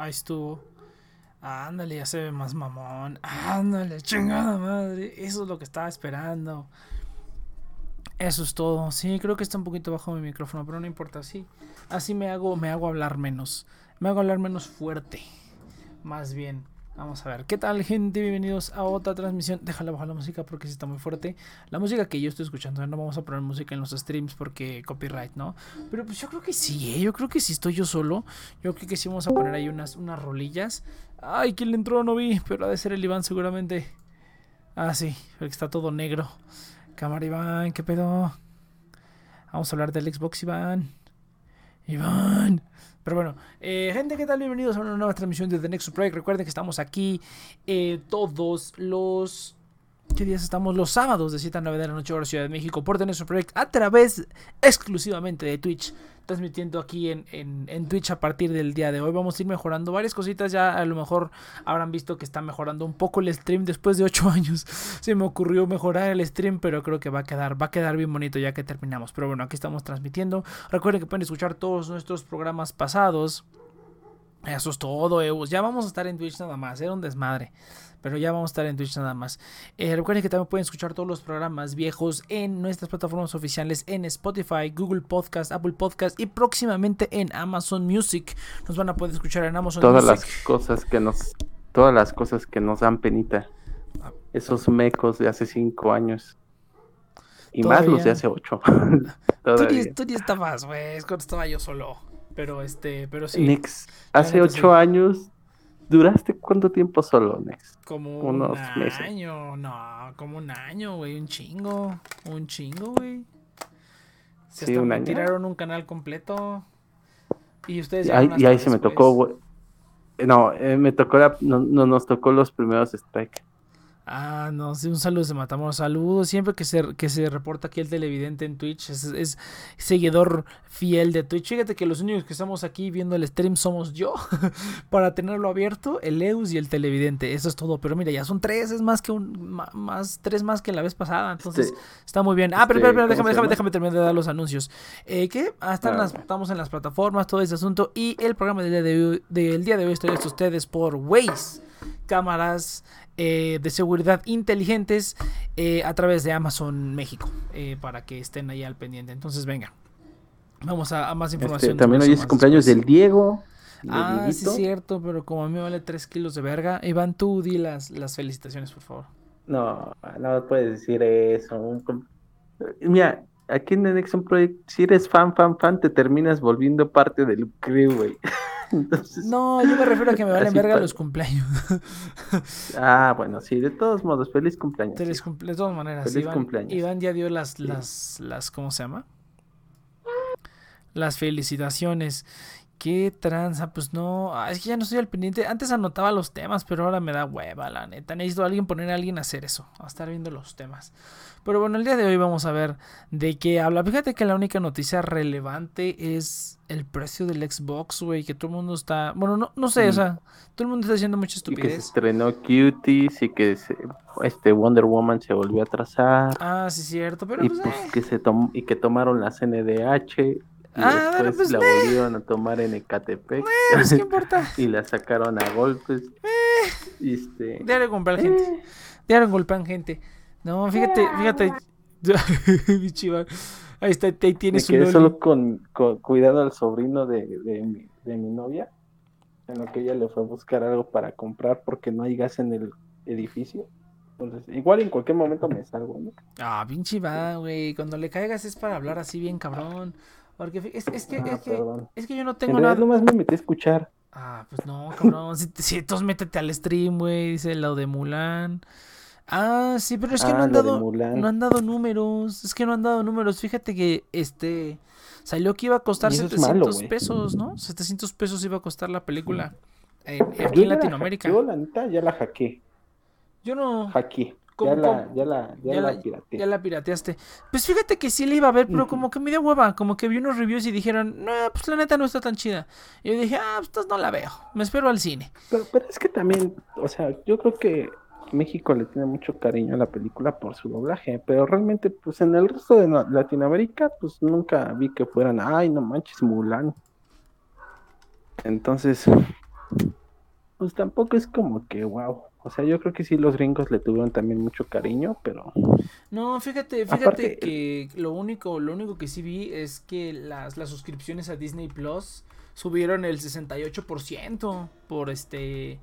Ahí estuvo. Ándale, ya se ve más mamón. Ándale, chingada madre. Eso es lo que estaba esperando. Eso es todo. Sí, creo que está un poquito bajo mi micrófono, pero no importa. Sí, así me hago, me hago hablar menos. Me hago hablar menos fuerte. Más bien. Vamos a ver, ¿qué tal gente? Bienvenidos a otra transmisión. Déjale bajar la música porque sí está muy fuerte. La música que yo estoy escuchando, no vamos a poner música en los streams porque copyright, ¿no? Pero pues yo creo que sí, ¿eh? yo creo que sí estoy yo solo. Yo creo que sí vamos a poner ahí unas, unas rolillas. Ay, ¿quién le entró? No vi, pero ha de ser el Iván seguramente. Ah, sí, porque está todo negro. Cámara Iván, ¿qué pedo? Vamos a hablar del Xbox Iván. Iván. Pero bueno, eh, gente, ¿qué tal? Bienvenidos a una nueva transmisión de The Next Project. Recuerden que estamos aquí eh, todos los. ¿Qué días estamos? Los sábados de 7 a 9 de la noche, hora Ciudad de México, por The Next Project, a través exclusivamente de Twitch transmitiendo aquí en, en, Twitch a partir del día de hoy. Vamos a ir mejorando varias cositas. Ya a lo mejor habrán visto que está mejorando un poco el stream después de 8 años. Se me ocurrió mejorar el stream, pero creo que va a quedar, va a quedar bien bonito ya que terminamos. Pero bueno, aquí estamos transmitiendo. Recuerden que pueden escuchar todos nuestros programas pasados. Eso es todo, Eus. Ya vamos a estar en Twitch nada más. Era un desmadre pero ya vamos a estar en Twitch nada más. Eh, recuerden que también pueden escuchar todos los programas viejos en nuestras plataformas oficiales en Spotify, Google Podcast, Apple Podcast y próximamente en Amazon Music. Nos van a poder escuchar en Amazon todas Music. Todas las cosas que nos, todas las cosas que nos dan penita. Esos mecos de hace cinco años. Y más los de hace ocho. tú, ni, tú, ni, estabas, güey. Es cuando estaba yo solo. Pero este, pero sí. Nix, hace ocho años ¿Duraste cuánto tiempo solo, Nex? Como Unos un año, no, como un año, güey, un chingo, un chingo, güey. Se sí, un año. tiraron un canal completo. Y ustedes ya. Y ahí, se me tocó, güey. No, eh, me tocó, no, no, nos tocó los primeros strike. Ah, no, sí, un saludo se matamos. Saludos. Siempre que se, que se reporta aquí el televidente en Twitch, es, seguidor fiel de Twitch. Fíjate que los únicos que estamos aquí viendo el stream somos yo. para tenerlo abierto, el Eus y el televidente. Eso es todo. Pero mira, ya son tres, es más que un más, tres más que la vez pasada. Entonces, está muy bien. Ah, pero, pero, déjame, déjame, déjame, terminar de dar los anuncios. Eh, que ah, estamos en las plataformas, todo ese asunto. Y el programa del día de hoy, del día de hoy estoy a ustedes por Waze cámaras eh, de seguridad inteligentes eh, a través de Amazon México eh, para que estén ahí al pendiente. Entonces, venga, vamos a, más este, información. también hoy es cumpleaños del Diego. Ah, sí, es cierto, pero como a mí me vale 3 kilos de verga. Iván, tú di las, las felicitaciones, por favor. No, no puedes decir eso. Mira, aquí en The Nexon Project, si eres fan, fan, fan, te terminas volviendo parte del crew, güey. no, yo me refiero a que me valen verga los cumpleaños. ah, bueno, sí, de todos modos, feliz cumpleaños. Feliz de todas maneras, feliz Iván, cumpleaños. Iván ya dio las, las, las, ¿cómo se llama? Las felicitaciones. ¿Qué tranza? Pues no, ah, es que ya no estoy al pendiente. Antes anotaba los temas, pero ahora me da hueva, la neta. Necesito a alguien poner a alguien a hacer eso, a estar viendo los temas. Pero bueno, el día de hoy vamos a ver de qué habla. Fíjate que la única noticia relevante es el precio del Xbox, güey, que todo el mundo está... Bueno, no, no sé, o sea, todo el mundo está haciendo mucha estupidez. Y que se estrenó Cuties y que este Wonder Woman se volvió a trazar. Ah, sí, cierto, pero... Y, pues, pues eh. que, se y que tomaron la CNDH y ah, después pues, la volvieron a tomar en Ecatepec. ¿qué importa? y la sacaron a golpes. Eh, este... Diario golpean gente. Diario golpean gente. No, fíjate, fíjate. Ahí está, ahí tienes Me quedé solo con, cuidado al sobrino de, de, mi, de mi novia. En lo que ella le fue a buscar algo para comprar porque no hay gas en el edificio. Entonces, igual en cualquier momento me salgo, ¿no? Ah, pinche va, güey. Cuando le caigas es para hablar así bien cabrón. Porque es, es, que, ah, es, que, es que yo no tengo nada. nomás me metí a escuchar. Ah, pues no, cabrón. si, si entonces métete al stream, güey. Dice lo de Mulan. Ah, sí, pero es que no ah, han dado no han dado números, es que no han dado números. Fíjate que este salió que iba a costar 700 pesos, ¿no? 700 pesos iba a costar la película aquí en Latinoamérica. yo la neta ya la hackeé. Yo no. Hackeé. Ya la, ya la, ya, la, pirateé. Ya la pirateaste. Pues fíjate que sí le iba a ver, pero como que me dio hueva. Como que vi unos reviews y dijeron, no, pues la neta no está tan chida. Y yo dije, ah, pues no la veo. Me espero al cine. Pero, pero es que también, o sea, yo creo que México le tiene mucho cariño a la película por su doblaje, pero realmente, pues en el resto de Latinoamérica, pues nunca vi que fueran, ay, no manches, Mulan. Entonces, pues tampoco es como que wow. O sea, yo creo que sí los gringos le tuvieron también mucho cariño, pero No, fíjate, fíjate Aparte- que lo único, lo único que sí vi es que las, las suscripciones a Disney Plus subieron el 68% por este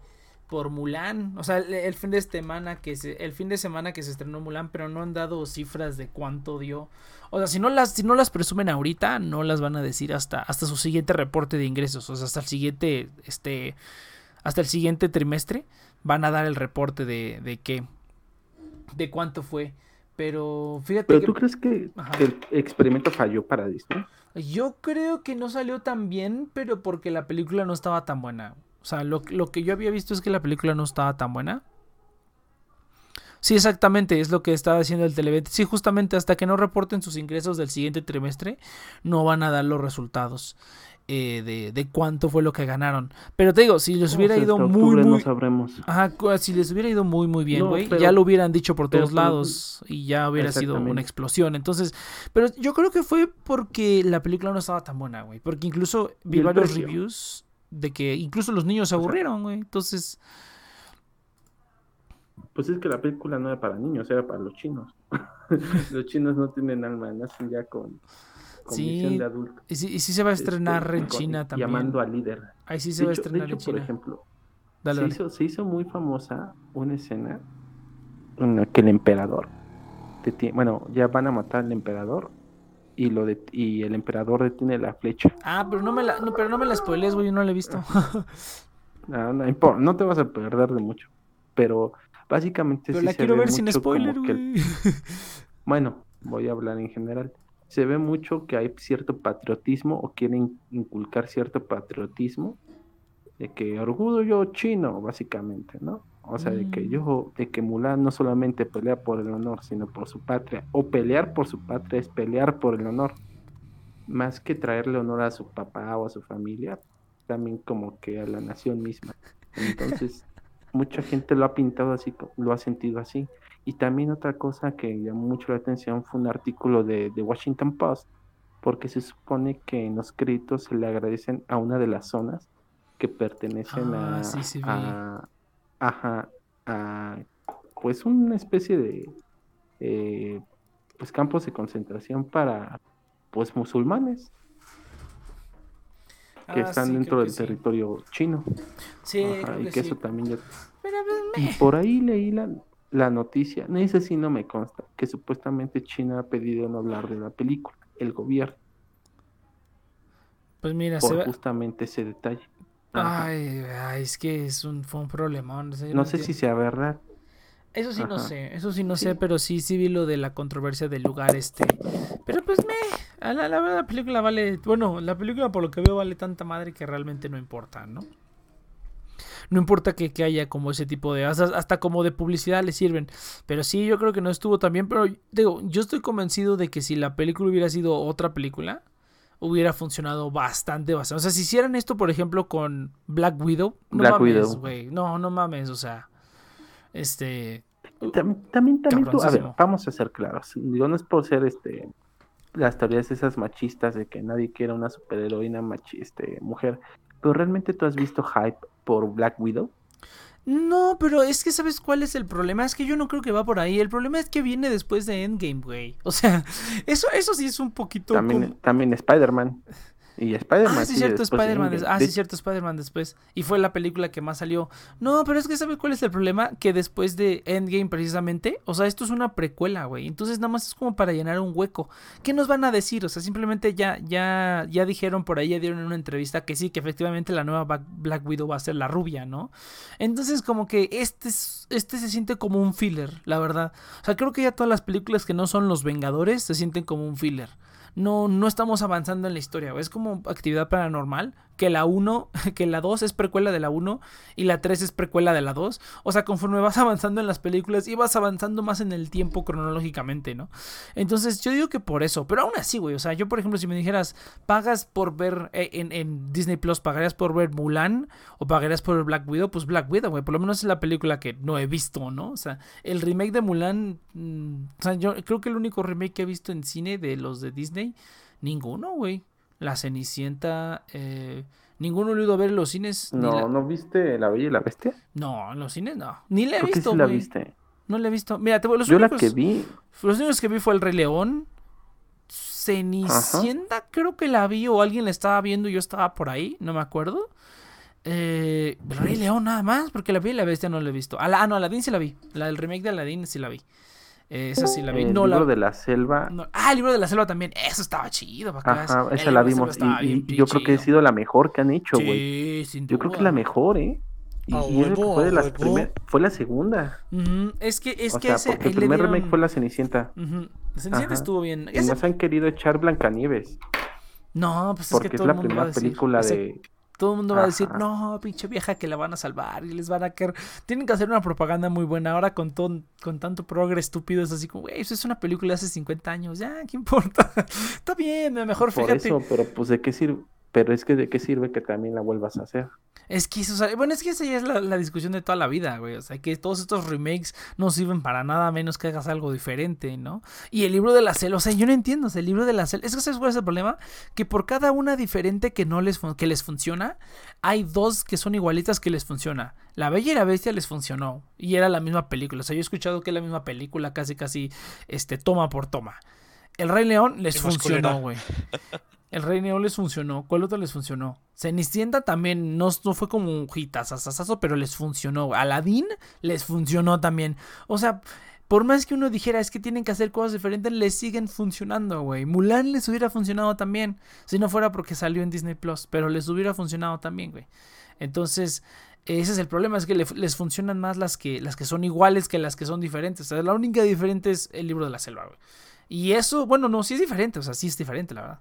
por Mulan, o sea, el, el fin de semana que se el fin de semana que se estrenó Mulan, pero no han dado cifras de cuánto dio. O sea, si no las si no las presumen ahorita, no las van a decir hasta hasta su siguiente reporte de ingresos, o sea, hasta el siguiente este hasta el siguiente trimestre van a dar el reporte de de qué de cuánto fue. Pero fíjate pero que tú crees que, Ajá. el experimento falló para Disney? yo creo que no salió tan bien, pero porque la película no estaba tan buena. O sea, lo, lo que yo había visto es que la película no estaba tan buena. Sí, exactamente, es lo que estaba diciendo el Televet. Sí, justamente hasta que no reporten sus ingresos del siguiente trimestre, no van a dar los resultados eh, de, de cuánto fue lo que ganaron. Pero te digo, si les hubiera O sea, ido muy, muy... no sabremos. Ajá, cu- si les hubiera ido muy muy bien, No, güey, pero- ya lo hubieran dicho por todos lados y ya hubiera sido una explosión. Entonces, pero yo creo que fue porque la película no estaba tan buena, güey, porque incluso vi varios precio? reviews de que incluso los niños se aburrieron, güey. Entonces, Pues es que la película no era para niños, era para los chinos. los chinos no tienen alma, nacen ya con, Sí, visión de adulto. y sí, y sí se va a estrenar Este, en con- China también. Llamando al líder. Ahí sí se De va a hecho, estrenar hecho, en por China. ejemplo, Dale, se, dale. hizo, se hizo muy famosa una escena en la que el emperador, bueno, ya van a matar al emperador y lo det- y el emperador detiene la flecha. Ah, pero no me la no, pero no me la spoilees, güey, yo no la he visto. No, no importa, no te vas a perder de mucho, pero básicamente pero sí la se quiero ve ver sin spoiler, el-. Bueno, voy a hablar en general. Se ve mucho que hay cierto patriotismo o quieren inculcar cierto patriotismo de que orgullo chino, básicamente, ¿no? O sea, de que Mm. yo, de que Mulan no solamente pelea por el honor, sino por su patria. O pelear por su patria es pelear por el honor. Más que traerle honor a su papá o a su familia, también como que a la nación misma. Entonces, mucha gente lo ha pintado así, lo ha sentido así. Y también otra cosa que llamó mucho la atención fue un artículo de, de Washington Post, porque se supone que en los créditos se le agradecen a una de las zonas que pertenecen Ah, a, sí, sí vi. a- pues una especie de eh, pues campos de concentración para pues musulmanes que Ah, están sí, dentro del territorio chino. Sí, Ajá, creo y que eso también ya Pero pues, y por ahí leí la, la noticia, no ese sí no me consta, que supuestamente China ha pedido no hablar de la película, el gobierno, pues mira, se por va... justamente ese detalle. Ay, ay, es que es un, fue un problemón. o sea, yo no sé si sea verdad. Eso sí no sé, eso sí no Sí. sé, pero sí, sí vi lo de la controversia del lugar este. Pero pues me, a la, la verdad la película vale, bueno, la película por lo que veo vale tanta madre que realmente no importa, ¿no? No importa que, que haya como ese tipo de, hasta, hasta como de publicidad le sirven. Pero sí, yo creo que no estuvo tan bien, pero digo, yo estoy convencido de que si la película hubiera sido otra película, hubiera funcionado bastante, bastante. O sea, si hicieran esto, por ejemplo, con Black Widow, no Black mames, güey. No, no mames, o sea, este... También, también, también tú, a ver, vamos a ser claros. Digo, no es por ser este las teorías esas machistas de que nadie quiere una superheroína machi, este, mujer, pero realmente tú has visto hype por Black Widow. No, pero es que ¿sabes cuál es el problema? Es que yo no creo que va por ahí. El problema es que viene después de Endgame, güey. O sea, eso, eso sí es un poquito También, como- también Spider-Man. Y Spider-Man. Ah, sí, cierto, de Spider-Man. Ah, sí, cierto, Spider-Man después. Y fue la película que más salió. No, pero es que ¿sabe cuál es el problema? Que después de Endgame, precisamente, o sea, esto es una precuela, güey. Entonces nada más es como para llenar un hueco. ¿Qué nos van a decir? O sea, simplemente ya, ya, ya dijeron por ahí, ya dieron en una entrevista que sí, que efectivamente la nueva Black Widow va a ser la rubia, ¿no? Entonces, como que este, es- este se siente como un filler, la verdad. O sea, creo que ya todas las películas que no son Los Vengadores se sienten como un filler no, no estamos avanzando en la historia. Es como actividad paranormal. Que la 1, que la 2 es precuela de la 1 y la 3 es precuela de la 2. O sea, conforme vas avanzando en las películas y vas avanzando más en el tiempo cronológicamente, ¿no? Entonces yo digo que por eso. Pero aún así, güey. O sea, yo por ejemplo, si me dijeras, pagas por ver eh, en, Disney Plus, pagarías por ver Mulan o pagarías por ver Black Widow, pues Black Widow, güey. Por lo menos es la película que no he visto, ¿no? O sea, el remake de Mulan, mm, o sea, yo creo que el único remake que he visto en cine de los de Disney, ninguno, güey. La Cenicienta, eh, ninguno lo he ido a ver en los cines. No, la- ¿no viste La Bella y la Bestia? No, en los cines no. Ni la he Creo que visto, sí la viste. No la he visto. Mira, te voy los Yo la únicos, que vi, Los únicos que vi fue El Rey León. Cenicienta, creo que la vi o alguien la estaba viendo y yo estaba por ahí, no me acuerdo. Eh, el Rey León nada más, porque la vi y la bestia no la he visto. Ah, no, Aladdin sí la vi. La del remake de Aladdin sí la vi. Eh, esa sí la vi. el no, libro la, de la selva, no- ah, el libro de la selva también. Eso estaba chido. que ajá, El esa la vimos. Y, yo creo que ha sido la mejor que han hecho, güey. Sí, sin Yo creo que duda. la mejor, ¿eh? Y, que fue de las fue la segunda. Es que, es o que sea, ese, porque el primer dieron- remake fue la Cenicienta. Ujú, Cenicienta Ajá. estuvo bien. Y Ese- han querido echar Blancanieves. No, pues es Porque que es todo la el mundo va a primera película ese- de. Todo el mundo va a decir, no, pinche vieja que la van a salvar y les van a querer. Tienen que hacer una propaganda muy buena. Ahora con, todo, con tanto progre estúpido es así como, güey, eso es una película de hace 50 años. Ya, ¿qué importa? Está bien, mejor Por fíjate. eso, pero pues de qué sirve. Pero es que de qué sirve que también la vuelvas a hacer. Es que eso, bueno, es que esa ya es la, la discusión de toda la vida, güey. O sea, que todos estos remakes no sirven para nada menos que hagas algo diferente, ¿no? Y el libro de la selva, o sea, yo no entiendo, o sea, el libro de la selva, es que ¿sabes cuál es el problema? Que por cada una diferente que no les, que les funciona, hay dos que son igualitas que les funciona. La Bella y la Bestia les funcionó y era la misma película. O sea, yo he escuchado que es la misma película casi, casi, este, toma por toma. El Rey León les funcionó, güey. El Rey León les funcionó. ¿Cuál otro les funcionó? Cenicienta también no, no fue como un hitazazazazo, pero les funcionó. Aladdin les funcionó también. O sea, por más que uno dijera es que tienen que hacer cosas diferentes, les siguen funcionando, güey. Mulan les hubiera funcionado también. Si no fuera porque salió en Disney Plus, pero les hubiera funcionado también, güey. Entonces, ese es el problema, es que le- les funcionan más las que, las que son iguales que las que son diferentes. O sea, la única diferente es el libro de la selva, güey. Y eso, bueno, no, sí es diferente, o sea, sí es diferente, la verdad.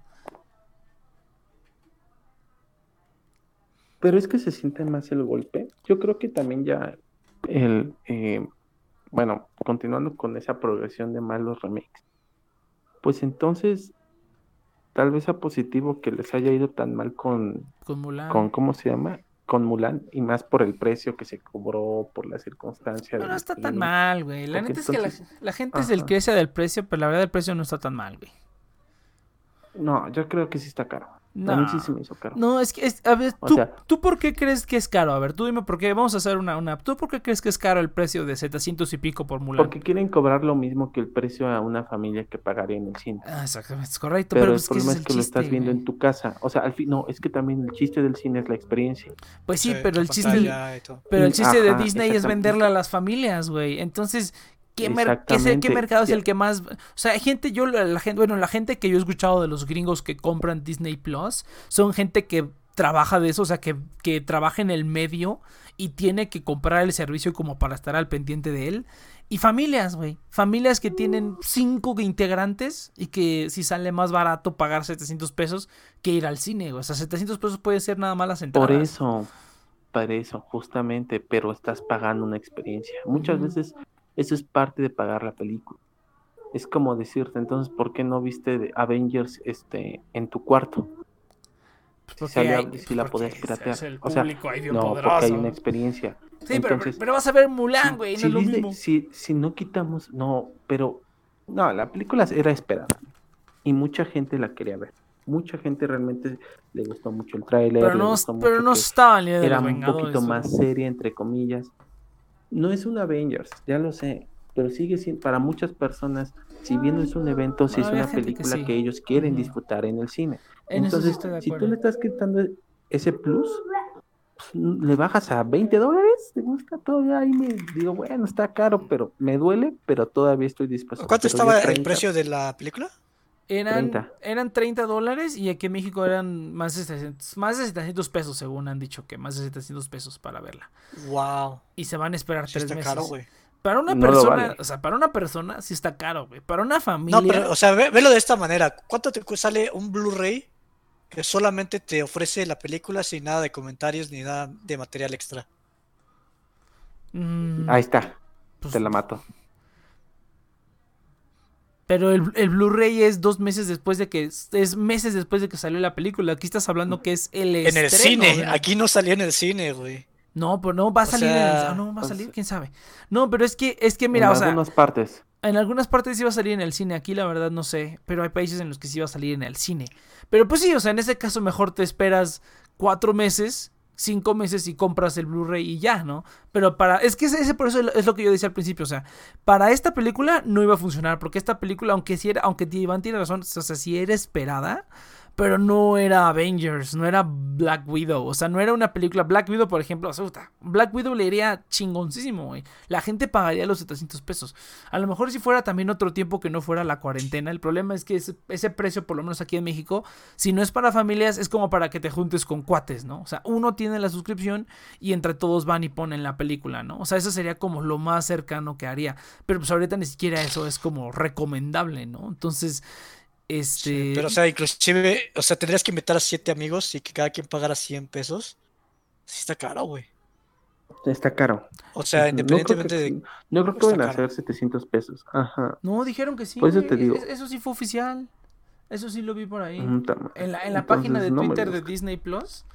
Pero es que se siente más el golpe. Yo creo que también ya el, eh, bueno, continuando con esa progresión de malos remakes, pues entonces tal vez sea positivo que les haya ido tan mal con, Con Mulan. con ¿cómo se llama? Con Mulan y más por el precio que se cobró, por la circunstancia. No, no está tan mal, güey. La Porque neta es que la, gente es el que sea del precio, pero la verdad el precio no está tan mal, güey. No, yo creo que sí está caro. No. A mí sí se me hizo caro. No, es que, es- a ver, O ¿tú, sea- ¿tú por qué crees que es caro? A ver, tú dime por qué. Vamos a hacer una, una. ¿Tú por qué crees que es caro el precio de 700 y pico por Mulan? Porque quieren cobrar lo mismo que el precio a una familia que pagaría en el cine. Ah, exactamente, es correcto. Pero, Pero, el es que ese problema es es el que lo estás chiste, viendo güey. en tu casa. O sea, al fin, no, es que también el chiste del cine es la experiencia. Pues sí, Sí, pero el chiste. pantalla y todo. Pero el chiste de Disney es venderle a las familias, güey. Entonces, ¿qué, mer- qué, sé- qué Exactamente. mercado es el que más... O sea, hay gente, yo, la, la gente, bueno, la gente que yo he escuchado de los gringos que compran Disney Plus, son gente que trabaja de eso, o sea, que, que trabaja en el medio y tiene que comprar el servicio como para estar al pendiente de él. Y familias, güey. Familias que tienen cinco integrantes y que si sale más barato pagar 700 pesos que ir al cine. O sea, 700 pesos puede ser nada más las entradas. Por eso, por eso, justamente, pero estás pagando una experiencia. Muchas veces eso es parte de pagar la película. Es como decirte, entonces, ¿por qué no viste Avengers este, en tu cuarto? Si, hay- la podías piratear. el o sea, no, porque hay una experiencia. Sí, pero, Entonces, pero vas a ver Mulan, si- güey, no si es lo mismo. Si, si no quitamos, no, pero no, la película era esperada y mucha gente la quería ver. Mucha gente realmente le gustó mucho el tráiler, Pero no, pero no estaba era un poquito más seria, entre comillas. No es un Avengers, ya lo sé, pero sigue siendo, para muchas personas, si bien no es un evento, sí es una que película que, ellos quieren Ujú. disfrutar en el cine. En eso sí Entonces, si tú le estás quitando ese plus, pues, le bajas a 20 dólares, te gusta todavía ahí me digo, bueno, está caro, pero me duele, pero todavía estoy dispuesto. ¿Cuánto estaba el 30, precio de la película? Eran 30. eran 30 dólares y aquí en México eran más de 700, más de 700 pesos, según han dicho que más de 700 pesos para verla. Wow. Y se van a esperar Sí tres está meses. caro, güey. Para una No persona, vale. o sea, para una persona sí está caro, güey. Para una familia. No, pero, o sea, ve- velo de esta manera. ¿Cuánto te sale un Blu-ray que solamente te ofrece la película sin nada de comentarios ni nada de material extra? mm, Ahí está, pues, te la mato. Pero el, el Blu-ray es dos meses después de que. Es meses después de que salió la película. Aquí estás hablando que es el En el cine. güey. Aquí no salió en el cine, güey. No, pues no va a O salir. en el- ah, no, va a salir, quién sabe. No, pero es que, es que, mira, en o sea. algunas partes. En algunas partes iba a salir en el cine, aquí la verdad no sé, pero hay países en los que sí iba a salir en el cine. Pero pues sí, o sea, en ese caso mejor te esperas cuatro meses, cinco meses y compras el Blu-ray y ya, ¿no? Pero para, es que ese, por eso es lo que yo decía al principio, o sea, para esta película no iba a funcionar, porque esta película, aunque si era, aunque Iván tiene razón, o sea, si era esperada, pero no era Avengers, no era Black Widow, o sea, no era una película. Black Widow, por ejemplo, o sea, Black Widow le iría chingoncísimo, güey. La gente pagaría los 700 pesos. A lo mejor si fuera también otro tiempo que no fuera la cuarentena, el problema es que ese, precio, por lo menos aquí en México, si no es para familias, es como para que te juntes con cuates, ¿no? O sea, uno tiene la suscripción y entre todos van y ponen la película, ¿no? O sea, eso sería como lo más cercano que haría. Pero pues ahorita ni siquiera eso es como recomendable, ¿no? Entonces este. pero, o sea, inclusive, o sea, tendrías que invitar a siete amigos y que cada quien pagara 100 pesos. Sí, está caro, güey. Está caro. O sea, independientemente de. No creo que van a ser 700 pesos. Ajá. No, dijeron que sí. Pues eso te digo. Eso sí fue oficial. Eso sí lo vi por ahí. En la, en la página de Twitter de Disney Plus.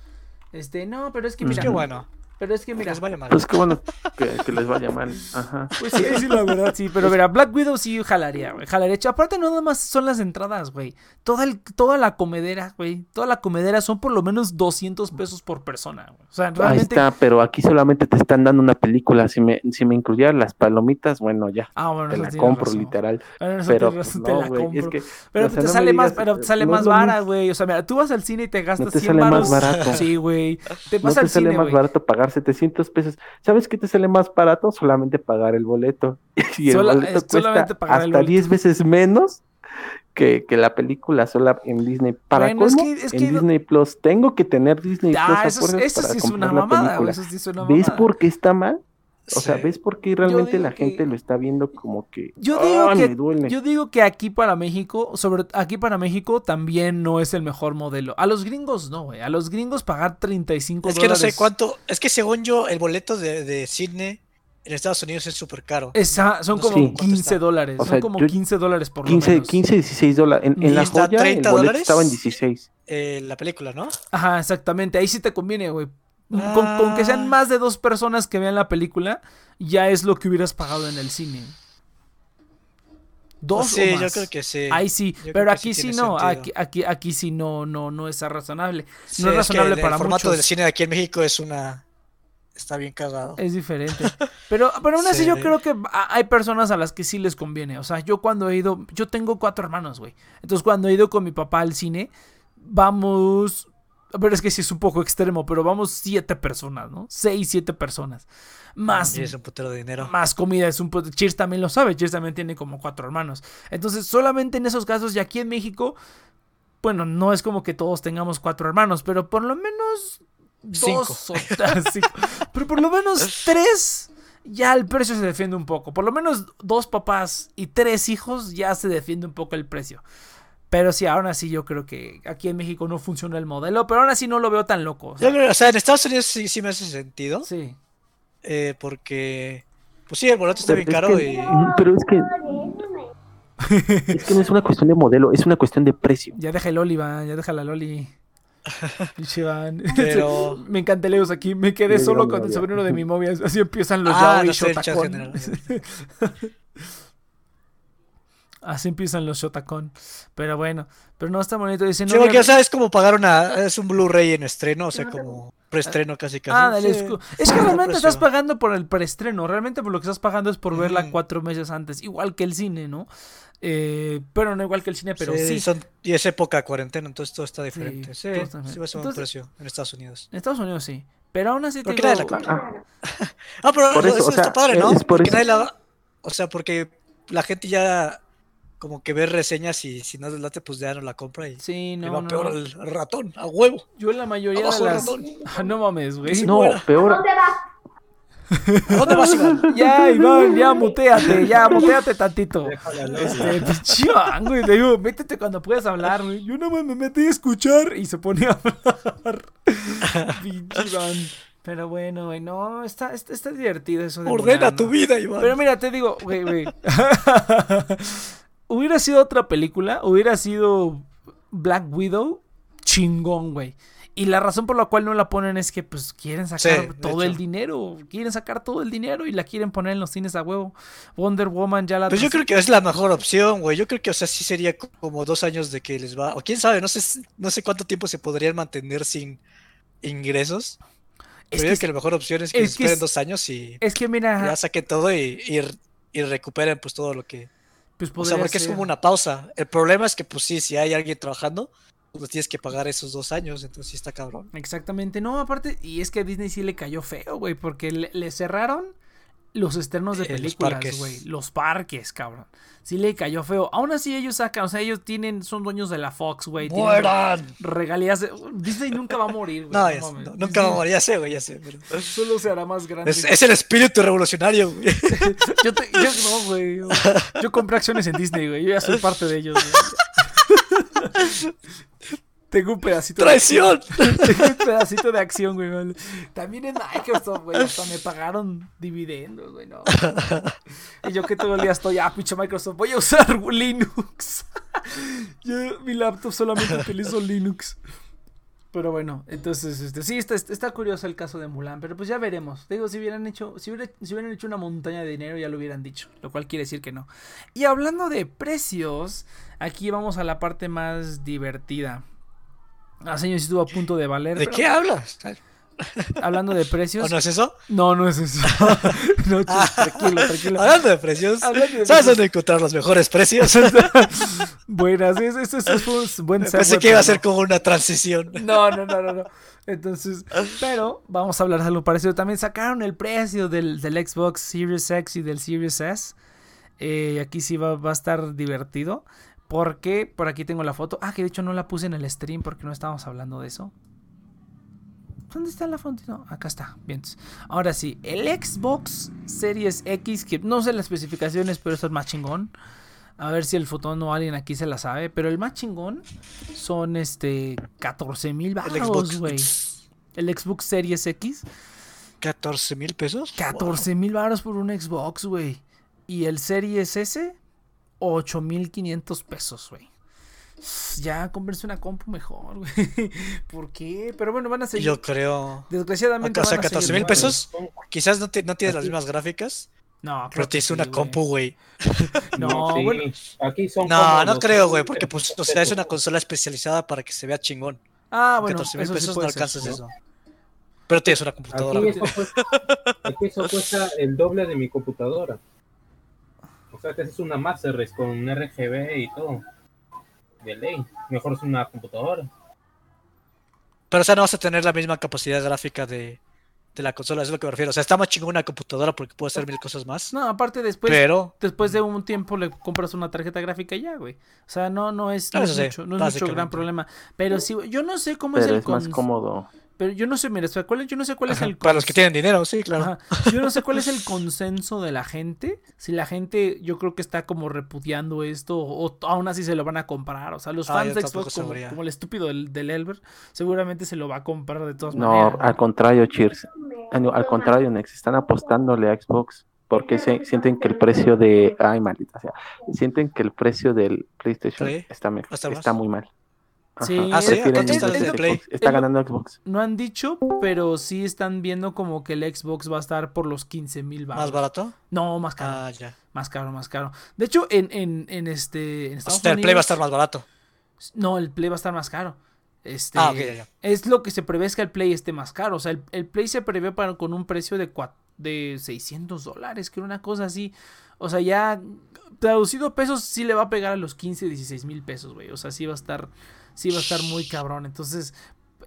Este, no, pero es que mira. Es que bueno. Pero es que mira. les vaya mal. Pues qué bueno que, les vaya mal. Ajá. Pues sí, sí, la verdad, sí. Pero mira, Black Widow sí jalaría, güey. Jalaría. Aparte, no nada más son las entradas, güey. Toda, el, toda la comedera, güey. Toda la comedera son por lo menos 200 pesos por persona, güey. O sea, realmente. Ahí está, pero aquí solamente te están dando una película. Si me, si me incluyeran las palomitas, bueno, ya. Ah, bueno, te la compro, literal. pero pues, te la compro. Es que, pero te sale más, pero te sale más vara, güey. O sea, mira, tú vas al cine y te gastas no te 100 sale más barato. Sí, güey. Te vas no te sale más barato pagar 700 pesos ¿sabes qué te sale más barato? Solamente pagar el boleto. Y el boleto cuesta hasta 10 veces menos que, la película sola en Disney. Para en Disney Plus tengo que tener Disney ah, Plus. Eso, eso sí es una mamada, eso sí es una mamada. ¿Ves por qué está mal? O sea, ¿ves por qué realmente la gente lo está viendo como que yo digo que yo digo que aquí para México, sobre aquí para México también no es el mejor modelo. A los gringos no, güey. A los gringos pagar 35 dólares. Es que no sé cuánto, es que según yo el boleto de, de cine en Estados Unidos es súper caro. Esa, son como 15 dólares. son como 15 dólares por 15, lo menos. 15, 16 dólares. En, en la joya 30 el boleto estaba en 16. Eh, la película, ¿no? Ajá, exactamente. Ahí sí te conviene, güey. Con, que sean ah. más de dos personas que vean la película, ya es lo que hubieras pagado en el cine. Dos sí, o más. yo creo que sí. Ahí sí, pero aquí sí, no, aquí, aquí, aquí, sí no, no, no es razonable. no es razonable para El formato del cine de aquí en México es una está bien cagado. Es diferente. Pero, pero aún así yo creo que hay personas a las que sí les conviene. O sea, yo cuando he ido, yo tengo cuatro hermanos, güey. Entonces cuando he ido con mi papá al cine, vamos pero es que sí es un poco extremo, pero vamos siete personas, ¿no? Seis, siete personas. Más. es un putero de dinero. Más comida, es un putero. Cheers también lo sabe. Cheers también tiene como cuatro hermanos. Entonces, solamente en esos casos, y aquí en México, bueno, no es como que todos tengamos cuatro hermanos, pero por lo menos dos o cinco. Pero por lo menos tres ya el precio se defiende un poco. Por lo menos dos papás y tres hijos ya se defiende un poco el precio. Pero sí, aún así yo creo que aquí en México no funciona el modelo, pero aún así no lo veo tan loco. O sea, en Estados Unidos sí, sí me hace sentido. Sí. Eh, porque, pues sí, el boleto está bien caro. y... Pero es que... es que no es una cuestión de modelo, es una cuestión de precio. Ya deja el Loli, va, ya deja la Loli. Pero... me encanta Leos aquí. Me quedé solo con el sobrino de mi novia. Así empiezan los ah, no sé, Así empiezan los Shotacon. Pero bueno, pero no está bonito. Dice, no, ya sabes cómo pagar una. Es un Blu-ray en estreno, o sea, como preestreno casi casi. Ah, dale, es que realmente estás pagando por el preestreno. Realmente por lo que estás pagando es por verla cuatro meses antes. Igual que el cine, ¿no? Eh, pero no igual que el cine, pero sí. y es época de cuarentena, entonces todo está diferente. Sí, sí, va a ser un precio en Estados Unidos. En Estados Unidos sí. Pero aún así te digo... ah. ah, pero eso, eso está padre, ¿no? porque nadie la... O sea, porque la gente ya como que ver reseñas y si no les late, pues ya no la compra y sí, no, va peor el ratón, a huevo. Yo en la mayoría de las... Ah, no mames, güey. no, peor. ¿Dónde vas? ¿Dónde vas, Iván? Ya, Iván, ya muteate, ya muteate tantito. Este, pinche Iván, güey. Le digo, métete cuando puedas hablar, güey. Yo no me metí a escuchar y se pone a hablar. pinche Iván. Pero bueno, güey, no, está, está, está divertido eso. De Ordena tu vida, Iván. Pero mira, te digo, güey, güey hubiera sido otra película, hubiera sido Black Widow, chingón, güey. Y la razón por la cual no la ponen es que pues quieren sacar todo el dinero, quieren sacar todo el dinero y la quieren poner en los cines a huevo. Wonder Woman ya la... Pues yo creo que es la mejor opción, güey. Yo creo que, o sea, sí sería como dos años de que les va... O quién sabe, no sé, no sé cuánto tiempo se podrían mantener sin ingresos. Es que, que la mejor opción es que, esperen dos años y... Es que mira... Ya saquen todo y, y, recuperen pues todo lo que... Pues o sea, porque es como una pausa. El problema es que pues sí, si hay alguien trabajando pues tienes que pagar esos dos años, entonces sí está cabrón. Exactamente, no, aparte, y es que a Disney sí le cayó feo, güey, porque le, cerraron los externos de películas, güey. Los, parques, cabrón. Sí le cayó feo. Aún así ellos sacan, o sea, ellos tienen, son dueños de la Fox, güey. ¡Mueran! Regalías. Disney nunca va a morir, güey. No, nunca va a morir, ya sé, güey, ya sé. Solo se hará más grande. Es, el espíritu revolucionario, güey. yo, yo no, güey. Yo, yo, compré acciones en Disney, güey. Yo ya soy parte de ellos, güey. Tengo un pedacito ¡Traición! De, tengo un pedacito de acción, güey. También en Microsoft, güey. Hasta me pagaron dividendos, güey. No. Y yo que todo el día estoy, ah, pinche Microsoft, voy a usar Linux. yo, mi laptop solamente utilizo Linux. Pero bueno, entonces, este, sí, está, está curioso el caso de Mulan, pero pues ya veremos. Digo, si hubieran hecho, si, si hubieran hecho una montaña de dinero, ya lo hubieran dicho, lo cual quiere decir que no. Y hablando de precios, aquí vamos a la parte más divertida. Ah, señor, sí estuvo a punto de valer. ¿De qué hablas? Hablando de precios. ¿O no es eso? No, no es eso. no, ah. tranquilo, tranquilo. Hablando de precios. ¿Sabes dónde encontrar los mejores precios? Buenas, eso, fue un buen Pensé que iba a ser como una transición. No, no, no, no, no. Entonces, pero vamos a hablar de algo parecido. También sacaron el precio del, del Xbox Series X y del Series S. Eh, aquí sí va, va a estar divertido. Porque por aquí tengo la foto. Ah, que de hecho no la puse en el stream porque no estábamos hablando de eso. ¿Dónde está la foto? No, acá está. Bien. Ahora sí, el Xbox Series X, que no sé las especificaciones, pero eso es más chingón. A ver si el fotón o alguien aquí se la sabe. Pero el más chingón son este 14 mil baros, güey. El Xbox Series X. 14 mil pesos. 14 mil baros por un Xbox, güey. Y el Series S, 8500 pesos, güey. Ya cómprense una compu mejor, güey. ¿Por qué? Pero bueno, van a seguir. Yo creo. Desgraciadamente. O sea, 14 mil pesos. Quizás no, no tienes las mismas gráficas. No, pero tienes una compu, güey. No, bueno. Aquí son no, no creo, güey, porque pues, o sea, es una consola especializada para que se vea chingón. Ah, bueno. 14 mil pesos no alcanzas eso. Pero tienes una computadora. aquí eso cuesta el doble de mi computadora. O sea, que es una Master Race con un RGB y todo. De ley. Mejor es una computadora. Pero, o sea, no vas a tener la misma capacidad gráfica de, de la consola, es lo que me refiero. O sea, está más chingón una computadora porque puede hacer mil cosas más. No, aparte después, pero... después de un tiempo le compras una tarjeta gráfica y ya, güey. O sea, no, no es, no, es mucho, no es mucho gran problema. Pero sí, yo no sé cómo es el es más cómodo. Pero yo no sé, mira, yo no sé cuál es el... Para los que tienen dinero, sí, claro. Yo no sé cuál es el consenso de la gente. Si la gente, yo creo que está como repudiando esto o, aún así se lo van a comprar. O sea, los ah, fans de Xbox, como, el estúpido del, del, Elber, seguramente se lo va a comprar de todas maneras. No, al contrario, Cheers. Al contrario, Nex, están apostándole a Xbox porque se, sienten que el precio de... Ay, maldita sea. Sienten que el precio del PlayStation está, está muy mal. Sí, ah, está, ganando Xbox. No han dicho, pero sí están viendo como que el Xbox va a estar por los 15 mil ¿Más barato? No, más caro. Ah, ya. Más caro, más caro. De hecho, en, en, en este. En Estados el Play va a estar más barato. No, el Play va a estar más caro. Este, ah, ok, ya, ya. Es lo que se prevé es que el Play esté más caro. O sea, el, Play se prevé para, con un precio de, de 600 dólares, que era una cosa así. O sea, ya traducido pesos sí le va a pegar a los 15, 16 mil pesos, güey. O sea, sí va a estar sí va a estar muy cabrón. Entonces,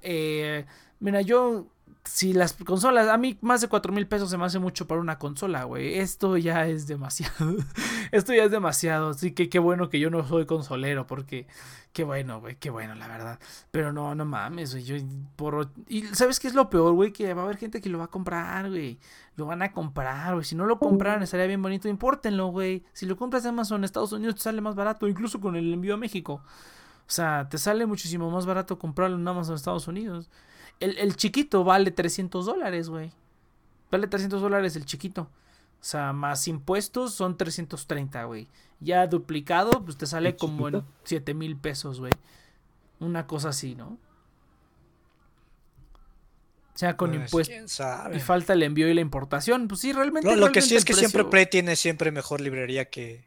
eh, mira, yo si las consolas, a mí más de 4 mil pesos se me hace mucho para una consola, güey. Esto ya es demasiado. Esto ya es demasiado. Así que qué bueno que yo no soy consolero, porque qué bueno, güey, qué bueno, la verdad. Pero no, no mames, güey. Yo por... Y ¿sabes qué es lo peor, güey? Que va a haber gente que lo va a comprar, güey. Lo van a comprar, güey. Si no lo compran, estaría bien bonito. Impórtenlo, güey. Si lo compras en Amazon, Estados Unidos, te sale más barato, incluso con el envío a México. O sea, te sale muchísimo más barato comprarlo en Amazon Estados Unidos. El, chiquito vale 300 dólares, güey. Vale 300 dólares el chiquito. O sea, más impuestos son 330, güey. Ya duplicado, pues te sale como en 7 mil pesos, güey. Una cosa así, ¿no? sea con Pues, impuestos y falta el envío y la importación. Pues sí, realmente. Lo, lo que sí es que el siempre Play tiene siempre mejor librería que,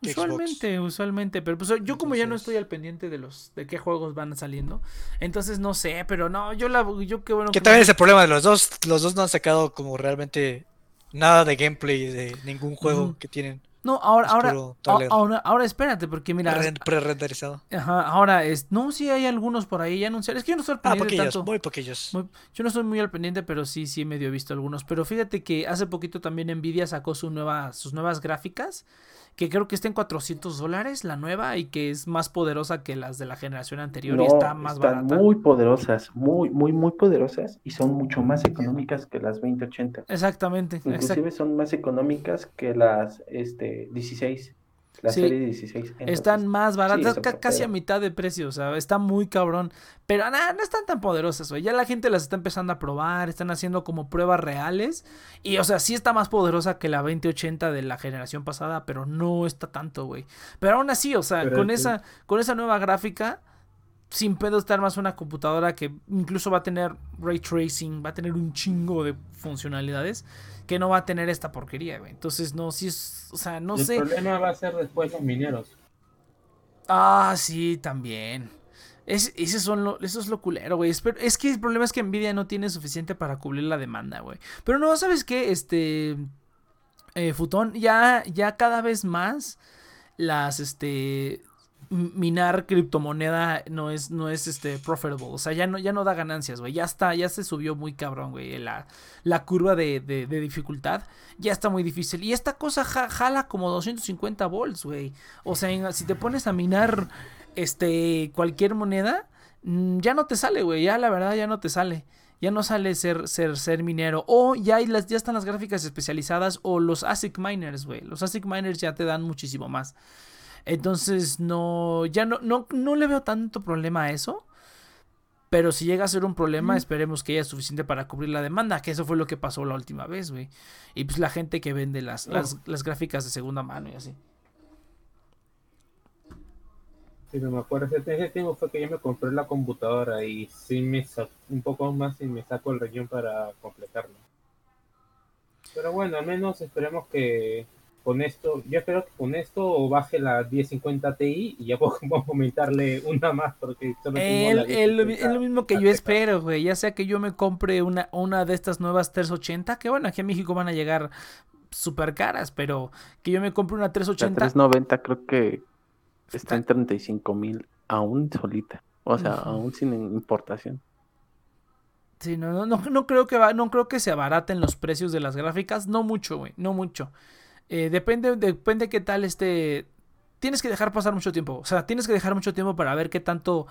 Xbox. Usualmente, usualmente, pero pues yo como ya no estoy al pendiente de los de qué juegos van saliendo, entonces no sé, pero no, yo la yo qué bueno Que que también me- es el problema de los dos. Los dos no han sacado como realmente nada de gameplay de ningún juego que tienen No, ahora ahora ahora ahora espérate, porque mira, pre- pre-renderizado. ajá, ahora es no, sí hay algunos por ahí ya anunciaron. Es que yo no estoy al Ah, pendiente poquillos, tanto. muy poquillos. Muy- yo no estoy muy al pendiente, pero sí, sí medio he visto algunos. Pero fíjate que hace poquito también Nvidia sacó su nueva, sus nuevas gráficas, que creo que está en 400 dólares la nueva y que es más poderosa que las de la generación anterior No, y está más están barata. muy poderosas, muy, muy, muy poderosas y son mucho más económicas que las 2080. Exactamente, exact- Inclusive son más económicas que las este, 16, la Sí, serie 16. Entonces, Están más baratas, ca- casi a mitad de precio, o sea, está muy cabrón. Pero nada, no están tan poderosas, güey. Ya la gente las está empezando a probar, están haciendo como pruebas reales. Y, o sea, sí está más poderosa que la 2080 de la generación pasada, pero no está tanto, güey. Pero aún así, o sea, Pero con es que- esa, con esa nueva gráfica, sin pedo estar más una computadora que incluso va a tener ray tracing, va a tener un chingo de funcionalidades que no va a tener esta porquería, güey. Entonces, no, sí es, o sea, no el sé. problema va a ser después los mineros. Ah, sí, también. Es, ese son lo, eso es lo culero, güey. Es, es que el problema es que Nvidia no tiene suficiente para cubrir la demanda, güey. Pero no, ¿sabes qué? Este. eh, Futón, ya, ya cada vez más las, este. Minar criptomoneda no es, no es este profitable. O sea, ya no, ya no da ganancias, güey. Ya está, ya se subió muy cabrón, güey. La, la curva de, de- dificultad ya está muy difícil. Y esta cosa ja- jala como 250 volts, güey. O sea, si te pones a minar este cualquier moneda, mm, ya no te sale, güey. Ya la verdad ya no te sale. Ya no sale ser, ser, ser minero. O ya, hay las, ya están las gráficas especializadas o los ASIC miners, güey. Los ASIC miners ya te dan muchísimo más. Entonces, no, ya no, no, no le veo tanto problema a eso. Pero si llega a ser un problema, esperemos que haya suficiente para cubrir la demanda, que eso fue lo que pasó la última vez, güey. Y pues la gente que vende las, las, las gráficas de segunda mano y así. Si no me acuerdo, ese, tiempo fue que yo me compré la computadora y sí me sa- un poco más y me saco el riñón para completarlo. Pero bueno, al menos esperemos que con esto, yo espero que con esto baje la 1050 Ti y ya puedo aumentarle una más porque solo tengo El- la el- lo mi- 1050. es lo mismo que yo espero, güey. Ya sea que yo me compre una, una de estas nuevas 380, que bueno, aquí en México van a llegar súper caras, pero que yo me compre una La 380. 390 creo que está en 35 mil aún solita. O sea, aún sin importación. Sí, no, no, no, no creo que va, no creo que se abaraten los precios de las gráficas, no mucho, güey, no mucho. Eh, depende, depende qué tal este. Tienes que dejar pasar mucho tiempo. O sea, tienes que dejar mucho tiempo para ver qué tanto.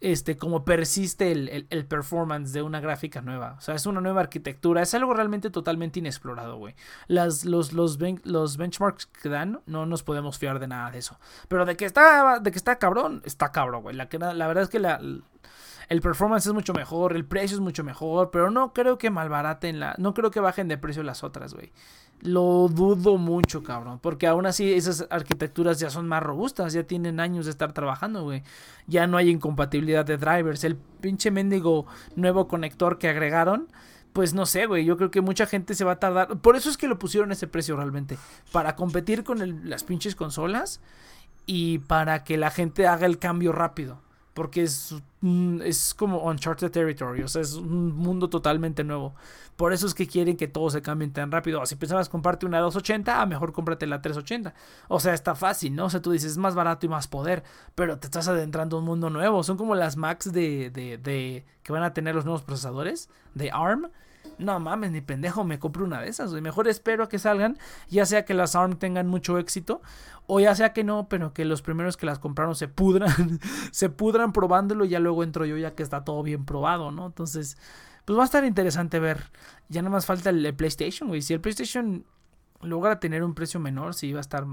Este, como persiste el, el- performance de una gráfica nueva. O sea, es una nueva arquitectura. Es algo realmente totalmente inexplorado, güey. Los, los, ben- los benchmarks que dan, no nos podemos fiar de nada de eso. Pero de que está, de que está cabrón, está cabrón, güey. La, la verdad es que la, el performance es mucho mejor, el precio es mucho mejor, pero no creo que malbaraten la. No creo que bajen de precio las otras, güey. Lo dudo mucho, cabrón. Porque aún así esas arquitecturas ya son más robustas, ya tienen años de estar trabajando, güey. Ya no hay incompatibilidad de drivers. El pinche mendigo nuevo conector que agregaron. Pues no sé, güey. Yo creo que mucha gente se va a tardar. Por eso es que lo pusieron a ese precio realmente. Para competir con las pinches consolas. Y para que la gente haga el cambio rápido. Porque es, es como Uncharted Territory. O sea, es un mundo totalmente nuevo. Por eso es que quieren que todo se cambie tan rápido. Si pensabas comprarte una 280, a mejor cómprate la 380. O sea, está fácil, ¿no? O sea, tú dices, es más barato y más poder. Pero te estás adentrando a un mundo nuevo. Son como las Macs de, de, de que van a tener los nuevos procesadores de ARM. No mames, ni pendejo, me compro una de esas. Mejor espero a que salgan, ya sea que las ARM tengan mucho éxito, o ya sea que no, pero que los primeros que las compraron se pudran, se pudran probándolo y ya luego entro yo ya que está todo bien probado, ¿no? Entonces, pues va a estar interesante ver. Ya nada más falta el, PlayStation, güey. Si el PlayStation logra tener un precio menor, sí va a estar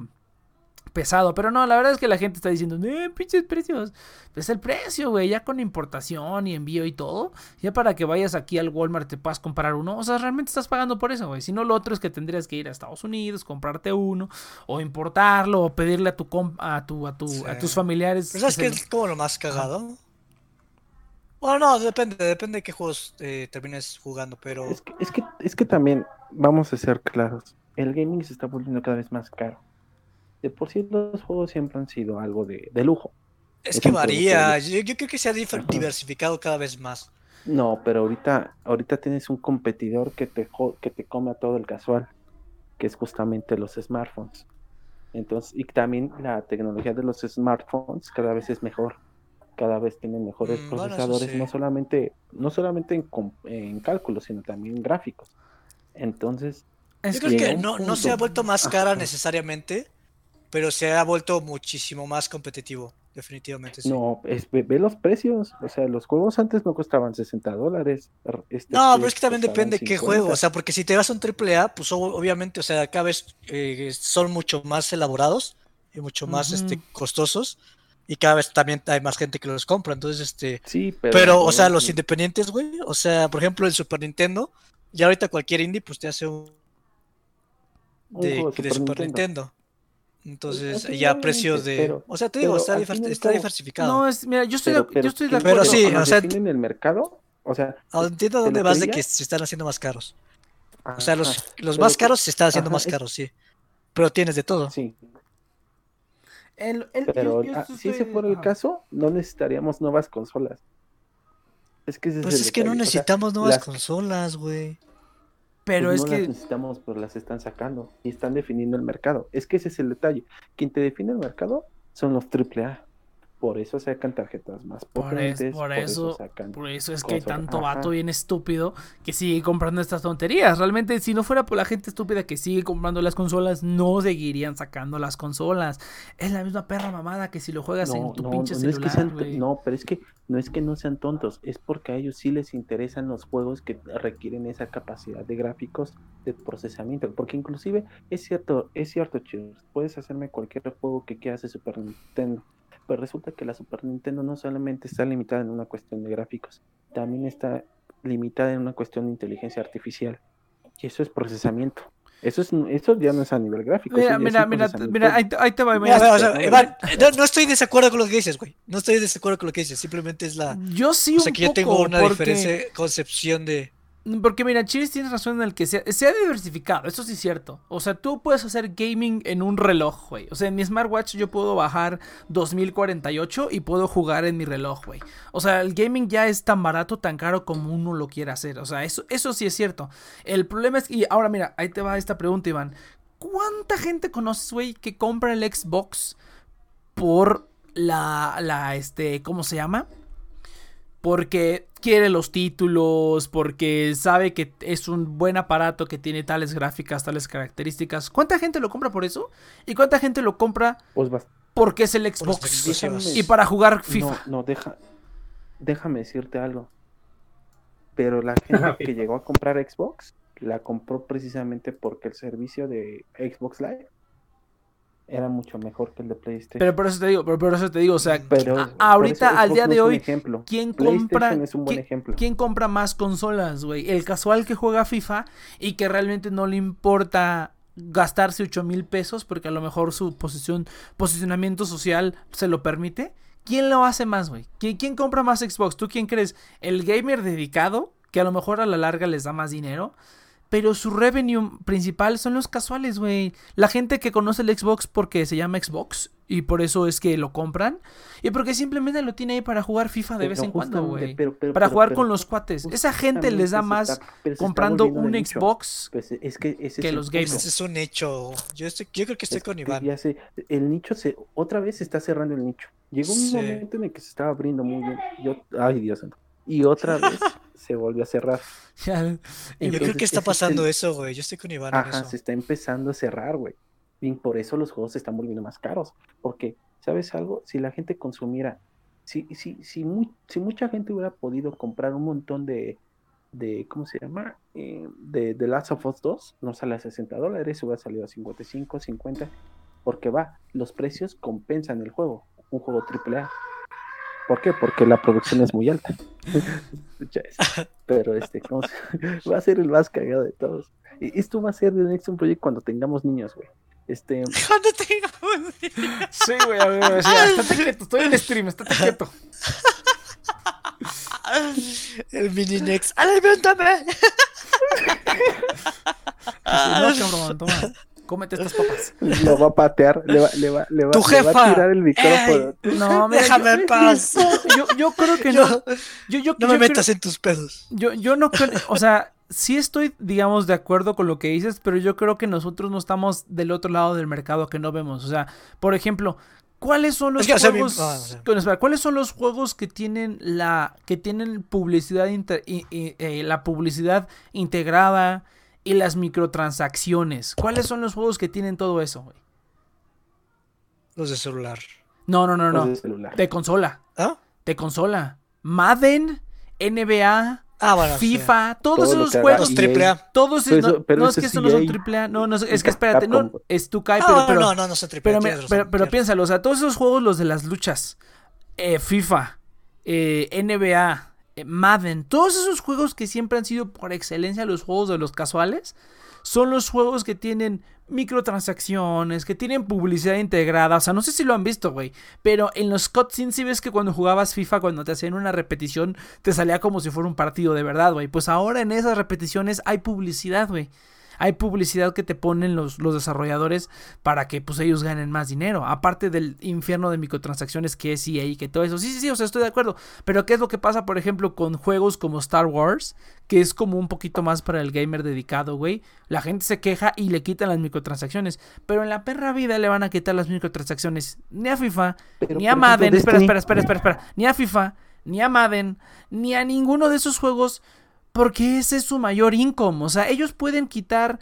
pesado. Pero no, la verdad es que la gente está diciendo, eh, pinches precios. Es el precio, güey, ya con importación y envío y todo. Ya para que vayas aquí al Walmart te puedas comprar uno. O sea, realmente estás pagando por eso, güey. Si no, lo otro es que tendrías que ir a Estados Unidos, comprarte uno, o importarlo, o pedirle a tu comp- a tu, a tu, Sí. a tus familiares. Pero ¿sabes que qué es como lo más cagado? Bueno, no, depende, depende de qué juegos eh, termines jugando, pero... Es que, es que, es que también, vamos a ser claros, el gaming se está volviendo cada vez más caro. De por sí los juegos siempre han sido algo de, de lujo. Es Es que varía, yo, yo creo que se ha diversificado cada vez más. No, pero ahorita, ahorita tienes un competidor que te, que te come a todo el casual, que es justamente los smartphones. Entonces, y también la tecnología de los smartphones cada vez es mejor. Cada vez tienen mejores Mm, bueno, procesadores, sí. no solamente, no solamente en, en cálculos, sino también en gráficos. Entonces, Es Yo creo que no, no se ha vuelto más cara Ajá. necesariamente, pero se ha vuelto muchísimo más competitivo, definitivamente. Sí. no, es, ve, ve los precios. O sea, los juegos antes no costaban 60 dólares. este No, pero es que también depende qué 50. juego, o sea, porque si te vas a un AAA, pues ob- obviamente, o sea, cada vez eh, son mucho más elaborados y mucho más este, costosos y cada vez también hay más gente que los compra, entonces, este, Sí, pero. pero, o sea, los independientes, güey, o sea, por ejemplo, el Super Nintendo, y ahorita cualquier indie, pues te hace un de Super Nintendo. Entonces, ya precios de... pero- o sea, te digo, está, está diversificado. No, es, mira, yo estoy, Pero, de, pero yo estoy de ¿quién- acuerdo. Pero sí, o sea, definen el mercado, o sea, entiendo ¿te dónde vas de que se están haciendo más caros. O sea, los, los más caros se están haciendo ajá, más es- caros, sí. Pero tienes de todo. Sí, El- el- pero yo- yo ah, estoy- si ese fuera el ajá. caso, no necesitaríamos nuevas consolas. Es que ese Pues el es que no detalle, o sea, necesitamos nuevas las- consolas, güey. Pero pues es no las que necesitamos, pero las están sacando y están definiendo el mercado. Es que ese es el detalle. Quien te define el mercado son los AAA. Por eso sacan tarjetas más Por, potentes. es- por eso, sacan por eso es que hay tanto ajá. vato bien estúpido que sigue comprando estas tonterías. Realmente, si no fuera por la gente estúpida que sigue comprando las consolas, no seguirían sacando las consolas. Es la misma perra mamada que si lo juegas en tu pinche no es que celular, sean, no, pero es que no es que no sean tontos, es porque a ellos sí les interesan los juegos que requieren esa capacidad de gráficos de procesamiento, porque inclusive es cierto, es cierto, chicos, puedes hacerme cualquier juego que quieras de Super Nintendo, pero resulta que la Super Nintendo no solamente está limitada en una cuestión de gráficos, también está limitada en una cuestión de inteligencia artificial, y eso es procesamiento. Eso es eso ya no es a nivel gráfico. Mira, mira, mira, mira, ahí, te- ahí te va. Mira, mira, o sea, no, Iván, no, no estoy de desacuerdo con lo que dices, güey. No estoy de desacuerdo con lo que dices. Simplemente es la. yo sí O sea, un que yo tengo poco, una porque- diferente concepción de. Porque mira, Chiris tiene razón en el que se, se ha diversificado, eso sí es cierto. O sea, tú puedes hacer gaming en un reloj, güey. O sea, en mi smartwatch yo puedo bajar 2048 y puedo jugar en mi reloj, güey. O sea, el gaming ya es tan barato, tan caro como uno lo quiera hacer. O sea, eso, eso sí es cierto. El problema es, y ahora mira, ahí te va esta pregunta, Iván. ¿Cuánta gente conoces, güey, que compra el Xbox por la, la, este, ¿cómo se llama? Porque quiere los títulos, porque sabe que es un buen aparato que tiene tales gráficas, tales características. ¿Cuánta gente lo compra por eso? ¿Y cuánta gente lo compra Pues porque es el Xbox? Y para jugar FIFA. No, no, deja, déjame decirte algo. Pero la gente que llegó a comprar Xbox la compró precisamente porque el servicio de Xbox Live era mucho mejor que el de PlayStation. Pero por eso te digo, pero por eso te digo, o sea, Pero a- ahorita, eso al día de hoy, ejemplo. ¿quién compra, es un buen quién- ejemplo. quién compra más consolas, güey? El casual que juega FIFA y que realmente no le importa gastarse 8 mil pesos porque a lo mejor su posición, posicionamiento social se lo permite. ¿Quién lo hace más, güey? ¿Quién, quién compra más Xbox? ¿Tú quién crees? ¿El gamer dedicado? Que a lo mejor a la larga les da más dinero. Pero su revenue principal son los casuales, güey. La gente que conoce el Xbox porque se llama Xbox y por eso es que lo compran. Y porque simplemente lo tiene ahí para jugar FIFA de vez en cuando, güey. Para pero- jugar pero con los cuates. Esa gente les da más está- comprando un nicho. Xbox Pues es que ese que es el los gamers. Ese es un hecho. Yo, estoy, yo creo que estoy Es con que Iván. ya sé, el nicho se otra vez se está cerrando el nicho. Llegó un Sí. momento en el que se estaba abriendo muy bien. Yo, ay, Dios santo. Y otra vez se volvió a cerrar. Ya, Yo creo Entonces, que está es pasando el- eso, güey. Yo estoy con Iván en Ajá, eso. se está empezando a cerrar, güey. Y por eso los juegos se están volviendo más caros. Porque, ¿sabes algo? Si la gente consumiera, si, si, si, mu- si mucha gente hubiera podido comprar un montón de, de ¿cómo se llama? Eh, de The Last of Us 2, no sale a 60 dólares, hubiera salido a 55, 50, porque va, los precios compensan el juego, un juego AAA. ¿Por qué? Porque la producción es muy alta. Escucha eso. Pero este, ¿cómo se- va a ser el más cagado de todos. Y esto va a ser de Next un Project cuando tengamos niños, güey. Este, Cuando tengo- Sí, güey, a ver, a ver, sí, estate quieto, estoy en el stream, estate quieto. El mini Nex. ¡Alimentame! no, cabrón, toma. Cómete estas papas. Lo va a patear, le va, le va, le va, Tu le va jefa. a tirar el micrófono. No, mira, Déjame en paz. Yo, yo creo que no. Yo- Yo, yo, No yo me creo- metas en tus pedos. Yo, yo no creo, o sea, sí estoy, digamos, de acuerdo con lo que dices, pero yo creo que nosotros no estamos del otro lado del mercado que no vemos. O sea, por ejemplo, ¿cuáles son los Es que, o sea, mi- juegos? ah, espera, ¿Cuáles son los juegos que tienen la, que tienen publicidad, inter- eh, la publicidad integrada y las microtransacciones? ¿Cuáles son los juegos que tienen todo eso, güey? Los de celular. No, no, no, Los no. de celular. De consola, ¿Ah? de consola. Madden, NBA, Ah, bueno. sí. FIFA, todos Todo esos juegos. Los triple A. Todos Pero no, eso- pero no, es que es estos no son EA. triple A, no, no, es Es que espérate, no, es tu Kai, Ah, pero, pero, no, no, no son triple pero, A. pero, razón, pero tienes piénsalo, o sea, todos esos juegos, los de las luchas, eh, FIFA, eh, NBA, Madden, todos esos juegos que siempre han sido por excelencia los juegos de los casuales, son los juegos que tienen microtransacciones, que tienen publicidad integrada. O sea, no sé si lo han visto, güey. Pero en los cutscenes, si ves que cuando jugabas FIFA, cuando te hacían una repetición, te salía como si fuera un partido de verdad, güey. Pues ahora en esas repeticiones hay publicidad, güey. Hay publicidad que te ponen los, los desarrolladores para que pues ellos ganen más dinero. Aparte del infierno de microtransacciones que es EA y que todo eso. Sí, sí, sí, o sea, estoy de acuerdo. Pero ¿qué es lo que pasa, por ejemplo, con juegos como Star Wars? Que es como un poquito más para el gamer dedicado, güey. La gente se queja y le quitan las microtransacciones. Pero en la perra vida le van a quitar las microtransacciones. Ni a FIFA, Pero, ni a Madden. Espera, espera, espera, espera, espera. Ni a FIFA, ni a Madden, ni a ninguno de esos juegos. Porque ese es su mayor income. O sea, ellos pueden quitar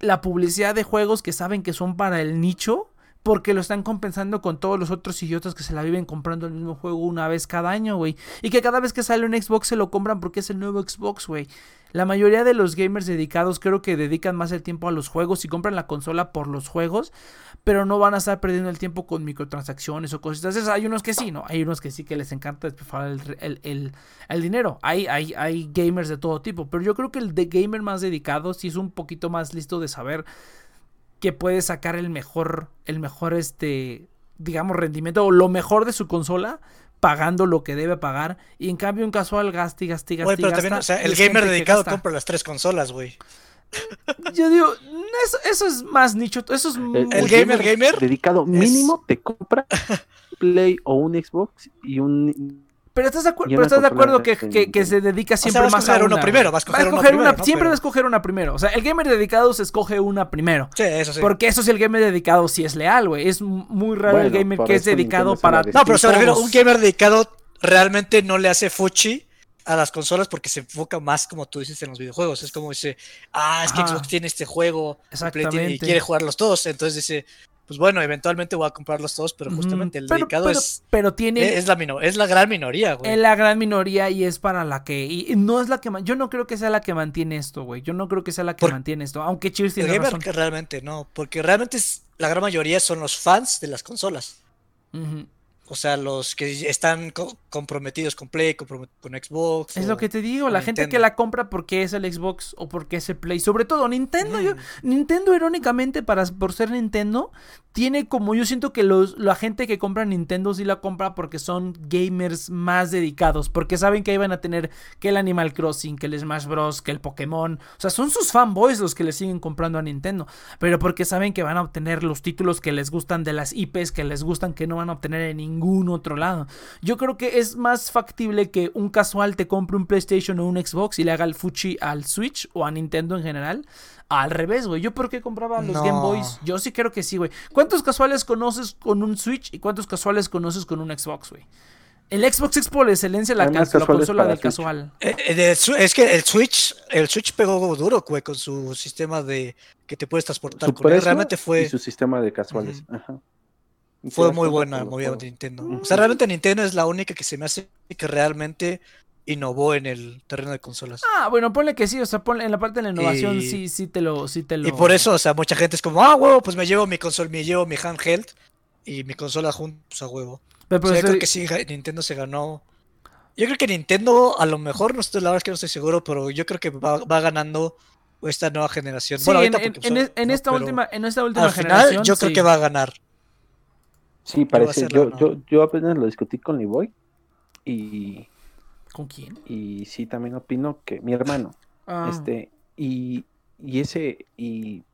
la publicidad de juegos que saben que son para el nicho. Porque lo están compensando con todos los otros idiotas que se la viven comprando el mismo juego una vez cada año, güey. Y que cada vez que sale un Xbox se lo compran porque es el nuevo Xbox, güey. La mayoría de los gamers dedicados creo que dedican más el tiempo a los juegos y compran la consola por los juegos, pero no van a estar perdiendo el tiempo con microtransacciones o cositas. esas. Hay unos que sí, ¿no? Hay unos que sí que les encanta despilfarrar el, el, el- el dinero. Hay, hay, hay gamers de todo tipo, pero yo creo que el de gamer más dedicado sí es un poquito más listo de saber que puede sacar el mejor, el mejor, este, digamos, rendimiento o lo mejor de su consola pagando lo que debe pagar y en cambio un casual gasta y gasta y gasta pero también, o sea, el gamer dedicado compra las tres consolas, güey. Yo digo, eso, eso es más nicho, eso es muy- el gamer, gamer, dedicado mínimo te compra Play o un Xbox y un Pero estás de, pero estás acuerdo que, de- que- que se dedica siempre vas a más escoger a uno una, primero, vas a Va escoger uno una, primero, ¿no? siempre Pero- va a escoger una primero. O sea, el gamer dedicado se escoge una primero. Sí, eso sí. Porque eso sí, el gamer dedicado sí es leal, güey. Es muy raro el gamer que es dedicado para. No, pero se refiero, un gamer dedicado realmente no le hace fuchi a las consolas porque se enfoca más, como tú dices, en los videojuegos. Es como dice, ah, es que Ajá. Xbox tiene este juego, Play tiene- y quiere jugarlos todos. Entonces dice, pues bueno, eventualmente voy a comprarlos todos, pero justamente el Pero- dedicado pero- es, Pero tiene. es, la es la gran minoría, güey. Es la gran minoría y es para la que. Y no es la que. Yo no creo que sea la que mantiene esto, güey. Yo no creo que sea la que Por- mantiene esto. Aunque Cheers tiene gamer razón. que realmente no, porque realmente es, la gran mayoría son los fans de las consolas. O sea, los que están co- comprometidos con Play, con Xbox. Es o- lo que te digo, la gente que la compra porque es el Xbox o porque es el Play. Sobre todo Nintendo. yo- Mm. Nintendo, irónicamente, para, por ser Nintendo, tiene como yo siento que los, la gente que compra Nintendo sí la compra porque son gamers más dedicados. Porque saben que van a tener que el Animal Crossing, que el Smash Bros., que el Pokémon. O sea, son sus fanboys los que le siguen comprando a Nintendo. Pero porque saben que van a obtener los títulos que les gustan de las IPs que les gustan que no van a obtener en ningún otro lado. Yo creo que es más factible que un casual te compre un PlayStation o un Xbox y le haga el fuchi al Switch o a Nintendo en general. Al revés, güey. ¿Yo por qué compraba los No. Game Boys? Yo sí creo que sí, güey. ¿Cuántos casuales conoces con un Switch y cuántos casuales conoces con un Xbox, güey? El Xbox es por excelencia la, la consola del Switch. casual. Eh, eh, es que el Switch, el Switch pegó duro, güey, con su sistema de que te puedes transportar su con él. Realmente y fue, su sistema de casuales. Y fue muy buena movida de. Nintendo. O sea, realmente Nintendo es la única que se me hace que realmente innovó en el terreno de consolas. Ah, bueno, ponle que sí, o sea, ponle en la parte de la innovación Y- sí, sí te lo, sí te lo. Y por eso, o sea, mucha gente es como, ah, huevo, pues me llevo mi consola, me llevo mi handheld y mi consola juntos a huevo. Pero, O sea, yo creo que sí, Nintendo se ganó. Yo creo que Nintendo, a lo mejor, no estoy, la verdad es que no estoy seguro, pero yo creo que va, va ganando esta nueva generación. Sí, bueno, en, ahorita en- porque, en pues, es- en no, esta última, en esta última Al generación. final, yo creo que va a ganar. Sí, parece. Yo, yo, yo apenas lo discutí con Liboy y ¿Con quién? Y sí, también opino que mi hermano. Ah, Este, y, y ese, y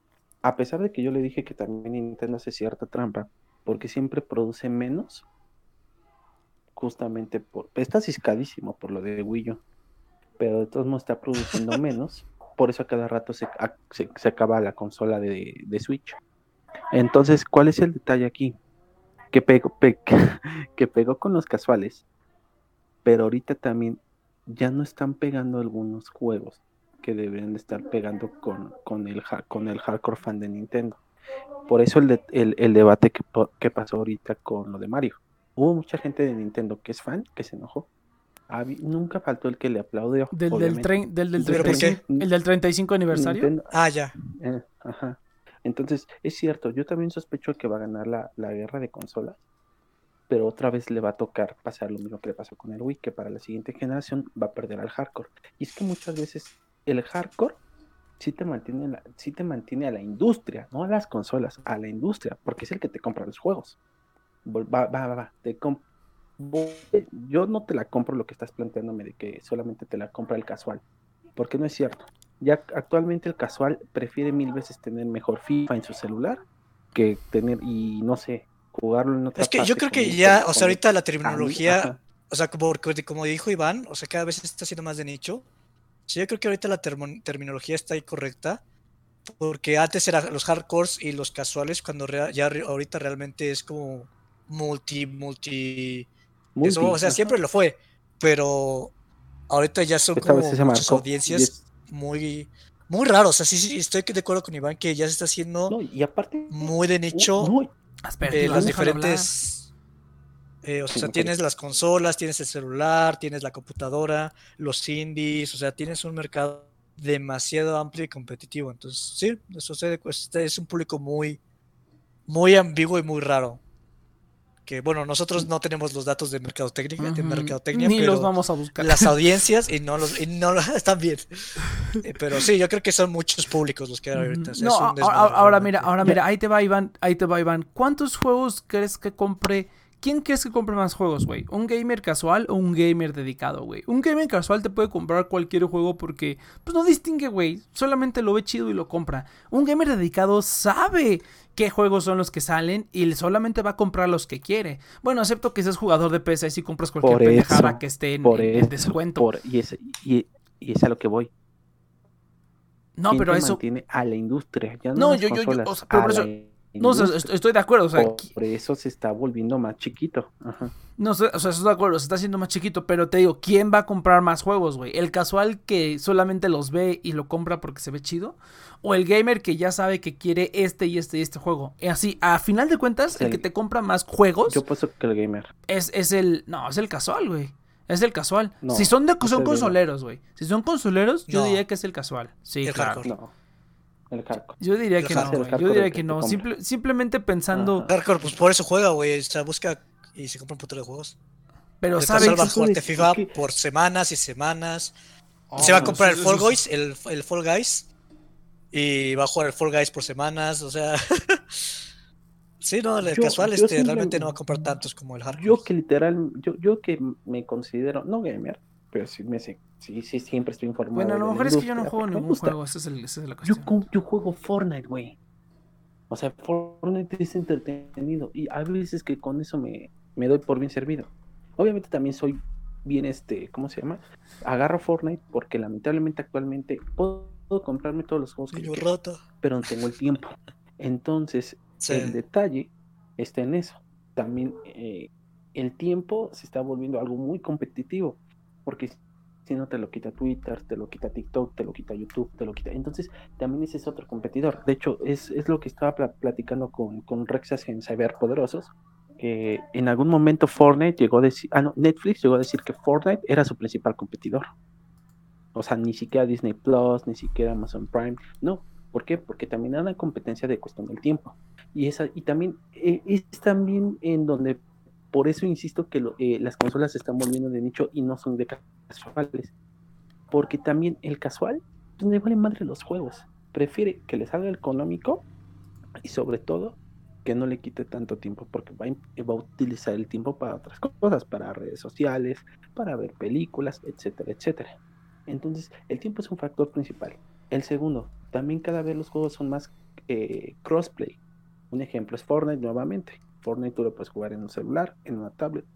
a pesar de que yo le dije que también Nintendo hace cierta trampa, porque siempre produce menos, justamente por, está ciscadísimo por lo de Wii U, pero de todos modos está produciendo menos, por eso a cada rato se, a- se, se acaba la consola de, de Switch. Entonces, ¿cuál es el detalle aquí? Que pegó, pe- que pegó con los casuales, pero ahorita también ya no están pegando algunos juegos que deberían de estar pegando con, con, el, con el hardcore fan de Nintendo. Por eso el, de- el, el debate que, que pasó ahorita con lo de Mario. Hubo mucha gente de Nintendo que es fan, que se enojó. Habi- nunca faltó el que le aplaudió. del, del, tren- del, del ¿Pero por qué? 35, el del 35 aniversario. Nintendo- Ah, ya. eh, ajá. Entonces, es cierto, yo también sospecho que va a ganar la, la guerra de consolas, pero otra vez le va a tocar pasar lo mismo que le pasó con el Wii, que para la siguiente generación va a perder al hardcore. Y es que muchas veces el hardcore sí te mantiene, la, sí te mantiene a la industria, no a las consolas, a la industria, porque es el que te compra los juegos. Va, va, va, va, te yo no te la compro lo que estás planteándome de que solamente te la compra el casual, porque no es cierto. Ya actualmente el casual prefiere mil veces tener mejor FIFA en su celular que tener, y no sé, jugarlo en otra Es que yo creo que ya, con- o sea, ahorita la terminología, ajá. o sea, como, como dijo Iván, o sea, cada vez se está haciendo más de nicho. Sí, yo creo que ahorita la terminología está ahí correcta, porque antes eran los hardcores y los casuales, cuando ya re- ahorita realmente es como multi, multi, Multi, eso, o sea, ajá. siempre lo fue, pero ahorita ya son Esta como muchas marcó, audiencias muy, muy raros, o sea, sí, sí, estoy de acuerdo con Iván que ya se está haciendo No, y aparte, muy de nicho no, eh, las diferentes. eh, o Sí, sea, tienes las consolas, tienes el celular, tienes la computadora, los indies, o sea, tienes un mercado demasiado amplio y competitivo. Entonces, sí, eso se- este es un público muy, muy ambiguo y muy raro. Que bueno, nosotros no tenemos los datos de mercadotecnia, de Ujú. mercadotecnia, Ni pero los vamos a buscar. las audiencias y no los y no están bien. Eh, pero sí, yo creo que son muchos públicos los que hay ahorita. o sea, No, ahora realmente. mira, ahora mira, ahí te va Iván, ahí te va Iván. ¿Cuántos juegos crees que compre? ¿Quién crees que compre más juegos, güey? ¿Un gamer casual o un gamer dedicado, güey? Un gamer casual te puede comprar cualquier juego porque pues no distingue, güey. Solamente lo ve chido y lo compra. Un gamer dedicado sabe qué juegos son los que salen y solamente va a comprar los que quiere. Bueno, excepto que seas jugador de PC y si compras cualquier pendejada que esté en, en- eso, descuento. por- y, es, y, y es a lo que voy. No, ¿Quién pero eso... mantiene a la industria, ya no, yo- yo- yo, o sea, pero a por eso- la No, o sea, estoy de acuerdo, o sea, por, eso se está volviendo más chiquito. Ajá. No o sea, estoy de acuerdo, se está haciendo más chiquito, pero te digo, ¿quién va a comprar más juegos, güey? ¿El casual que solamente los ve y lo compra porque se ve chido? ¿O el gamer que ya sabe que quiere este y este y este juego? Y así, a final de cuentas, el El- que te compra más juegos Yo pienso que el gamer. es, es el... No, es el casual, güey. Es el casual. No, si son de son consoleros, güey. Si son consoleros, yo No. diría que es el casual. Sí, El claro. hardcore. No. El hardcore. Yo diría El que no, güey. Yo diría que que no. Simple- simplemente pensando... Ajá. Hardcore, pues por eso juega, güey. O sea, busca y se compra un putero de juegos. Pero el sabe... casual va a eso jugarte FIFA que- por semanas y semanas. Oh, se va a comprar el Fall Guys, el, el Fall Guys. Y va a jugar el Fall Guys por semanas. O sea. sí, no, el Yo- casual yo este, realmente no va a comprar tantos como el hardcore. Yo que literal, yo, yo que me considero, no gamer, pero sí me sé, sí, sí, siempre estoy informado. Bueno, a lo mejor es que yo no juego ningún juego, esa es, el- esa es la Yo, cuestión. yo juego Fortnite, güey. O sea, Fortnite es entretenido y hay veces que con eso me, me doy por bien servido. Obviamente también soy bien, este, ¿cómo se llama? Agarro Fortnite porque lamentablemente actualmente puedo, comprarme todos los juegos que yo roto. pero no tengo el tiempo. Entonces, Sí. el detalle está en eso. También eh, el tiempo se está volviendo algo muy competitivo, porque si no te lo quita Twitter, te lo quita TikTok, te lo quita YouTube, te lo quita. Entonces, también ese es otro competidor. De hecho, es, es lo que estaba pla- platicando con, con Rexas en Cyberpoderosos, que en algún momento Fortnite llegó a decir, ah, no, Netflix llegó a decir que Fortnite era su principal competidor. O sea, ni siquiera Disney Plus, ni siquiera Amazon Prime, no. ¿Por qué? Porque también hay una competencia de cuestión del tiempo. Y, esa, y también eh, es también en donde, por eso insisto que eh, las consolas se están volviendo de nicho y no son de casuales. Porque también el casual, pues le vale madre los juegos. Prefiere que le salga económico y sobre todo que no le quite tanto tiempo porque va a, va a utilizar el tiempo para otras cosas, para redes sociales, para ver películas, etcétera, etcétera. Entonces, el tiempo es un factor principal. El segundo, también cada vez los juegos son más eh, crossplay. Un ejemplo es Fortnite nuevamente. Fortnite tú lo puedes jugar en un celular, en una tablet,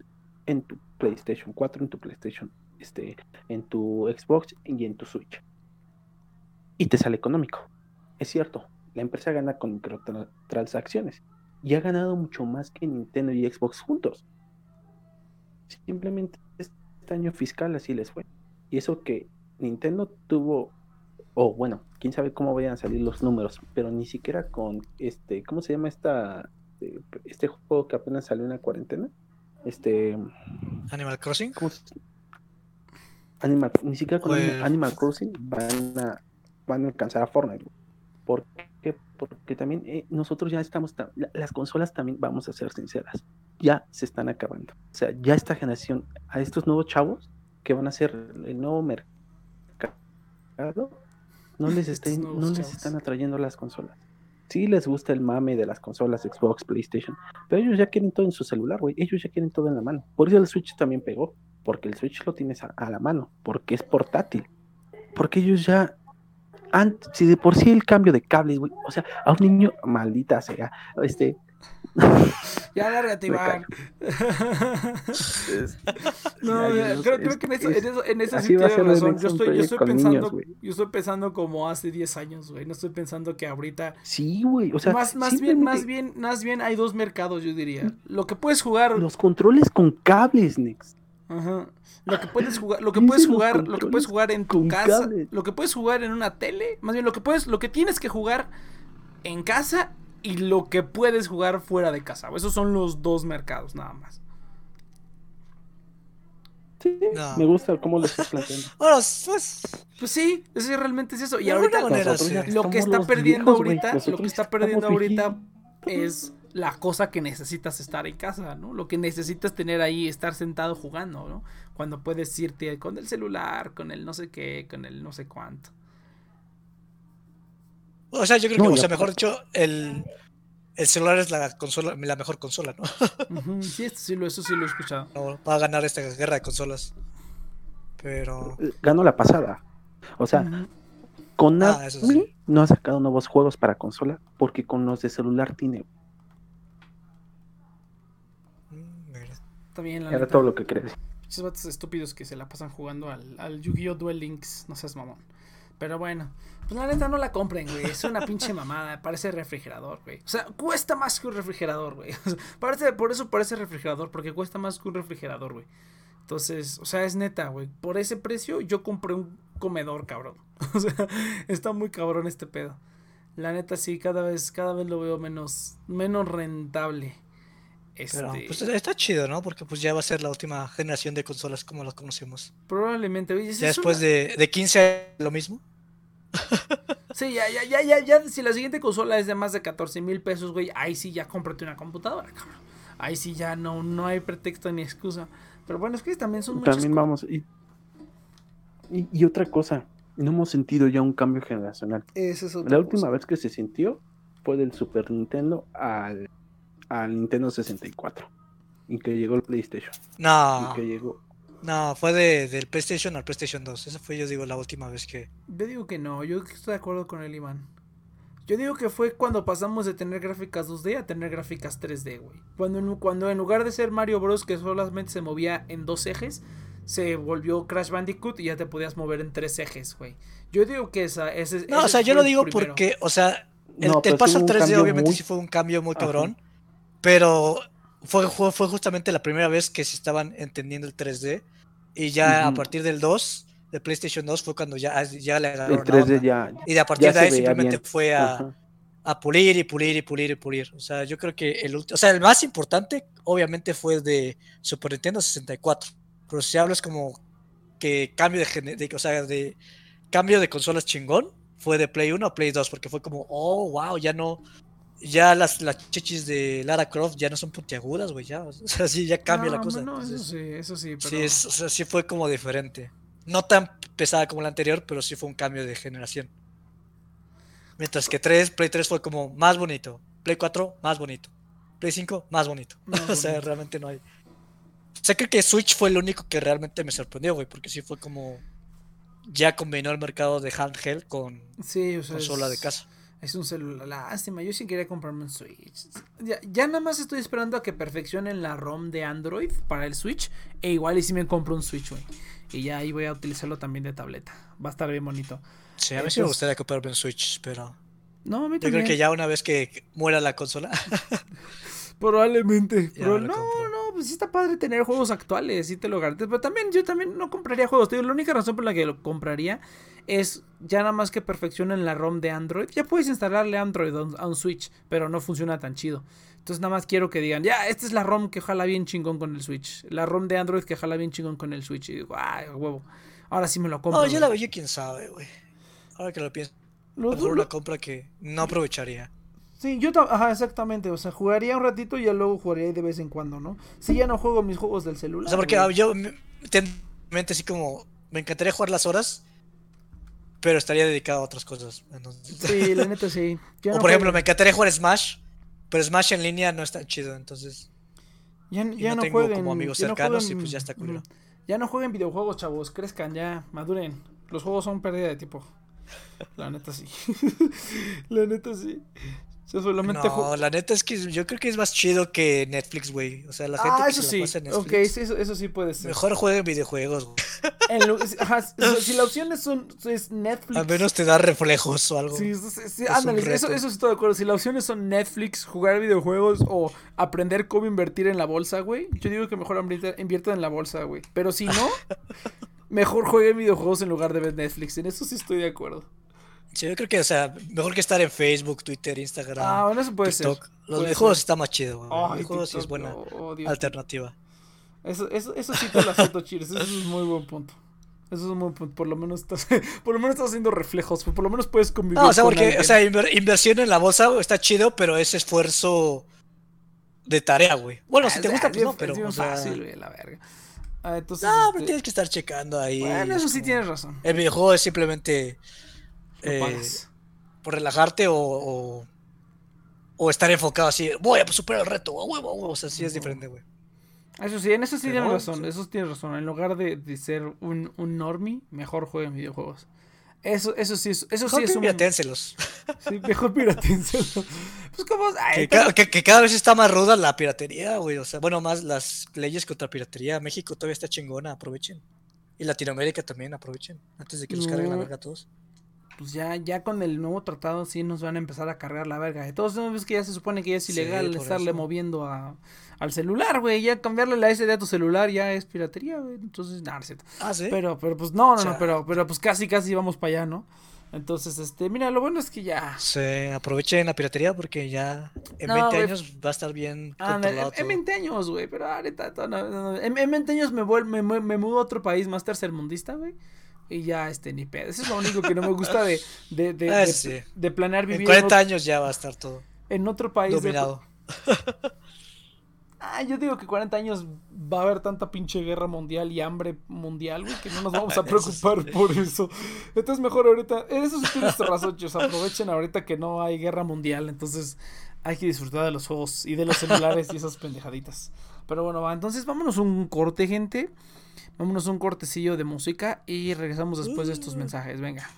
en tu PlayStation 4, en tu PlayStation, este, en tu Xbox y en tu Switch. Y te sale económico. Es cierto, la empresa gana con microtransacciones y ha ganado mucho más que Nintendo y Xbox juntos. Simplemente este año fiscal así les fue. Y eso que Nintendo tuvo, o bueno, quién sabe cómo vayan a salir los números, pero ni siquiera con este, ¿cómo se llama esta este, este juego que apenas salió en la cuarentena? Este Animal Crossing. Animal, ni siquiera con pues Animal Crossing van a van a alcanzar a Fortnite. ¿Por qué? Porque también eh, nosotros ya estamos, las consolas también, vamos a ser sinceras, ya se están acabando. O sea, ya esta generación, a estos nuevos chavos que van a ser el nuevo mercado, no les, estén, no les están atrayendo las consolas. Sí les gusta el mame de las consolas Xbox, PlayStation, pero ellos ya quieren todo en su celular, güey. Ellos ya quieren todo en la mano. Por eso el Switch también pegó, porque el Switch lo tienes a la mano, porque es portátil. Porque ellos ya si de por sí el cambio de cables, güey, o sea, a un niño, maldita sea, este. ya lárgate, Iván. no, creo, que en eso, en eso, en eso sí tienes razón. Yo estoy, yo estoy pensando, yo estoy pensando como hace 10 años, güey. No estoy pensando que ahorita. Sí, güey. O sea, más, más bien, más bien, más bien hay dos mercados, yo diría. Lo que puedes jugar. Los controles con cables, Nex. Ajá. Lo que puedes jugar, lo que puedes jugar, lo que puedes jugar en tu casa, lo que puedes jugar en una tele, más bien lo que puedes, lo que tienes que jugar en casa y lo que puedes jugar fuera de casa. Esos son los dos mercados nada más. Sí, me gusta cómo lo estás planteando. pues, pues sí, eso realmente es eso. Y ahorita lo que está perdiendo ahorita, lo que está perdiendo ahorita es la cosa que necesitas estar en casa, ¿no? Lo que necesitas tener ahí, estar sentado jugando, ¿no? Cuando puedes irte con el celular, con el no sé qué, con el no sé cuánto. O sea, yo creo que, o sea, mejor dicho, el, el celular es la consola, la mejor consola, ¿no? sí, esto sí lo, eso sí lo he escuchado. Va a ganar esta guerra de consolas. Pero. Ganó la pasada. O sea, con ah, no ha sacado nuevos juegos para consola porque con los de celular tiene Era todo lo que crees. Muchos vatos estúpidos que se la pasan jugando al, al Yu-Gi-Oh! Duel Links. No seas mamón. Pero bueno, pues la neta no la compren, güey. Es una pinche mamada. Parece refrigerador, güey. O sea, cuesta más que un refrigerador, güey. parece, por eso parece refrigerador, porque cuesta más que un refrigerador, güey. Entonces, o sea, es neta, güey. Por ese precio yo compré un comedor, cabrón. O sea, está muy cabrón este pedo. La neta sí, cada vez, cada vez lo veo menos, menos rentable. Pero pues este está chido, ¿no? Porque pues ya va a ser la última generación de consolas como las conocemos. Probablemente. ya después de, de 15 lo mismo. sí, ya, ya, ya, ya, ya, si la siguiente consola es de más de 14 mil pesos, güey, ahí sí ya cómprate una computadora, cabrón. Ahí sí ya no, no hay pretexto ni excusa. Pero bueno, es que también son muchas También vamos, y, y, otra cosa, no hemos sentido ya un cambio generacional. la última vez que se sintió fue del Super Nintendo al al Nintendo 64 y que llegó el PlayStation. No. Y que llegó. No, fue de, del PlayStation al PlayStation 2. Esa fue, yo digo, la última vez que. Yo digo que no, yo estoy de acuerdo con el Iván. Yo digo que fue cuando pasamos de tener gráficas 2D a tener gráficas 3D, güey. Cuando, en, cuando en lugar de ser Mario Bros. que solamente se movía en dos ejes, se volvió Crash Bandicoot y ya te podías mover en tres ejes, güey. Yo digo que esa. Ese, no, o sea, yo lo digo porque, o sea, el, paso al 3D obviamente sí fue un cambio muy cabrón. Pero fue, fue, justamente la primera vez que se estaban entendiendo el 3D. Y ya a partir del 2, de PlayStation 2, fue cuando ya, ya le agarraron. El 3D ya. Y de a partir de ahí simplemente fue a, a, pulir y pulir y pulir y pulir. O sea, yo creo que el o sea, el más importante, obviamente, fue de Super Nintendo 64. Pero si hablas como que cambio de, de, o sea, de cambio de consolas chingón, fue de Play 1 a Play 2, porque fue como, oh, wow, ya no, ya las, las chichis de Lara Croft ya no son puntiagudas, güey, ya. O sea, sí, ya cambia la cosa. No, eso sí, eso sí. Pero... Sí, o sea, sí fue como diferente. No tan pesada como la anterior, pero sí fue un cambio de generación. Mientras que 3, Play 3 fue como más bonito. Play 4, más bonito. Play 5, más bonito. Más o sea, realmente no hay. O sea, creo que Switch fue el único que realmente me sorprendió, güey, porque sí fue como. Ya combinó el mercado de handheld con Sí, o sea. consola es- de casa. Es un celular, lástima, yo sí quería comprarme un Switch. Ya, ya nada más estoy esperando a que perfeccionen la ROM de Android para el Switch. E igual y si me compro un Switch, güey. Y ya ahí voy a utilizarlo también de tableta. Va a estar bien bonito. Sí, a mí sí me gustaría comprarme un Switch, pero. No, a mí Yo también. creo que ya una vez que muera la consola. Probablemente. Pero no, pues sí está padre tener juegos actuales, sí te lo garantizo. Pero también yo también no compraría juegos. Te digo, la única razón por la que lo compraría es ya nada más que perfeccionen la ROM de Android. Ya puedes instalarle Android a un, Switch, pero no funciona tan chido. Entonces nada más quiero que digan, ya, esta es la ROM que jala bien chingón con el Switch. La ROM de Android que jala bien chingón con el Switch. Y digo, ay, huevo. Ahora sí me lo compro. No, yo la veía, quién sabe, güey. Ahora que lo pienso, lo- una compra que no aprovecharía. Sí, yo ajá, exactamente. O sea, jugaría un ratito y ya luego jugaría de vez en cuando, ¿no? Si ya no juego mis juegos del celular. O sea, porque güey. yo tengo en mente así como. Me encantaría jugar las horas, pero estaría dedicado a otras cosas. entonces- Sí, la neta sí. O no por ejemplo, me encantaría jugar Smash, pero Smash en línea no es tan chido, entonces. Ya, ya no no, tengo jueguen, como amigos ya no cercanos jueguen- y pues ya está. Ujú. Ya no jueguen videojuegos, chavos. Crezcan ya, maduren. Los juegos son pérdida de tiempo. La neta sí. la neta sí. Yo solamente No, la neta es que yo creo que es más chido que Netflix, güey. O sea, la gente Ah, que eso se sí. la pasa en Netflix. sí, eso, eso sí puede ser. Mejor jueguen videojuegos, güey. Si- la opción es, son, es Netflix. Al menos te da reflejos o algo. Sí, sí, sí, Es ándale, eso, eso sí estoy de acuerdo. Si las opciones son Netflix, jugar videojuegos o aprender cómo invertir en la bolsa, güey, yo digo que mejor invierta- inviertan en la bolsa, güey. Pero si no, mejor jueguen videojuegos en lugar de ver Netflix. En eso sí estoy de acuerdo. Sí, yo creo que, o sea, mejor que estar en Facebook, Twitter, Instagram, Ah, bueno, eso puede TikTok. ser. Los videojuegos está más chido, güey. Los Ay, videojuegos sí es buena alternativa. Eso, eso, eso sí te lo acepto, Cheers. Eso es un muy buen punto. Eso es un buen punto. Por lo menos estás, por lo menos estás haciendo reflejos. Por lo menos puedes convivir No, o sea, con porque, alguien. o sea, inver- inversión en la bolsa está chido, pero es esfuerzo de tarea, güey. Bueno, si te Ah, gusta, es pues no, pero. es bien o sea, fácil, güey, la verga. Ah, entonces, No, este, pero tienes que estar checando ahí. bueno, es eso sí tienes razón. El videojuego es simplemente eh, pagas. por relajarte o, o, o estar enfocado así. Voy a superar el reto, a huevo, a huevo. O sea, sí es diferente, güey. Eso sí, en eso sí Pero, tienes razón, sí. eso sí tienes razón. En lugar de, de ser un, un normie, mejor jueguen videojuegos. Eso, eso sí es, eso sí Mejor es un... piraténselos. Sí, mejor piraténselo. Pues como... ay, Que, pero- ca- que- que cada vez está más ruda la piratería, güey. O sea, bueno, más las leyes contra piratería. México todavía está chingona, aprovechen. Y Latinoamérica también, aprovechen. Antes de que nos carguen la No. verga a todos. Pues ya, ya con el nuevo tratado sí nos van a empezar a cargar la verga. De todos modos que ya se supone que ya es ilegal estarle eso. moviendo a, al celular, güey. Ya cambiarle la SD a tu celular ya es piratería, güey. Entonces, nada. Ah, sí. Pero, pero pues no, no, no, pero, pero pues casi, casi vamos para allá, ¿no? Entonces, este, mira, lo bueno es que ya... Se aprovechen la piratería porque ya en No, 20 güey. años va a estar bien Ah, en, en todo. 20 años, güey, pero ahorita no, no. En, en 20 años me, vuel- me, me, me mudo a otro país más tercermundista, güey. Y ya, este, ni pedo. Eso es lo único que no me gusta de, de, de, Ah, de- sí. de planear vivir en, 40 ot- años ya va a estar todo en otro país. de- dominado. Ah, yo digo que 40 años va a haber tanta pinche guerra mundial y hambre mundial, güey, que no nos vamos a Eso preocupar sí. por eso. Entonces mejor ahorita, eso sí tienes razón, chicos, aprovechen ahorita que no hay guerra mundial, entonces hay que disfrutar de los juegos y de los celulares y esas pendejaditas. Pero bueno, va, entonces vámonos un corte, gente. Vámonos un cortecillo de música y regresamos después de estos mensajes, venga.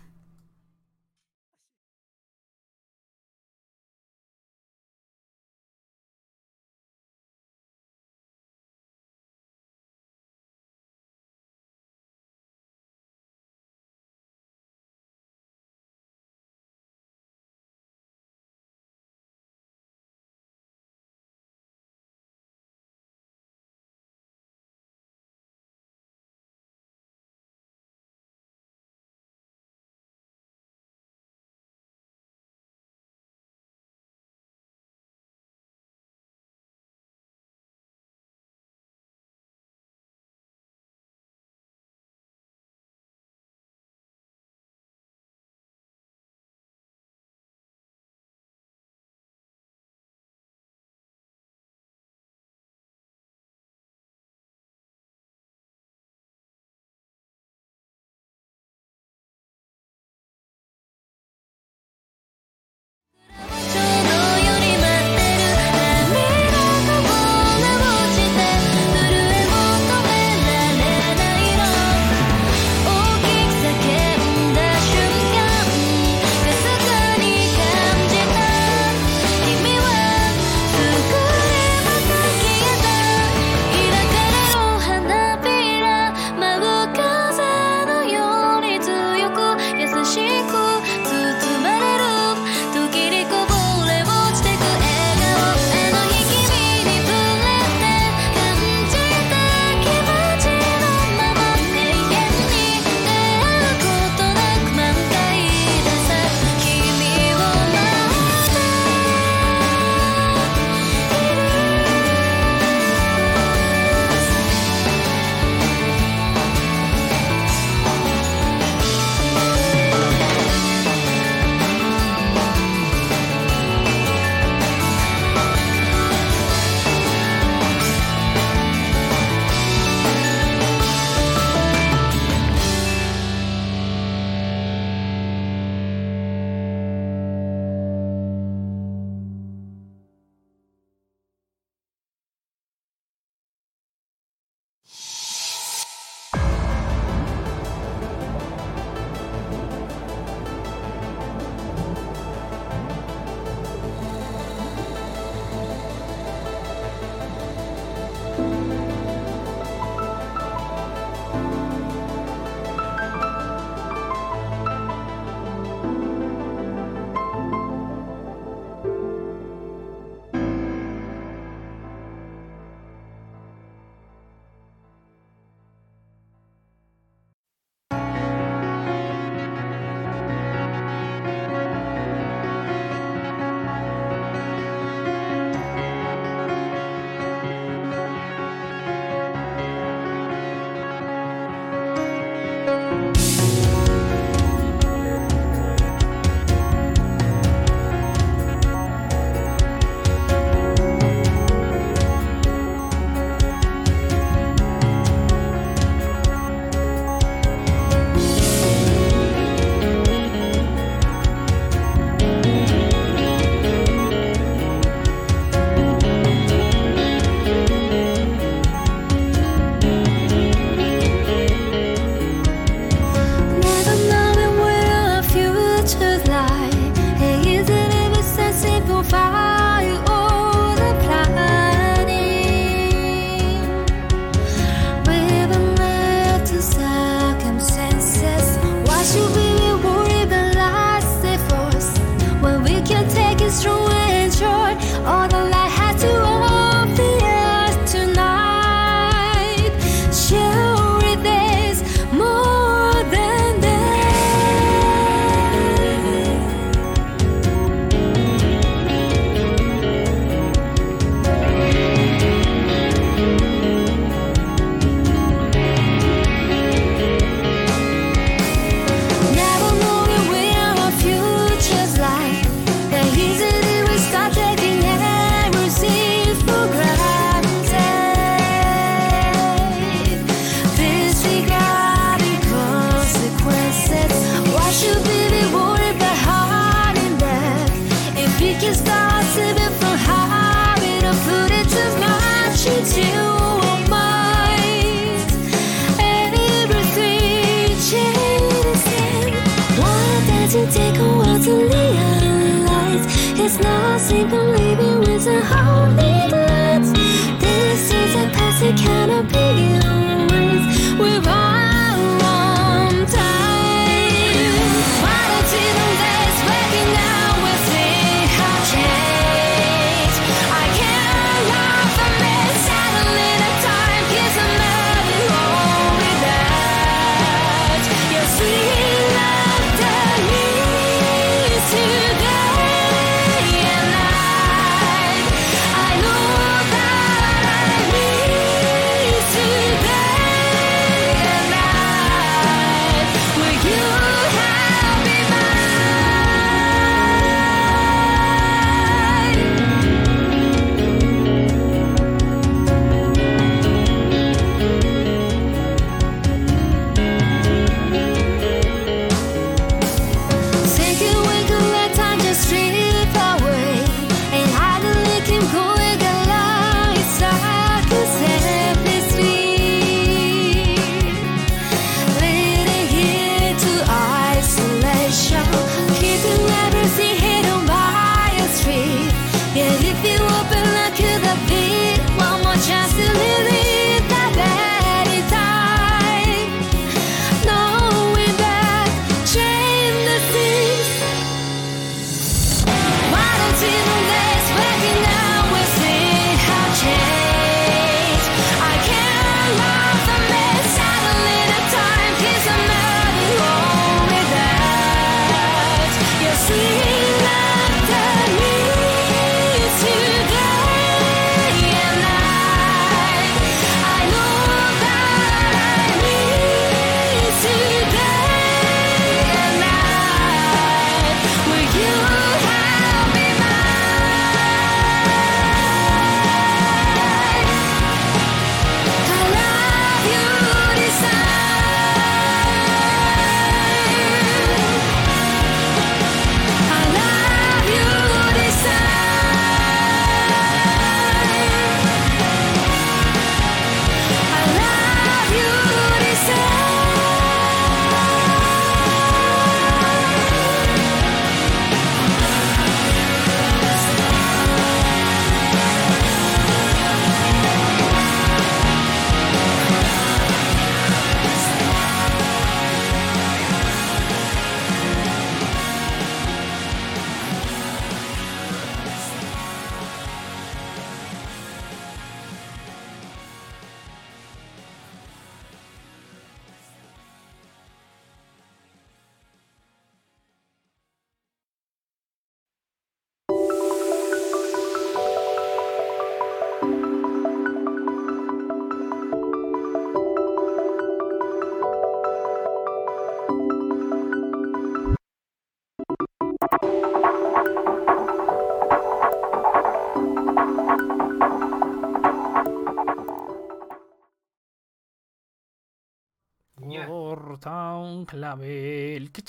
be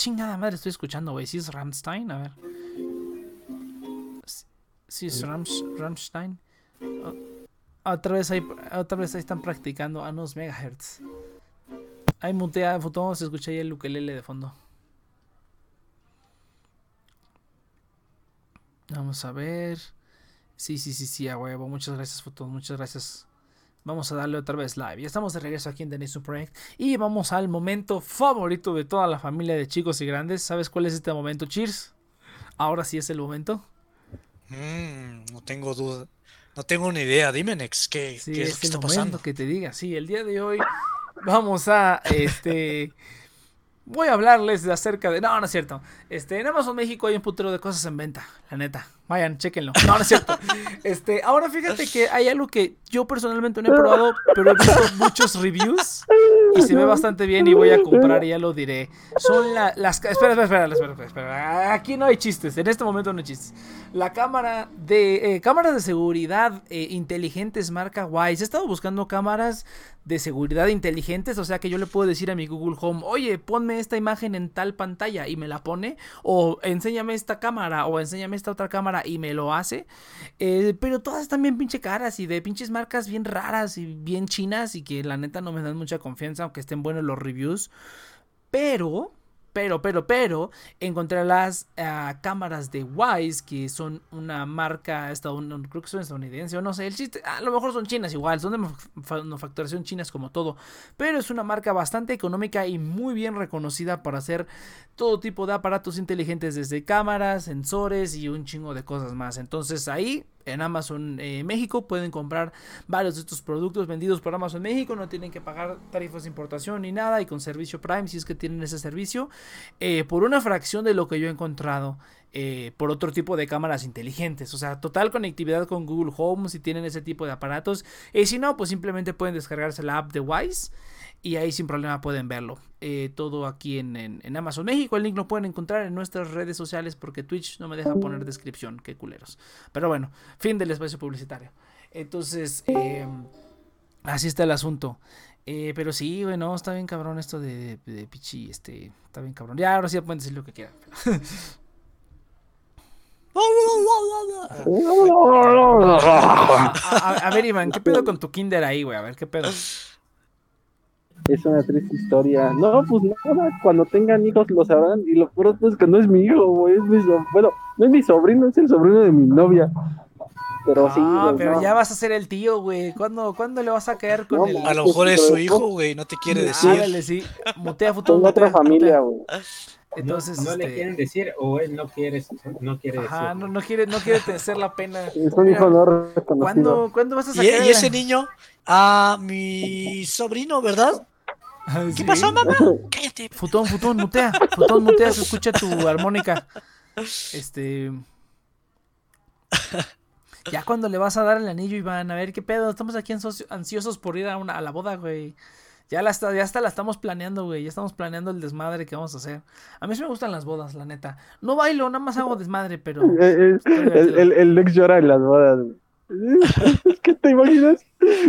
chingada madre estoy escuchando, güey? ¿Sí es Rammstein? A ver. Sí- es Rammstein. O- Otra vez, ahí, otra vez ahí están practicando a unos megahertz. Ahí mutea, foto, se escucha ahí el ukelele de fondo. Vamos a ver. Sí, sí, sí, sí, a huevo. Muchas gracias, fotos. Muchas gracias. Vamos a darle otra vez live. Ya estamos de regreso aquí en The Nation Project. Y vamos al momento favorito de toda la familia de chicos y grandes. ¿Sabes cuál es este momento, Cheers? Ahora sí es el momento. Mm, no tengo duda. No tengo ni idea. Dime, Nex, ¿qué, Sí, qué es es lo que el está momento pasando? que te diga. Sí, el día de hoy vamos a este voy a hablarles de acerca de no, no es cierto. Este en Amazon México hay un putero de cosas en venta, la neta. Vayan, chéquenlo. No, no es cierto. Este, ahora fíjate que hay algo que yo personalmente no he probado, pero he visto muchos reviews y se ve bastante bien y voy a comprar y ya lo diré. Son la- las espera, espera, espera, espera, espera. Aquí no hay chistes, en este momento no hay chistes. La cámara de eh, cámaras de seguridad eh, inteligentes marca Wise. He estado buscando cámaras de seguridad inteligentes, o sea que yo le puedo decir a mi Google Home, "Oye, ponme esta imagen en tal pantalla" y me la pone o enséñame esta cámara o enséñame esta otra cámara y me lo hace. Eh, pero todas están bien pinche caras y de pinches marcas bien raras y bien chinas y que la neta no me dan mucha confianza aunque estén buenos los reviews. Pero pero, pero, pero, encontré las ah, cámaras de Wise, que son una marca estadounidense, creo que son estadounidense, o no sé, el chiste, a lo mejor son chinas igual, son de manuf- manufacturación chinas como todo, pero es una marca bastante económica y muy bien reconocida para hacer todo tipo de aparatos inteligentes, desde cámaras, sensores y un chingo de cosas más. Entonces ahí en Amazon eh, México pueden comprar varios de estos productos vendidos por Amazon México, no tienen que pagar tarifas de importación ni nada y con servicio Prime si es que tienen ese servicio eh, por una fracción de lo que yo he encontrado eh, por otro tipo de cámaras inteligentes. O sea, total conectividad con Google Home si tienen ese tipo de aparatos. Y si no, pues simplemente pueden descargarse la app de Wise y ahí sin problema pueden verlo. Eh, todo aquí en, en- Amazon México. El link lo pueden encontrar en nuestras redes sociales porque Twitch no me deja poner descripción. Qué culeros. Pero bueno, fin del espacio publicitario. Entonces, eh, así está el asunto. Eh, pero sí, güey, no, está bien cabrón esto de, Pichi, este, está bien cabrón. Ya, ahora sí pueden decir lo que quieran. A- a ver, Iván, ¿qué pedo con tu kinder ahí, güey? A ver, ¿qué pedo? Es una triste historia. No, pues nada, cuando tengan hijos lo sabrán. Y lo peor es que no es mi hijo, güey. Es mi so- Bueno, no es mi sobrino, es el sobrino de mi novia. Pero sí. Ah, güey, pero no. ya vas a ser el tío, güey. ¿Cuándo, ¿Cuándo le vas a caer con No, el...? A lo mejor es su hijo, güey, no te quiere decir. Ándale, sí. Mutea futuro. Otra familia, güey. Entonces, no, no le este, quieren decir o él no quiere, no quiere Ajá, decir. no, no quiere, no quiere hacer la pena. Es un hijo no reconocido. ¿Cuándo, ¿Cuándo vas a ¿Y, sacar y ese la- niño? Ah, mi sobrino, ¿verdad? ¿Qué sí. pasó, mamá? Cállate. Futón, futón, mutea. Futón, mutea, se escucha tu armónica. Este. Ya cuando le vas a dar el anillo, Iván, a ver qué pedo. Estamos aquí ansioso- ansiosos por ir a, una, a la boda, güey. Ya, la está, ya hasta la estamos planeando, güey. Ya estamos planeando el desmadre que vamos a hacer. A mí sí me gustan las bodas, la neta. No bailo, nada más hago desmadre, pero. Eh, eh, el, el, el ex llora en las bodas. güey. Es que te imaginas,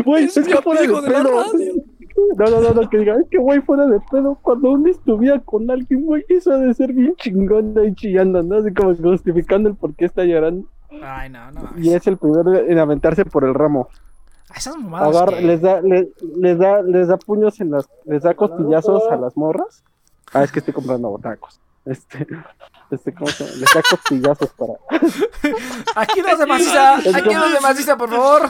güey, Es es, que fuera de la radio. No, no, no, no, que diga, es que güey, fuera de pedo. Cuando uno estuviera con alguien, güey, eso ha de ser bien chingón ahí chillando, ¿no? Así como justificando el por qué está llorando. Ay, no, no. Y es el primero en aventarse por el ramo. Esas mamadas. Agarra- que- les da, les, les da, les da puños en las, les da costillazos a las morras. Ah, es que estoy comprando botacos. Este, este, ¿cómo se llama? Les da costillazos para. Aquí dos de maciza. Aquí dos de maciza, por favor.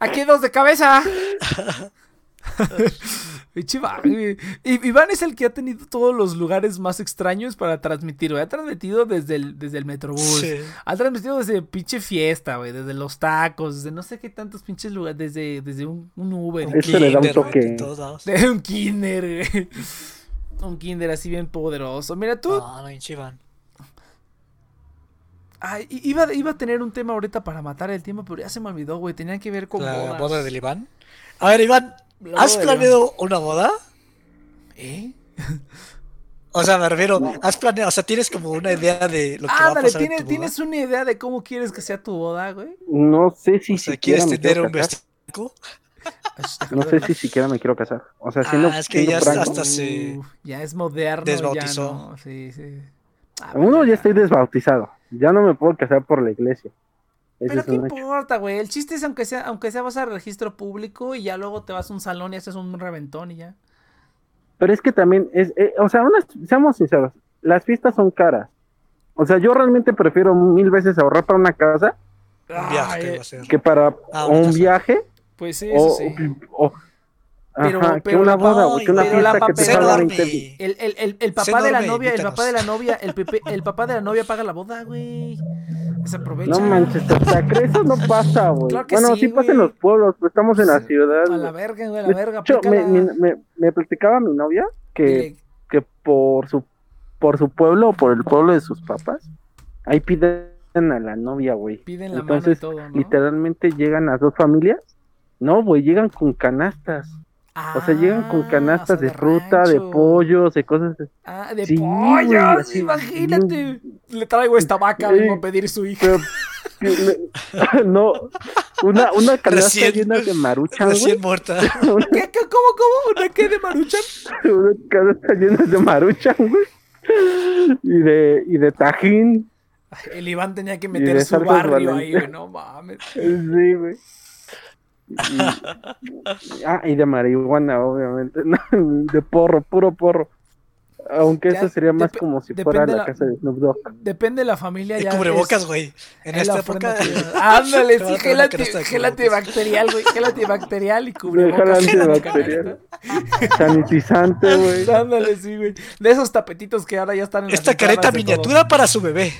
Aquí dos de cabeza. Iván, güey. Y- Iván es el que ha tenido todos los lugares más extraños para transmitir, güey. Ha transmitido desde el, desde el Metrobús. Sí. Ha transmitido desde pinche fiesta, güey. Desde los tacos, desde no sé qué tantos pinches lugares. Desde, desde un, un Uber. Un Este le da un Kinder, güey, toque. de un kinder, güey. Un kinder así bien poderoso. Mira, tú. No, Iván. Iba, iba a tener un tema ahorita para matar el tiempo, pero ya se me olvidó, güey. Tenía que ver con La bodas. boda del Iván. A ver, Iván, La ¿has boda planeado una boda? ¿Eh? O sea, me refiero, ¿has planeado? O sea, tienes como una idea de lo que va a pasar en ¿tienes, tu boda? ¿tienes una idea de cómo quieres que sea tu boda, güey? No sé si O sea, siquiera ¿quieres me tener un vestido? No sé si siquiera me quiero casar. O sea, siendo, Ah, es que ya franco, hasta se Uh, ya es moderno. desbautizó. Ya no, sí, sí. Ah, Uno ya estoy desbautizado. Ya no me puedo casar por la iglesia. Ese Pero es qué importa, güey. El chiste es aunque sea, aunque sea vas al registro público y ya luego te vas a un salón y haces un reventón y ya. Pero es que también es, eh, o sea, unas- seamos sinceros, las fiestas son caras. O sea, yo realmente prefiero mil veces ahorrar para una casa un viaje que Ay, para Ah, un viaje Pues sí, eso o, sí. o- Pero- ajá, que pero una la- boda, no, güey, que una pero la fiesta que te. 20 El, el, el, papá de la novia, el papá de la novia, el, pepe- el papá de la novia paga la boda, güey. Se aprovecha. No manches, o sea, que eso no pasa, güey. Claro que bueno, sí, sí, pasa en los pueblos, pero estamos en la ciudad. A güey. la verga, güey, a la verga. hecho, me, me, me- me platicaba mi novia que, Dile, que por su por su pueblo o por el pueblo de sus papás, ahí piden a la novia, güey. Piden la Entonces, mano y todo, ¿no? Literalmente llegan las dos familias. No, güey, llegan con canastas. O sea, llegan con Ah, canastas o sea, de fruta, de pollos, de cosas. así. Ah, de Sí, pollos, así, imagínate. Le traigo esta vaca, Sí. vengo a pedir su hija. Pero, le- no, una, una canasta Recién- llena de maruchan, güey. Recién muerta. Una, ¿Qué, qué, cómo, cómo? ¿Una qué de maruchan? una canasta llena de maruchan, güey. Y de, y de tajín. El Iván tenía que meter de su barrio ahí, güey. No mames. Sí, güey. Y- ah, y de marihuana, obviamente. ¿no? De porro, puro porro. Aunque Ya, eso sería más como si fuera la la- casa de Snoop Dogg. Depende de la familia. Ya cubrebocas, es- güey. En es esta época. Ándale, sí, gel, una anti- canasta de gel cubrebocas. antibacterial, güey. Gel antibacterial y Gel cubrebocas. antibacterial. Sanitizante, güey. Ándale, sí, güey. De esos tapetitos que ahora ya están en Esta careta todo. miniatura para su bebé.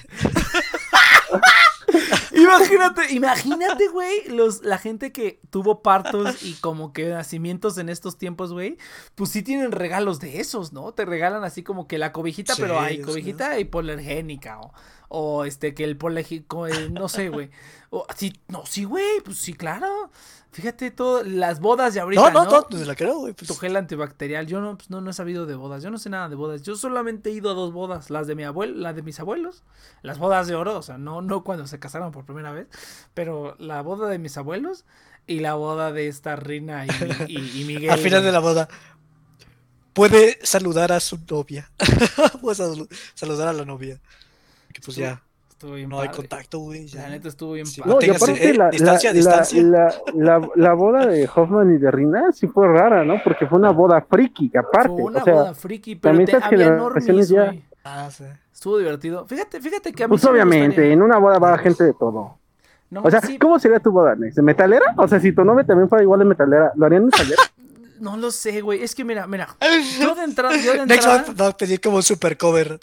Imagínate, imagínate, güey, los, la gente que tuvo partos y como que nacimientos en estos tiempos, güey, pues sí tienen regalos de esos, ¿no? Te regalan así como que la cobijita, Sí, pero hay cobijita hipoalergénica o, o este que el polégico, no sé, güey. O sí, no, sí, güey, pues sí, claro. Fíjate todo, las bodas de ahorita, No, no, ¿no? no, desde la creo, güey. pues. Tu gel antibacterial. Yo no, pues no, no he sabido de bodas. Yo no sé nada de bodas. Yo solamente he ido a dos bodas. Las de mi abuelo, la de mis abuelos. Las bodas de oro. O sea, no, no cuando se casaron por primera vez. Pero la boda de mis abuelos y la boda de esta Rina y, y- y Miguel. Al final de la boda. Puede saludar a su novia. Puede salu- saludar a la novia. Que pues ya Estuvo bien no hay padre. contacto, güey. ya. La neta estuvo bien Sí, padre. No, y aparte eh, la, distancia, la, distancia. La, la, boda de Hoffman y de Rina sí fue rara, ¿no? Porque fue una boda friki, aparte. Fue una o sea, boda friki, pero también te, había normis, ya-. Ah, sí. Estuvo divertido. Fíjate, fíjate que a mí pues obviamente, gustaría- en una boda va gente de todo. No, O sea, sí, ¿cómo sería tu boda, Nex? ¿De metalera? O sea, si tu novia también fuera igual de metalera, ¿lo harían metalera? no lo sé, güey. Es que mira, mira. Yo de entrada, yo de Next va, entrada. va a pedir como un super cover.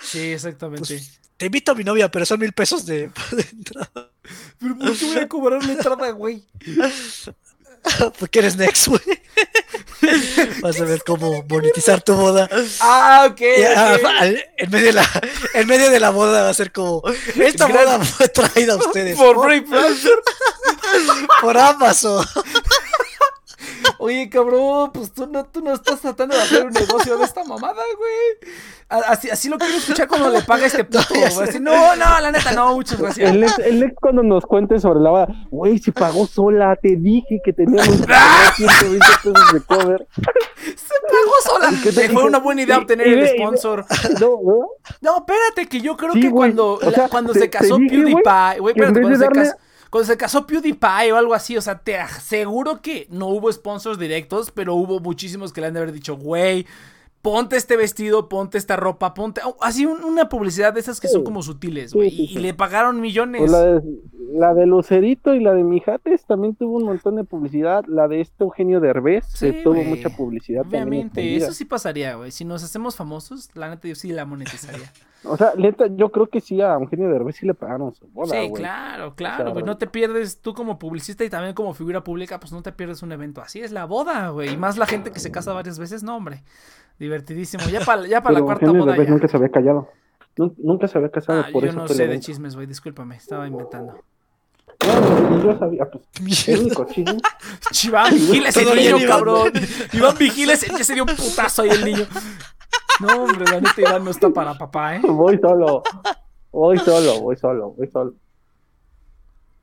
Sí, exactamente. Pues, te invito a mi novia, pero son mil pesos de, de entrada. Pero ¿por qué voy a cobrar la entrada, güey? Porque eres Next, güey. Vas a ver cómo monetizar tu boda. Ah, ok. Ah, ok. al- en, medio de la, en medio de la boda va a ser como esta Gran- boda fue traída a ustedes Por por, por Amazon. Oye, cabrón, pues tú no, tú no estás tratando de hacer un negocio de esta mamada, güey. Así, así lo quiero escuchar cuando le paga este puto, güey. Así, no, no, la neta, no, muchas gracias. El Nex, el Nex cuando nos cuente sobre la boda, güey, si pagó sola, te dije que teníamos 120 pesos de cover. Se pagó sola. ¿Qué te fue una buena idea obtener el sponsor. No, ¿no? No, espérate, que yo creo Sí, que güey. cuando, O la- sea, cuando te- se casó dije, PewDiePie, güey, espérate, cuando se, casó, cuando se casó PewDiePie o algo así, o sea, te aseguro que no hubo sponsors directos, pero hubo muchísimos que le han de haber dicho, güey, ponte este vestido, ponte esta ropa, ponte, oh, así un- una publicidad de esas que son como sutiles, güey, sí, y, sí. y le pagaron millones. Pues la, de, la de Lucerito y la de Mijates también tuvo un montón de publicidad. La de este Eugenio Derbez Sí, eh, tuvo mucha publicidad. Obviamente, eso sí pasaría, güey. Si nos hacemos famosos, la neta yo sí la monetizaría. O sea, neta, yo creo que sí a Eugenio Derbez sí le pagaron su boda, sí, güey. claro, claro, sea, güey. No te pierdes, tú como publicista y también como figura pública, pues no te pierdes un evento así. Es la boda, güey. Y más la gente que se casa varias veces, no, hombre. Divertidísimo. Ya para ya pa la cuarta Eugenio boda Derbez ya. nunca se había callado. Nun- Nunca se había casado, Ah, por yo eso no fue el sé de chismes, güey. Discúlpame, estaba inventando. No, yo sabía, pues. El único chisme. Iván Vigiles el niño, cabrón. Iván Vigiles ya se dio un putazo ahí el niño. No, hombre, la neta Iván no está para papá, ¿eh? Voy solo. Voy solo, voy solo, voy solo.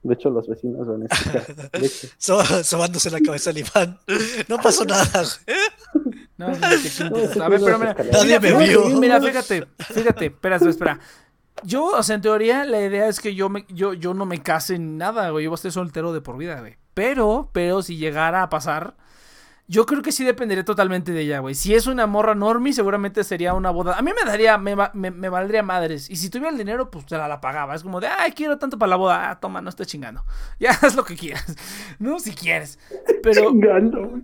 De hecho, los vecinos van a escuchar. So- sobándose la cabeza al Iván. No pasó nada. No, qué interesante. A ver, pero mira, Nadie me mira, vio. Mira, fíjate, fíjate, espera, espera. Yo, o sea, en teoría, la idea es que yo, me, yo, yo no me case ni nada, güey. Yo voy a estar soltero de por vida, güey. Pero, pero si llegara a pasar, yo creo que sí dependería totalmente de ella, güey. Si es una morra normie, seguramente sería una boda. A mí me daría, me, me, me valdría madres. Y si tuviera el dinero, pues se la, la pagaba. Es como de, ay, quiero tanto para la boda. Ah, toma, no estés chingando. Ya haz lo que quieras. No, si quieres. Pero, Chingando.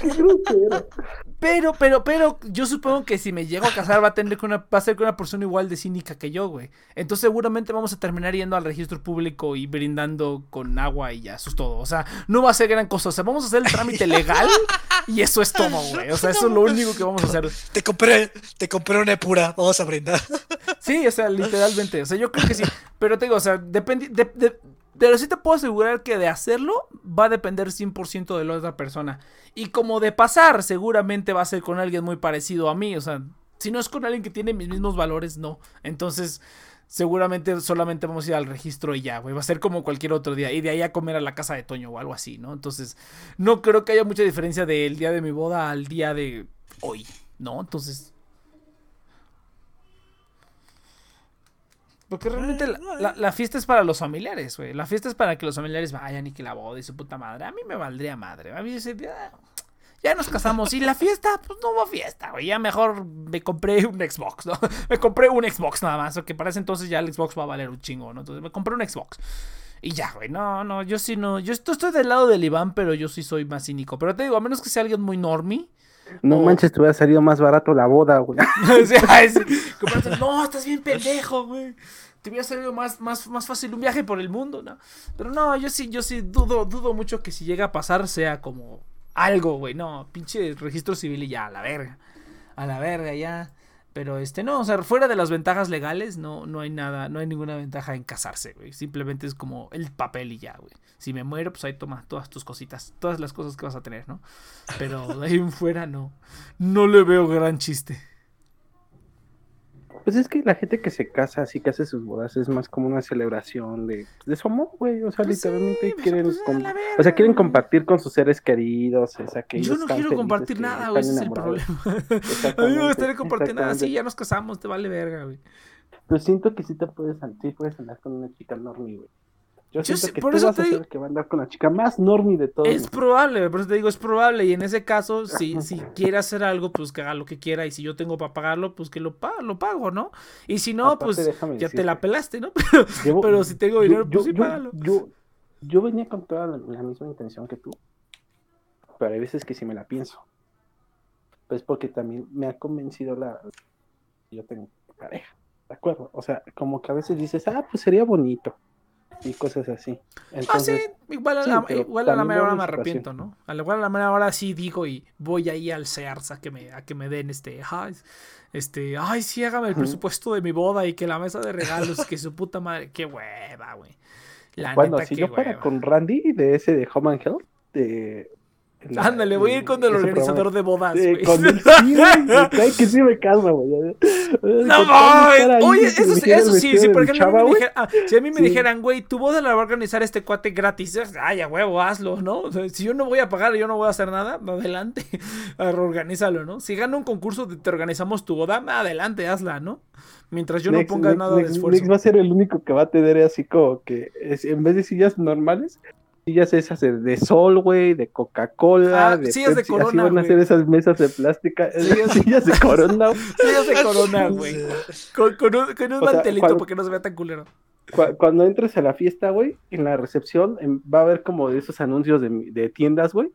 Qué. Pero, pero, pero, yo supongo que si me llego a casar va a tener que una, va a ser con una persona igual de cínica que yo, güey. Entonces seguramente vamos a terminar yendo al registro público y brindando con agua y ya, eso es todo. O sea, no va a ser gran cosa. O sea, vamos a hacer el trámite legal y eso es todo, güey. O sea, eso es lo único que vamos a hacer. Te compré, te compré una pura. Vamos a brindar. Sí, o sea, literalmente. O sea, yo creo que sí. Pero te digo, o sea, depende. De, de- pero sí te puedo asegurar que de hacerlo va a depender 100% de la otra persona. Y como de pasar, seguramente va a ser con alguien muy parecido a mí. O sea, si no es con alguien que tiene mis mismos valores, no. Entonces, seguramente solamente vamos a ir al registro y ya, güey. Va a ser como cualquier otro día. Y de ahí a comer a la casa de Toño o algo así, ¿no? Entonces, no creo que haya mucha diferencia del día de mi boda al día de hoy, ¿no? Entonces. Porque realmente la, la- la fiesta es para los familiares, güey. La fiesta es para que los familiares vayan y que la boda y su puta madre. A mí me valdría madre. A mí ese día- Ya nos casamos. Y la fiesta, pues no hubo fiesta, güey. Ya mejor me compré un Xbox, ¿no? Me compré un Xbox nada más. Que para ese entonces ya el Xbox va a valer un chingo, ¿no? Entonces me compré un Xbox. Y ya, güey, no, no, yo sí no. Yo esto- estoy del lado del Iván, pero yo sí soy más cínico. Pero te digo, a menos que sea alguien muy normie. No manches, te hubiera salido más barato la boda, güey. O sea, es- no, estás bien pendejo, güey. Te hubiera salido más, más, más fácil un viaje por el mundo, ¿no? Pero no, yo sí, yo sí dudo, dudo mucho que si llega a pasar sea como algo, güey. No, pinche registro civil y ya, a la verga. A la verga, ya. Pero este, no, o sea, fuera de las ventajas legales, no, no hay nada, no hay ninguna ventaja en casarse, güey. Simplemente es como el papel y ya, güey. Si me muero, pues ahí toma todas tus cositas, todas las cosas que vas a tener, ¿no? Pero de ahí en fuera no. No le veo gran chiste. Pues es que la gente que se casa, así que hace sus bodas, es más como una celebración de, de su amor, güey. O sea, Pues literalmente pues, quieren, pues, o sea, quieren compartir con sus seres queridos, o sea, que Yo no quiero compartir nada, güey. Ese es el problema. A mí no me gustaría compartir nada. Sí, ya nos casamos, te vale verga, güey. Pero siento que sí te puedes, sí puedes andar con una chica normie, güey. Yo, Yo siento que por tú eso vas te a ser digo- el que va a andar con la chica más normie de todos. Es probable, por eso te digo, es probable. Y en ese caso, si, si quiere hacer algo, pues que haga lo que quiera. Y si yo tengo para pagarlo, pues que lo, pa lo pago, ¿no? Y si no, Aparte, pues ya te la decirte, pelaste, ¿no? Pero, llevo- pero si tengo dinero, yo, pues sí, yo- págalo. Yo, yo venía con toda la, la misma intención que tú, pero hay veces que sí me la pienso. Pues porque también me ha convencido la... Yo tengo pareja, ¿de acuerdo? O sea, como que a veces dices, ah, pues sería bonito. Y cosas así. Ah, sí, igual a la, igual a la mera hora me arrepiento, ¿no? A la, igual a la mera hora sí digo y voy ahí al Sears a que me, a que me den este, ay, este, ay, sí, hágame el presupuesto de mi boda y que la mesa de regalos, que su puta madre, qué hueva, güey. La bueno, neta, si qué yo fuera hueva. con Randy de ese de Home and Health, de... la- Ándale, voy a ir con el organizador de bodas. Sí, con él sí, güey, que sí me calma, güey. No mames. Oye, eso, sí- eso sí, si por ejemplo a mí me dijera- ah, si a mí me Sí. dijeran, güey, tu boda la va a organizar este cuate gratis, ay, a huevo, hazlo, ¿no? O sea, si yo no voy a pagar yo no voy a hacer nada, adelante, organízalo, ¿no? Si gana un concurso de te organizamos tu boda, adelante, hazla, ¿no? Mientras yo no ponga nada de esfuerzo. va a ser el único que va a tener así como que es- en vez de sillas normales, sillas esas de, de sol, güey, de Coca-Cola, Ah, de sillas de Pepsi, así Corona, van a güey. hacer esas mesas de plástica, Sillas- sillas de Corona. Sillas de corona, güey. Con, con un, con un O sea, mantelito cuando- para que no se vea tan culero. Cu- Cuando entres a la fiesta, güey, en la recepción va a haber como de esos anuncios de, de tiendas, güey,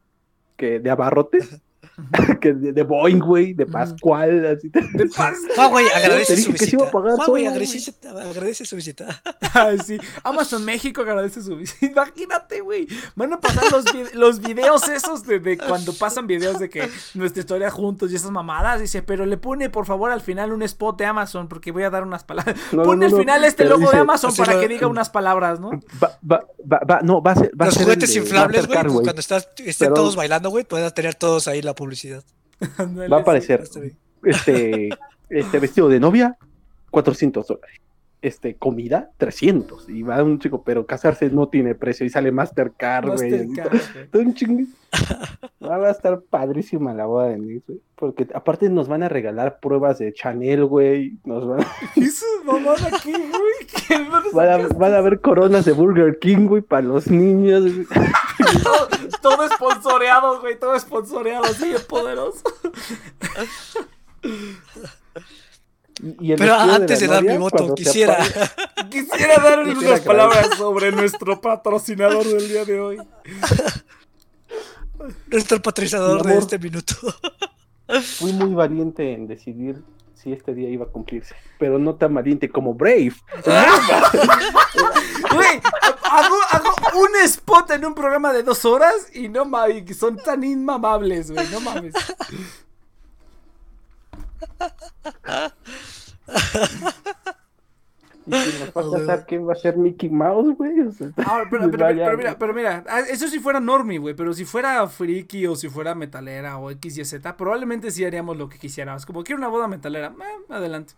que de abarrotes, que de, de Boeing, güey, de. Pascual, así. De paz. Juan, güey, Te agradece su que a visita. pagar Juan, güey, solo, agradece, agradece su visita. Ay, sí. Amazon México agradece su visita. Imagínate, güey. Van a pasar los, vi- los videos esos de, de cuando pasan videos de que nuestra historia juntos y esas mamadas. Dice, pero le pone por favor al final un spot de Amazon porque voy a dar unas palabras. No, Pone no, al no, final este logo de Amazon para que diga unas palabras, ¿no? Va, va, va, va- no, va a ser. Va Los a ser juguetes el inflables, güey, cuando estás, estén Pero- todos bailando, güey, pueden tener todos ahí la publicidad. Va a aparecer este, este vestido de novia, 400 dólares. Este, comida, 300. Y va un chico, pero casarse no tiene precio y sale Mastercard, güey. Mastercard. Va a estar padrísima la boda de Nix, güey. Porque aparte nos van a regalar pruebas de Chanel, güey. Nos van, ¿Qué es mamada aquí, güey? ¿Qué van a van a haber coronas de Burger King, güey, para los niños. güey. todo, todo esponsoreado, güey. Todo esponsoreado, así de poderoso. Y el Pero antes de, dar mi voto, quisiera. Quisiera dar unas palabras sobre nuestro patrocinador del día de hoy. Nuestro patrocinador de este minuto. Fui muy valiente en decidir si este día iba a cumplirse, pero no tan valiente como Brave. Güey, hago, hago un spot en un programa de dos horas y no mames, son tan inmamables, güey, no mames. Y si nos va a casar, ¿quién va a ser Mickey Mouse, güey? O sea, Ah, pero, pero- vaya, pero mira, pero mira, ah, eso si fuera normie, güey, pero si fuera friki o si fuera metalera o X y Z, probablemente sí haríamos lo que quisiéramos. Como quiero una boda metalera, eh, adelante.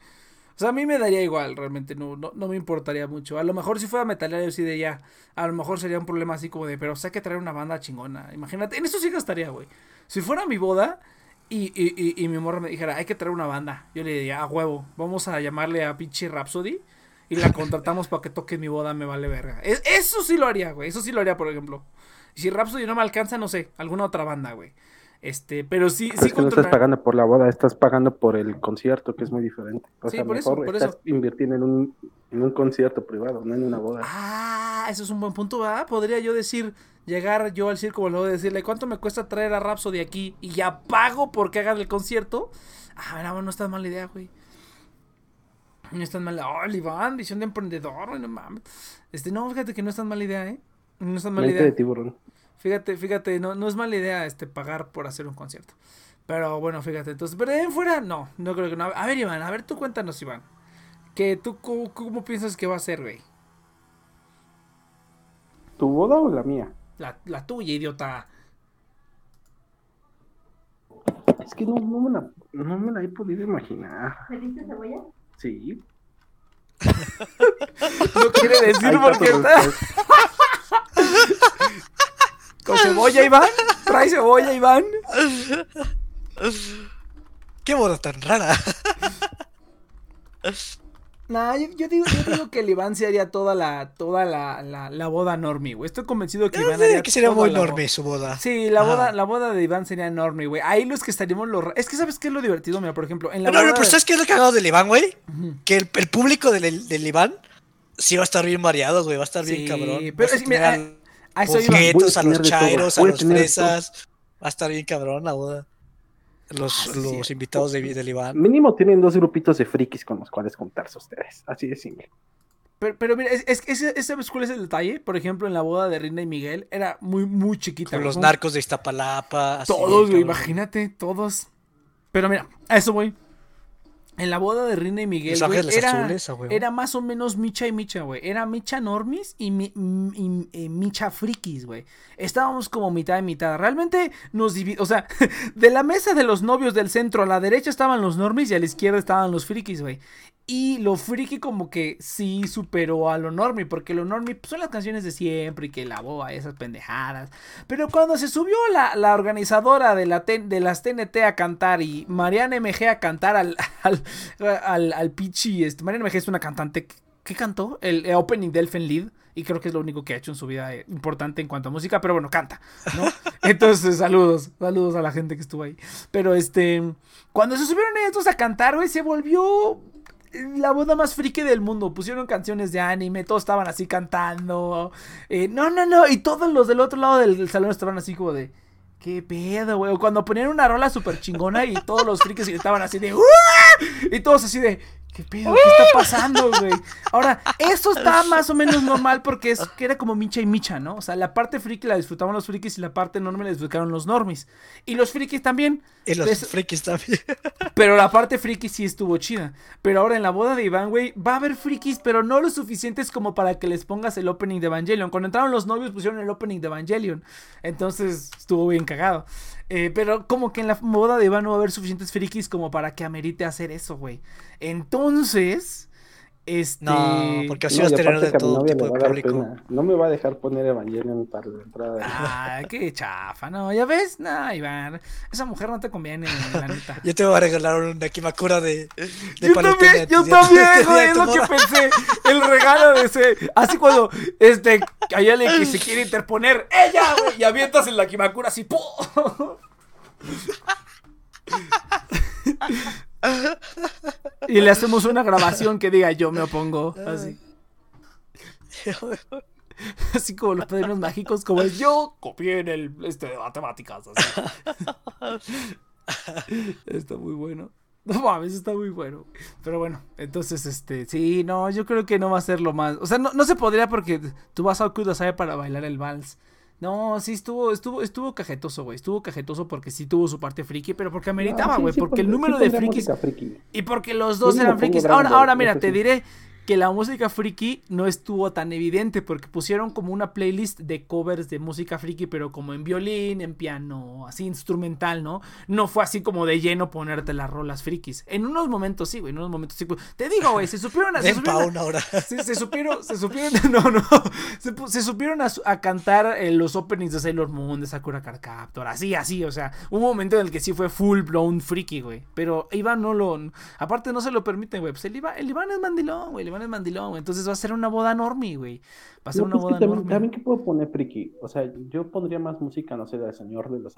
O sea, a mí me daría igual, realmente, no, no, no me importaría mucho. A lo mejor si fuera metalera, yo sí de ya, a lo mejor sería un problema así como de, pero o sea, hay que traer una banda chingona. Imagínate, en eso sí gastaría, güey. Si fuera mi boda y, y, y, y mi morra me dijera, hay que traer una banda, yo le diría, a huevo, vamos a llamarle a pinche Rhapsody y la contratamos para que toque mi boda, me vale verga. Es- eso sí lo haría, güey. Eso sí lo haría, por ejemplo. Si Rhapsody no me alcanza, no sé, alguna otra banda, güey. Este, pero sí, Pero sí es que no estás pagando por la boda, estás pagando por el concierto, que es muy diferente. O Sí, sea, por eso, mejor por estás eso. invirtiendo en un, en un concierto privado, no en una boda. Ah, eso es un buen punto, ¿verdad? Podría yo decir, llegar yo al circo y decirle, ¿cuánto me cuesta traer a Rhapsody aquí? Y ya pago porque hagan el concierto. Ah, mira, no está mala idea, güey. No es tan mala. Oh, Iván, visión de emprendedor, güey, no mames. Este, no, fíjate que no es tan mala idea, ¿eh? No es tan mala Mente idea. de tiburón. Fíjate, fíjate, no, no es mala idea este pagar por hacer un concierto. Pero bueno, fíjate, entonces, pero de ahí en fuera, no, no creo que no. A ver, Iván, a ver, tú cuéntanos, Iván. Que tú, ¿cómo, cómo piensas que va a ser, güey? ¿Tu boda o la mía? La, la tuya, idiota. Es que no, no, me, la, no me la he podido imaginar. ¿Metiste cebolla? Sí. No quiere decir porque tu está. con cebolla, Iván. Trae cebolla, Iván. Qué boda tan rara. Nah, yo, yo digo, yo digo que el Iván se haría toda la, toda la, la, la boda normie, güey. Estoy convencido que Iván haría que sería muy enorme su boda. Sí, la boda, la boda de Iván sería enorme, güey. Ahí los que estaríamos los... Es que ¿sabes qué es lo divertido? Mira, por ejemplo, en la No, no, boda... pero de- ¿sabes qué es lo cagado del Iván, güey? Que el, el público del, del Iván sí va a estar bien variado, güey. Va a estar bien Sí, cabrón. pero es que, mira, tener A eso a los iba. guetos, a los chairos, a los fresas. Va a estar bien cabrón la boda. Los, Ah, los sí. invitados de, del Iván. Mínimo tienen dos grupitos de frikis con los cuales juntarse ustedes. Así de simple. Pero, pero mira, es, es, es- es- ¿sabes cuál es el detalle? Por ejemplo, en la boda de Rina y Miguel era muy, muy chiquita. Con los narcos de Iztapalapa. así, Todos, güey, imagínate, todos. Pero mira, a eso voy. En la boda de Rina y Miguel, güey, era, Azules, más o menos Micha y Micha, güey. Era Micha Normis y, mi- y- y Micha Frikis, güey. Estábamos como mitad y mitad. Realmente nos dividimos, o sea, de la mesa de los novios del centro a la derecha estaban los Normis y a la izquierda estaban los Frikis, güey. Y lo friki como que sí superó a lo normie, porque lo normie pues, son las canciones de siempre y que la boba, esas pendejadas. Pero cuando se subió la, la organizadora de, la ten- de las TNT a cantar y Mariana MG a cantar al, al, al, al Pichi, este, Mariana MG es una cantante que, que cantó el, opening de Elfen Lied. Y creo que es lo único que ha hecho en su vida eh, importante en cuanto a música, pero bueno, canta, ¿no? Entonces, saludos, saludos a la gente que estuvo ahí. Pero este, cuando se subieron ellos dos a cantar, güey, se volvió la boda más friki del mundo. Pusieron canciones de anime, todos estaban así cantando. Eh, no, no, no. Y todos los del otro lado del, salón estaban así como de. ¿Qué pedo, güey? Cuando ponían una rola súper chingona y todos los frikis estaban así de. "¡Uah!", Y todos así de. ¿Qué pedo? ¿Qué está pasando, güey? Ahora, eso está más o menos normal porque es que era como micha y micha, ¿no? O sea, la parte friki la disfrutaban los frikis y la parte enorme la disfrutaron los normis. Y los frikis también. Y los frikis también. pero la parte friki sí estuvo chida. Pero ahora en la boda de Iván, güey, va a haber frikis, pero no lo suficientes como para que les pongas el opening de Evangelion. Cuando entraron los novios pusieron el opening de Evangelion. Entonces estuvo bien cagado. Eh, pero como que en la boda de Iván no va a haber suficientes frikis como para que amerite hacer eso, güey. Entonces, este... No, porque así No, vas a tener aparte de todo tipo de público. pena. No me va a dejar poner Evangelion para la entrada. Ay, qué chafa, ¿no? ¿Ya ves? No, Iván. Esa mujer no te conviene, la neta. Yo te voy a regalar una Kimakura de, de Yo también, de yo también, de güey, es lo que pensé. El regalo de ese. Así cuando este hay alguien que se quiere interponer, ¡ella, güey! Y avientas en la Kimakura así, ¡pum! Y le hacemos una grabación que diga yo me opongo. Así. Así como los padrinos mágicos, como es yo copié en el este de matemáticas. Así. Está muy bueno. No mames, está muy bueno. Pero bueno, entonces, este, sí, no, yo creo que no va a ser lo más. O sea, no, no se podría porque tú vas a Kudasai para bailar el vals. No, sí estuvo, estuvo, estuvo cajetoso, güey. Estuvo cajetoso porque sí tuvo su parte friki, pero porque ameritaba, No, sí, güey. sí porque el número sí de frikis. friki. Y porque los dos eran frikis. Ahora, ahora mira, te diré que la música friki no estuvo tan evidente porque pusieron como una playlist de covers de música friki, pero como en violín, en piano, así instrumental, ¿no? No fue así como de lleno ponerte las rolas frikis. En unos momentos sí, güey, en unos momentos sí. Te digo, güey, se supieron, se Ven supieron una hora. se, se supieron, se supieron, no, no, se, se supieron a, a cantar eh, los openings de Sailor Moon, de Sakura Card Captor, así, así, o sea, un momento en el que sí fue full blown freaky, güey, pero Iván no lo, aparte no se lo permiten, güey, pues el Iván, el Iván es mandilón, güey, Iván es mandilón, güey, entonces va a ser una boda normie, güey, va a ser No, una pues boda también, normie. también que puedo poner friki. O sea, yo pondría más música, no sé, del Señor de los.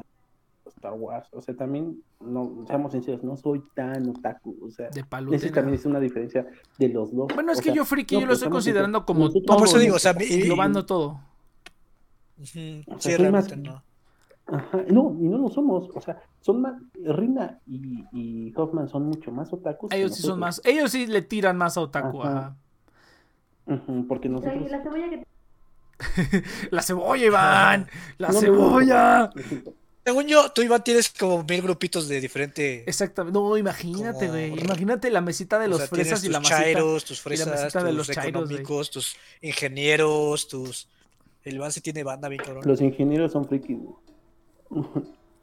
Star Wars. O sea, también, no, seamos sinceros, no soy tan otaku. O sea, De palute. también es una diferencia de los dos. Bueno, es O que sea, yo friki, no, yo lo pues, estoy considerando como todo. No, por eso digo, o sea, englobando todo. O Sí, soy más- realmente no. Ajá, no, y no lo somos. O sea, son más. Rina y, y Hoffman son mucho más otakus. Ellos sí son más, ellos sí le tiran más a otaku. Ajá. ajá. Ujú, porque nosotros. La cebolla que La cebolla, Iván. La No cebolla. Según yo, tú, Iván, tienes como mil grupitos de diferente. Exactamente. No, imagínate, Como- güey. Imagínate la mesita de o los sea, fresas y la tus masita. chairos, tus y la fresas, mesita tus de los chairos, güey. económicos, tus ingenieros, tus. El Iván sí tiene banda bien cabrón. Los ingenieros son frikis. No,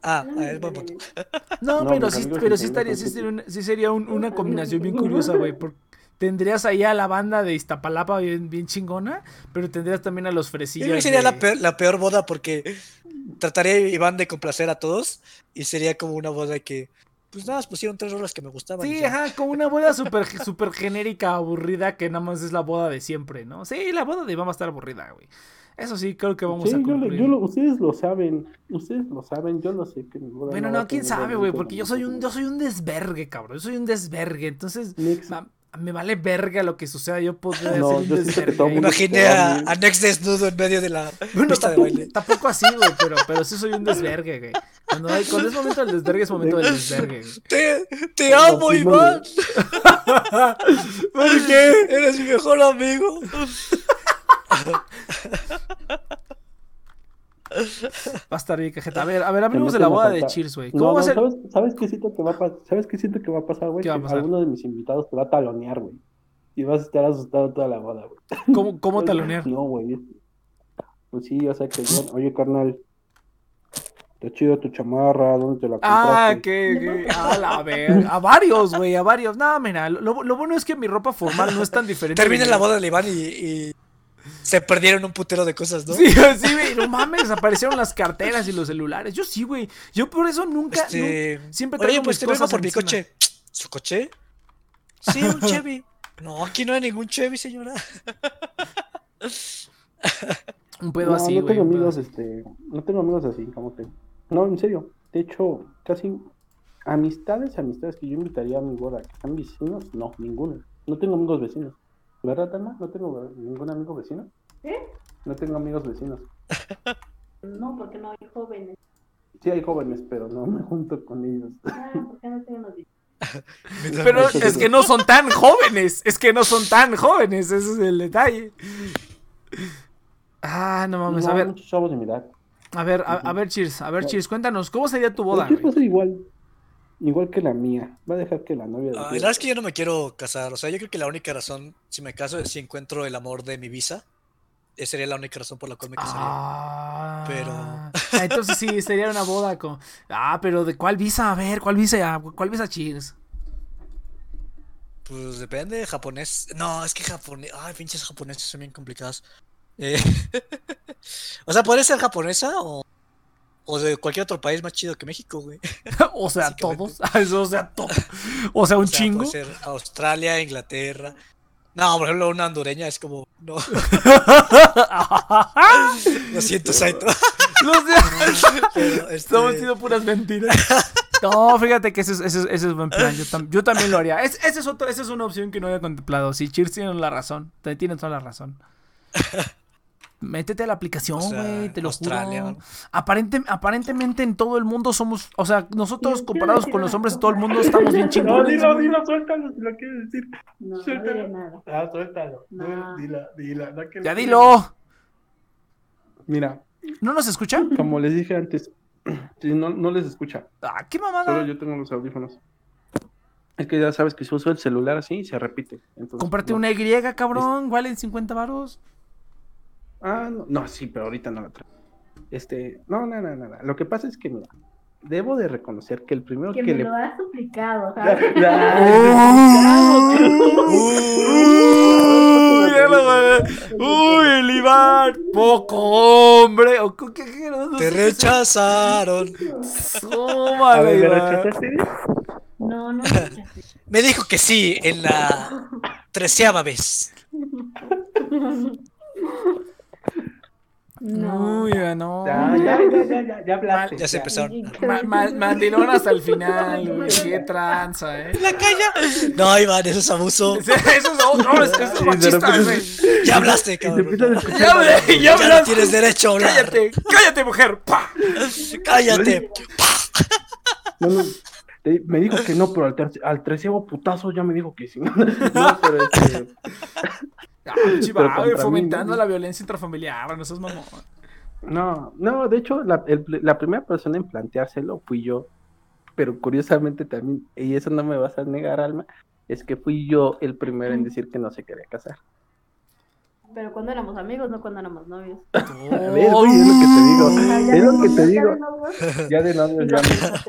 ah, es buen punto. No, No, pero sí, pero sí estaría, sí sería una, sí sería un- una combinación bien curiosa, güey. porque Tendrías ahí a la banda de Iztapalapa bien, bien chingona, pero tendrías también a los Yo fresillas. creo que sería de- la peor, la peor boda porque trataría Iván de complacer a todos y sería como una boda que, pues nada, pusieron tres rolas que me gustaban. Sí, ajá, como una boda súper super genérica, aburrida, que nada más es la boda de siempre, ¿no? Sí, la boda de Iván va a estar aburrida, güey. Eso sí, creo que vamos Sí, a yo, lo- cumplir. yo lo- ustedes lo saben. Ustedes lo saben. Yo lo sé que Bueno, no, quién sabe, güey, porque yo soy un, yo soy un desvergue, cabrón. Yo soy un desvergue, entonces Next. ma- me vale verga lo que suceda. Yo podría No, ser un yo desvergue. Imaginé a, a Nex desnudo en medio de la Bueno, pista de tampoco, baile. tampoco así, güey, pero, pero sí soy un desvergue, güey. Cuando, hay- cuando es momento del desvergue, es momento del desvergue. güey. Te, te amo, sí, no, Iván. ¿Por qué? Eres mi mejor amigo. Va a estar bien, cajeta. A ver, a ver, hablemos de la boda de. Cheers, güey. ¿Cómo No, va a no, ser? ¿sabes, ¿sabes qué siento que va a pasar? ¿Sabes qué siento que va a pasar, güey? ¿Qué va a Que alguno de mis invitados te va a talonear, güey. Y vas a estar asustado toda la boda, güey. ¿Cómo, cómo talonear? No, güey. Pues sí, o sea que oye, carnal, está chido tu chamarra, ¿dónde te la Ah, compraste? que, que- a la ver, a varios, güey, a varios. No, mira, lo, lo bueno es que mi ropa formal no es tan diferente. Termina la boda de Iván y, y se perdieron un putero de cosas, ¿no? Sí, sí, güey, no mames, aparecieron las carteras y los celulares. Yo sí, güey. Yo por eso nunca, Este, nu- siempre Oye, traigo pues mis te vengo cosas por mi encima. coche. ¿Su coche? Sí, un Chevy. No, aquí no hay ningún Chevy, señora. Un pedo no, así, no tengo amigos, este, no tengo amigos así, como que, no, en serio, de hecho, casi amistades, amistades que yo invitaría a mi boda, que sean vecinos, no, ninguno, no tengo amigos vecinos, ¿verdad, Tana? No tengo ningún amigo vecino, ¿Eh? no tengo amigos vecinos, No, porque no hay jóvenes. sí hay jóvenes, pero no me junto con ellos, Ah, porque no tengo los Pero es que no son tan jóvenes. Es que no son tan jóvenes. Ese es el detalle. Ah, no mames. no, A ver, muchos chavos de mi edad, a ver, a, a ver, Cheers. A ver, Cheers. Cuéntanos, ¿cómo sería tu boda, Aquí va güey? a ser igual, igual que la mía, va a dejar que la novia de Ah, la verdad es que yo no me quiero casar. O sea, yo creo que la única razón, si me caso, es si encuentro el amor de mi visa. Esa sería la única razón por la cual me casaría. Ah, Pero- ah, Entonces sí, sería una boda con. Ah, pero ¿de cuál visa? A ver, ¿cuál visa? ¿Cuál visa Cheers? Pues depende, japonés. No, es que japonés. Ay, pinches japoneses son bien complicados. Eh, o sea, podría ser japonesa o, o de cualquier otro país más chido que México, güey. o sea, todos. o sea, todos. O sea, un O sea, chingo. Puede ser Australia, Inglaterra. No, por ejemplo, una hondureña es como. No, lo siento, Saito. Los de- Pero, este, Estamos haciendo puras mentiras. No, fíjate que ese es, ese es, ese es buen plan. Yo, tam- yo también lo haría. Es, ese es otro, esa es una opción que no había contemplado. Sí, Cheers tiene la razón. te- Tiene toda la razón. Métete a la aplicación, O sea, güey, te lo Australia, juro. ¿no? Aparente, aparentemente en todo el mundo somos, o sea, nosotros comparados con los hombres de todo el mundo estamos bien No, chingones. dilo, güey. dilo, suéltalo, si lo quieres decir. No, no Suéltalo. diré nada. Ah, suéltalo. No. Dila, dila. no que- Ya dilo. Mira, ¿No nos escucha? como les dije antes, sí, no, no les escucha. Ah, qué Solo mamada. yo tengo los audífonos. Es que ya sabes que si uso el celular así, se repite. Entonces, Cómprate no. una Y, cabrón. Valen 50 varos. Ah, no, no, sí, pero ahorita no la traigo. Este, no, no, no, no, no. Lo que pasa es que, mira, debo de reconocer que el primero Que que, me le. lo has suplicado, ¿sabes? Uy, el Iván, poco hombre. ¿O qué, qué, qué? No, no Te rechazaron. Súmale, ¿me rechazaste? No, no, no. Me dijo que sí en la treceava vez. No. Uy, ya no. Ya, ya, ya, ya, ya, ya hablaste. Ya se empezaron. Ma- ma- mandilón hasta el final, güey. Qué tranza, eh. La calla. No, Iván, eso es abuso. Eso es, no, es, machista, güey. Ya hablaste, cabrón. Ya hablé, ya Ya no hablaste. tienes derecho a hablar. Cállate, cállate, mujer. ¡Pa! Cállate. No, no, te- me dijo que no, pero al, terce- al treceavo putazo ya me dijo que sí. No, pero este, Ah, chiva, güey, mí, fomentando ¿no? la violencia intrafamiliar, no seas mamón. no, no, de hecho, la, el- la primera persona en planteárselo fui yo. Pero curiosamente también, y eso no me vas a negar, Alma, es que fui yo el primero en decir que no se quería casar. Pero cuando éramos amigos, no cuando éramos novios. A ver, güey, es lo que te digo. O sea, ya Es lo de que te digo. ya de novios. Ya de novios ya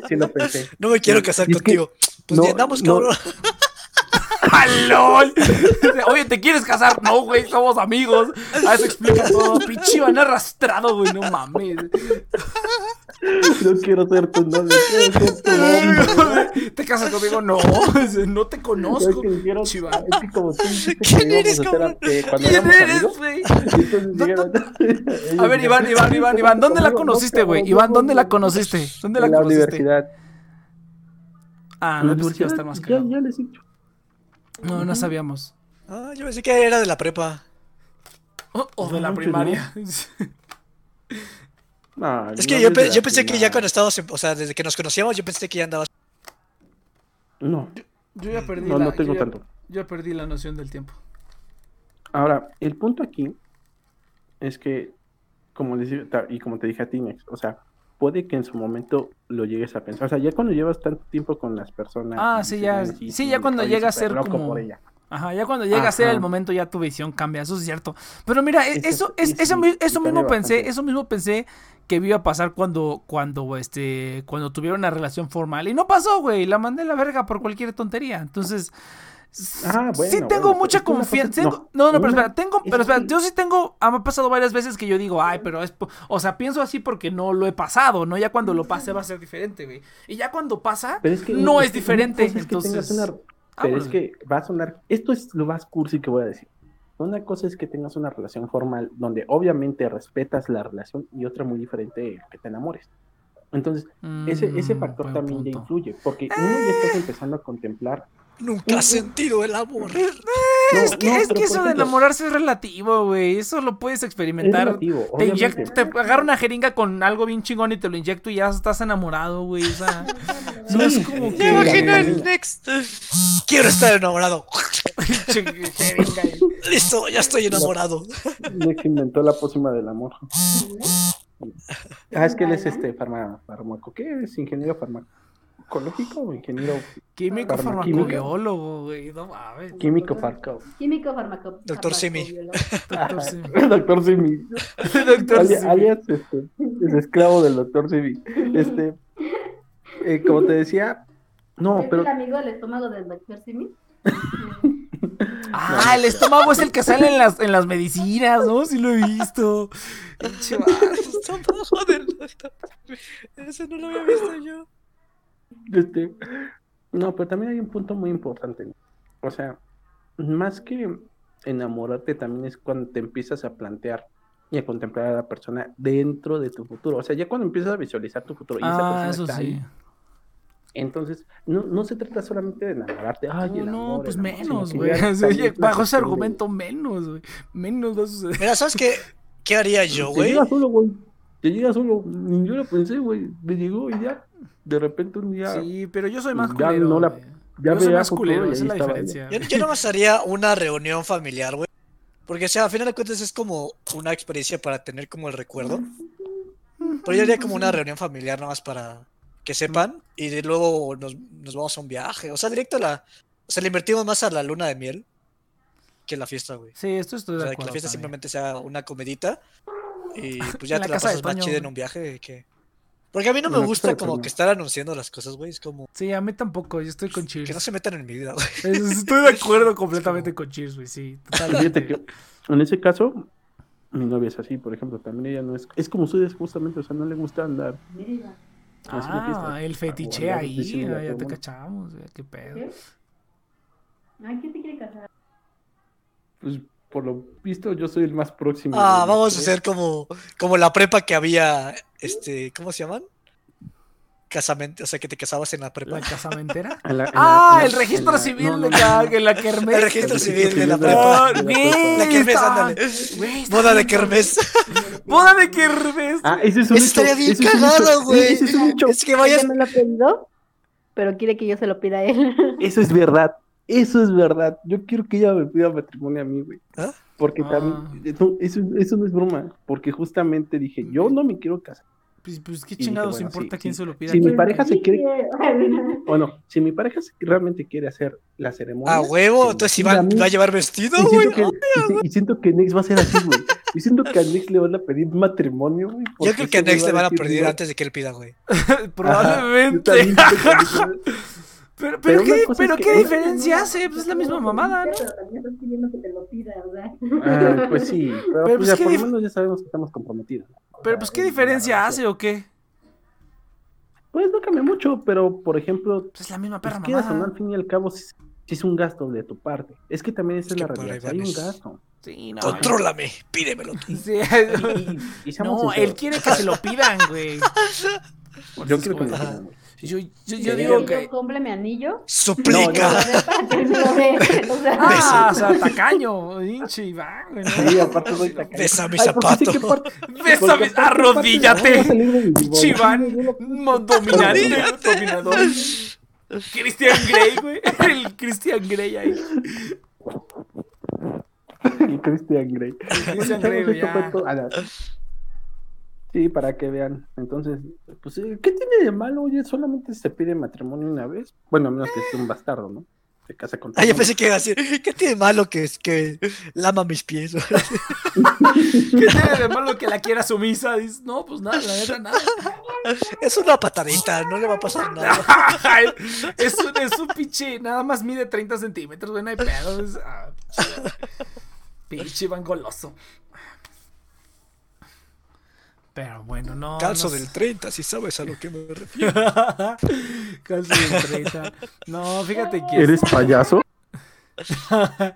me- sí lo pensé. No me quiero casar Y es que- contigo. Pues no, ni andamos, no. ¡Alol! Oye, ¿te quieres casar? No, güey, somos amigos. Ah, eso explica todo. Pinche van arrastrado, güey, no mames. No quiero ser tu novio, quiero ser tu hombre. ¿Te casas conmigo? No, no te Es conozco. que dijeron, Chiva. es que como tú dijiste que ¿Quién eres, cabrón? ¿Quién eres, güey? A ver, Iván, Iván, Iván, Iván, ¿dónde la conociste, güey? Iván, ¿dónde la no. conociste? ¿Dónde la En la conociste? universidad. Ah, la no, pensé que iba a universidad, estar más ya, cagado. ya les he dicho. No, no sabíamos. Ah, yo pensé que era de la prepa. O, o de la primaria. No, Es no que yo, pe- yo pensé que ya cuando estábamos, o sea, desde que nos conocíamos, yo pensé que ya andabas. No, Yo ya perdí no, la, no tengo yo tanto. Yo ya perdí la noción del tiempo. Ahora, el punto aquí es que, como ta- y como te dije a ti, Nex, o sea, puede que en su momento lo llegues a pensar. O sea, ya cuando llevas tanto tiempo con las personas. Ah, sí, ya- "Ay, sí, sí, ya cuando llega a ser loco como- por ella". Ajá, ya cuando llega a ser el momento ya tu visión cambia, eso es cierto. Pero mira, eso, es, y eso, sí, eso mismo pensé, bastante. eso mismo pensé que iba a pasar cuando, cuando, este, cuando tuvieron una relación formal. Y no pasó, güey, la mandé a la verga por cualquier tontería. Entonces, Ah, sí tengo bueno, mucha cosa- confianza. no, No, no, pero espera, tengo, pero espera, que- yo sí tengo, ah, me ha pasado varias veces que yo digo, ay, pero es, po-". o sea, pienso así porque no lo he pasado, ¿no? Ya cuando lo pase va a ser diferente, güey. Y ya cuando pasa, Pero es que no es diferente. es que tengas entonces, una- pero es que va a sonar. Esto es lo más cursi que voy a decir. Una cosa es que tengas una relación formal donde obviamente respetas la relación y otra muy diferente que te enamores. Entonces, ese, ese Mm, factor también ya influye, porque uno ya estás empezando a contemplar. Nunca has sentido el amor. No, es que, no, es que eso de enamorarse es relativo, güey. Eso lo puedes es experimentar. relativo, Te, obviamente. inyec- te agarro una jeringa con algo bien chingón y te lo inyecto y ya estás enamorado, güey. O sea, no es como que. Me imagino el next. Quiero estar enamorado. Listo, ya estoy enamorado. Nex inventó la pócima del amor. Ah, es que él es este farma, farmaco. ¿Qué es? ¿Ingeniero farmacológico o ingeniero Químico farmacobiólogo, güey. No mames. químico farco? Químico farmaco. Doctor Simi. Doctor Simi. Doctor Simi. Doctor Ali- Simi. alias este, es esclavo del doctor Simi. Este, eh, como te decía, no, ¿Es pero el amigo del estómago del doctor Simi? Ah, el estómago es el que sale en las, en las medicinas, ¿no? Sí lo he visto. Vato. Estómago del doctor. Ese no lo había visto yo. Este, no, pero también hay un punto muy importante. O sea, más que enamorarte también es cuando te empiezas a plantear y a contemplar a la persona dentro de tu futuro. O sea, ya cuando empiezas a visualizar tu futuro y esa Ah, persona eso está sí. ahí, entonces no, no se trata solamente de enamorarte. Ay, el No, pues el amor, sino menos, güey. Bajo ese argumento, menos, güey. Menos va a suceder. Mira, ¿sabes qué? ¿Qué haría yo, Te güey? llega solo, güey. Te llega solo. Ni yo lo pensé, güey. Me llegó y ya. De repente un día. Sí, pero yo soy más Ya culero. no la- ya yo soy más culero, y esa es la diferencia. Yo, yo nomás haría una reunión familiar, güey. Porque, o sea, a final de cuentas es como una experiencia para tener como el recuerdo. Pero yo haría como una reunión familiar nomás para que sepan. Y de luego nos, nos vamos a un viaje. O sea, directo a la. O sea, le invertimos más a la luna de miel que a la fiesta, güey. Sí, esto estoy O de sea, que la fiesta también. simplemente sea una comedita. Y pues ya la te la pasas más chida en un viaje que. Porque a mí no me gusta como que estar anunciando las cosas, güey. Es como Sí, a mí tampoco, yo estoy con Cheers. que no se metan en mi vida, güey. Estoy de acuerdo completamente con Cheers, güey, sí. Totalmente. Fíjate que en ese caso, mi novia es así, por ejemplo. También ella no es. Es como ustedes, justamente. O sea, no le gusta andar. Mira, Ah, el fetiche andar ahí, ah, ya te cachamos, güey, qué pedo. ¿qué? Ay, ¿quién te quiere casar? Pues por lo visto, yo soy el más próximo. Ah, de vamos a hacer como, como la prepa que había, este, ¿cómo se llaman? Casamente, o sea, que te casabas en la prepa. ¿La casamentera? En la- en la- Ah, la- el registro la- civil no, de la, no. de la kermés. El registro civil de la prepa. La kermés, ándale. Boda de kermés. Boda de kermés. Ah, ese es un Eso estaría bien es cagado, güey. Es un hecho. Es que vayas. Me lo ha pedido, pero quiere que yo se lo pida a él. Eso es verdad. Eso es verdad. Yo quiero que ella me pida matrimonio a mí, güey. ¿Ah? Porque Ah. también, eso, eso, eso no es broma. Porque justamente dije, yo no me quiero casar. Pues, pues qué dije, chingados bueno, importa sí, quién sí. se lo pida. Sí, mi pareja se quiere, bueno, si mi pareja se- realmente quiere hacer la ceremonia. A huevo, entonces pida a Iván mí, va a llevar vestido, y güey. siento, que, y, si- y siento que Nex va a ser así, güey. Y siento que a Nex le van a pedir matrimonio, güey. Yo creo que a Nex le va van a pedir "No". antes de que él pida, güey. Ajá, Probablemente. también Pero, Pero ¿qué, pero es que- ¿qué diferencia hace? Pues es la misma mamada, ¿no? Pero también estás pidiendo que te lo pida, sea. Ah, pues sí, pero, Pero, pues pues, ya ¿qué por lo menos ya sabemos que estamos comprometidos. O Pero sea, pues qué diferencia hace o qué? Pues no cambia mucho, pero por ejemplo, Pues es la misma pues, perra no, mamada. al fin y al cabo, sí es un gasto de tu parte. Es que también esa Es es, la que para realidad. Hay un gasto. Sí, no. Contrólame, pídemelo. Sí. Y, y- y seamos No, sinceros, él quiere que se lo pidan, güey. Yo quiero que me Ajá. pidan, güey. Yo, yo, yo digo que. compre mi anillo. Suplica. Ah, o sea, tacaño, hinche Iván. Sí, aparte soy tacaño. Besa mi zapato. ¿qué parte- Bésame, porque aparte, ¿qué parte arrodíllate. va a salir de mi bolsillo? Chiván, dominador. Christian Grey, güey. El Christian Grey ahí. Y Christian Grey. Christian Bueno, Grey, ya. Sí, para que vean. Entonces, pues, ¿qué tiene de malo? Oye, solamente se pide matrimonio una vez. Bueno, a menos que sea un bastardo, ¿no? Se casa con Ah, yo pensé que iba a decir, ¿qué tiene de malo que, que lama mis pies? ¿Qué tiene de malo que la quiera sumisa? Dices, no, pues nada, la neta, nada. es una patadita, no le va a pasar nada. es, un, es un pinche, nada más mide 30 centímetros, güey, no hay pedo. es- ah, pinche Iván goloso. Pero bueno, no. Calzo no del sé. 30, si sabes a lo que me refiero. Calzo del 30. No, fíjate que. ¿Eres payaso? A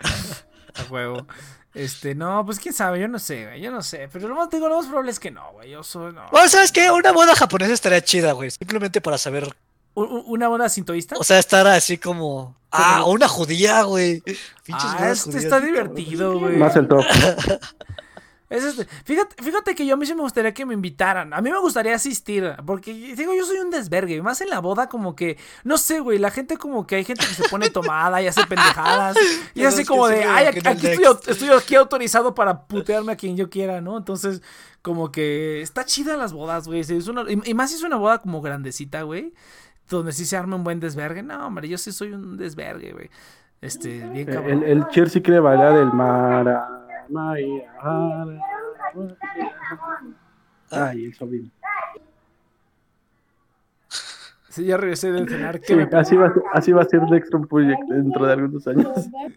huevo. Este, no, pues quién sabe, yo no sé, güey, yo no sé. Pero lo más, digo, lo más probable es que no, güey. Yo soy, no. Bueno, ¿sabes qué? Una boda japonesa estaría chida, güey. Simplemente para saber. ¿U- u- ¿Una boda sintoísta? O sea, estar así como. Ah, una judía, güey. Pinches Ah, este judías, está divertido, güey. Más el top. Es este. Fíjate, fíjate que yo a mí sí me gustaría que me invitaran. A mí me gustaría asistir. Porque digo, yo soy un desvergue. Más en la boda, como que. No sé, güey. La gente, como que hay gente que se pone tomada y hace pendejadas. Y así como de. Ay, aquí estoy, Dex". estoy aquí autorizado para putearme a quien yo quiera, ¿no? Entonces, como que. Está chida las bodas, güey. Sí, es una- y, y más si es una boda como grandecita, güey. Donde sí se arma un buen desvergue. No, hombre, yo sí soy un desvergue, güey. Este, bien cabrón. El, el Cher sí quiere bailar el Mara. María, Ay, el sobrino. Sí, ya regresé de cenar. ¿Qué Sí, me así, va a ser, así va a ser Dextron Project dentro de algunos años.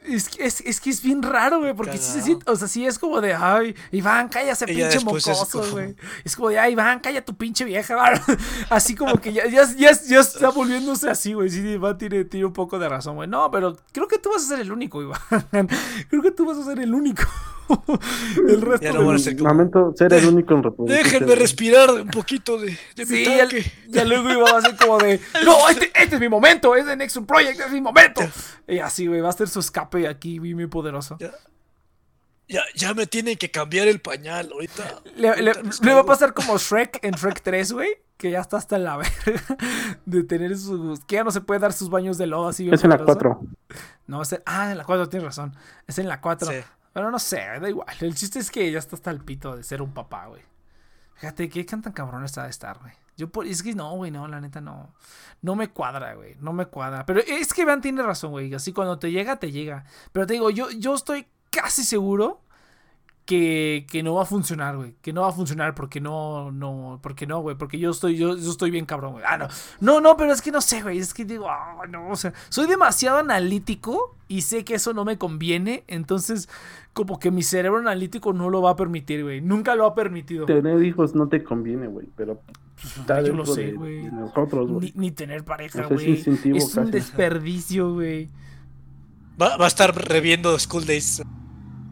Es que es, es que es bien raro, güey, porque sí se Cagado. siente, o sea, sí es como de, ay, Iván, cállate, pinche después es mocoso, como- güey. Es como de, ay, Iván, calla tu pinche vieja, güey. Así como que ya, ya, ya, ya está volviéndose así, güey. Sí, Iván tiene, tiene un poco de razón, güey. No, pero creo que tú vas a ser el único, Iván. Creo que tú vas a ser el único. El resto Ya no de- van a ser como- Lamento ser el único en reproducir. Déjenme respirar un poquito de, de mi Sí, ya, tanque. ya luego iba a ser como de, no, este, este es mi momento, es de Nexus Project, es mi momento. Y así, güey, va a ser su escape aquí, muy, muy poderoso. Ya, ya, ya me tienen que cambiar el pañal ahorita. Le, le- ahorita le va a pasar como Shrek en Shrek 3, güey. Que ya está hasta en la verga de tener sus. Que ya no se puede dar sus baños de lodo así. Es en la poderoso. 4. No, es en- ah, en la 4 tienes razón. Es en la 4. Sí. Pero no sé, da igual. El chiste es que ya está hasta el pito de ser un papá, güey. Fíjate, qué tan cabrón está de estar, güey. Yo por, es que no, güey, no, la neta no. No me cuadra, güey. No me cuadra. Pero es que Iván tiene razón, güey. Así cuando te llega, te llega. Pero te digo, yo, yo estoy casi seguro que, que no va a funcionar, güey. Que no va a funcionar porque no, no, porque no, güey. Porque yo estoy, yo, yo estoy bien cabrón, güey. Ah, no. No, no, pero es que no sé, güey. Es que digo, ah, no, o sea, soy demasiado analítico y sé que eso no me conviene. Entonces, como que mi cerebro analítico no lo va a permitir, güey. Nunca lo ha permitido. Tener hijos no te conviene, güey, pero está yo lo sé, güey. Ni, ni tener pareja, es güey. Es un casi. desperdicio, güey. Va, va a estar reviendo School Days.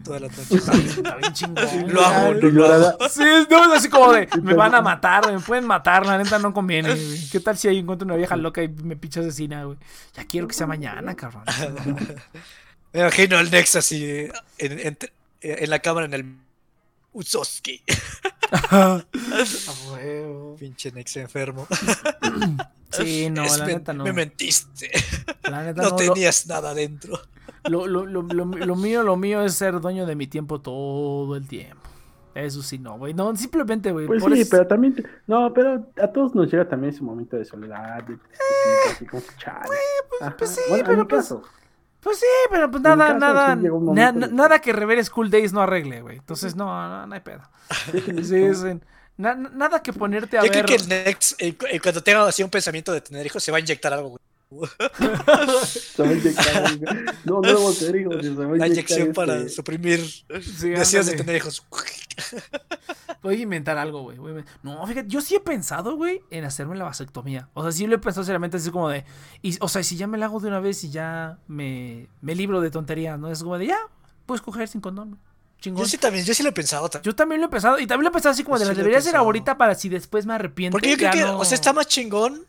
Toda la noche. Está bien chingón. Lo güey. lo amo. Sí, no, es así como de, me van a matar, me pueden matar, la neta no conviene, güey. ¿Qué tal si ahí encuentro una vieja loca y me pinche asesina, güey? Ya quiero que sea mañana, cabrón. Me imagino al Nex así en, en- en la cámara en el Usoski. A huevo. Pinche Nex enfermo. Sí, no, Es la neta no. Me mentiste. La neta No no. lo- tenías nada dentro. Lo, lo, lo, lo, lo mío, lo mío es ser dueño de mi tiempo todo el tiempo. Eso sí, no, güey. No, simplemente, güey. Pues por sí, eso- pero también, te- no, pero a todos nos llega también ese momento de soledad, de tristeza, así como que chale. Ajá. pues sí, Bueno, en pero pues- caso, Pues sí, pero pues nada, caso, nada, sí na- na- de- nada que rever School Days no arregle, güey. Entonces, no, no, no hay pedo. Sí, sí. Na- na- nada que ponerte a Yo ver. creo que el Nex, eh, cu- eh, cuando tenga así un pensamiento de tener hijos, se va a inyectar algo, güey. se va a inyectar, No, no debo tener hijos, se va a Una inyectar inyección para este- suprimir Sí, deseos de tener hijos. Voy a inventar algo, güey. No, fíjate, yo sí he pensado, güey, en hacerme la vasectomía. O sea, sí lo he pensado seriamente así como de. Y, o sea, si ya me la hago de una vez y ya me, me libro de tonterías, ¿no? Es como de ya, puedes coger sin condón. Chingón. Yo sí también, yo sí lo he pensado. también. Yo también lo he pensado. Y también lo he pensado así como Yo de sí la lo he debería ser pensado. ahorita para si después me arrepiento. Porque yo creo que, no- o sea, está más chingón.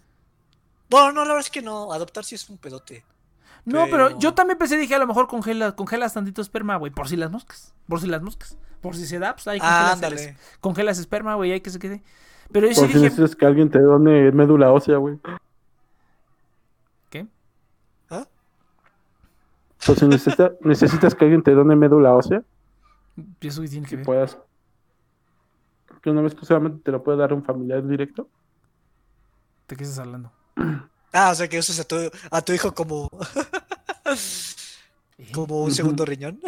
Bueno, no, la verdad es que no. Adoptar sí es un pedote. No, pero pero- yo también pensé, dije, a lo mejor congela, congelas tantito esperma, güey, por si las moscas. Por si las moscas. Por si se da, pues ahí Ah, congelas, ándale. el- congelas esperma, güey, hay que se quede. Pero yo sí Por si dije, necesitas que alguien te done médula ósea, güey. ¿qué? Por si necesita- necesitas que alguien te done médula ósea, ¿Y eso qué tiene que ver? puedas. Que una vez que solamente te lo puede dar un familiar directo. ¿De qué estás hablando? Ah, o sea, que usas a tu, a tu hijo como, como un segundo riñón.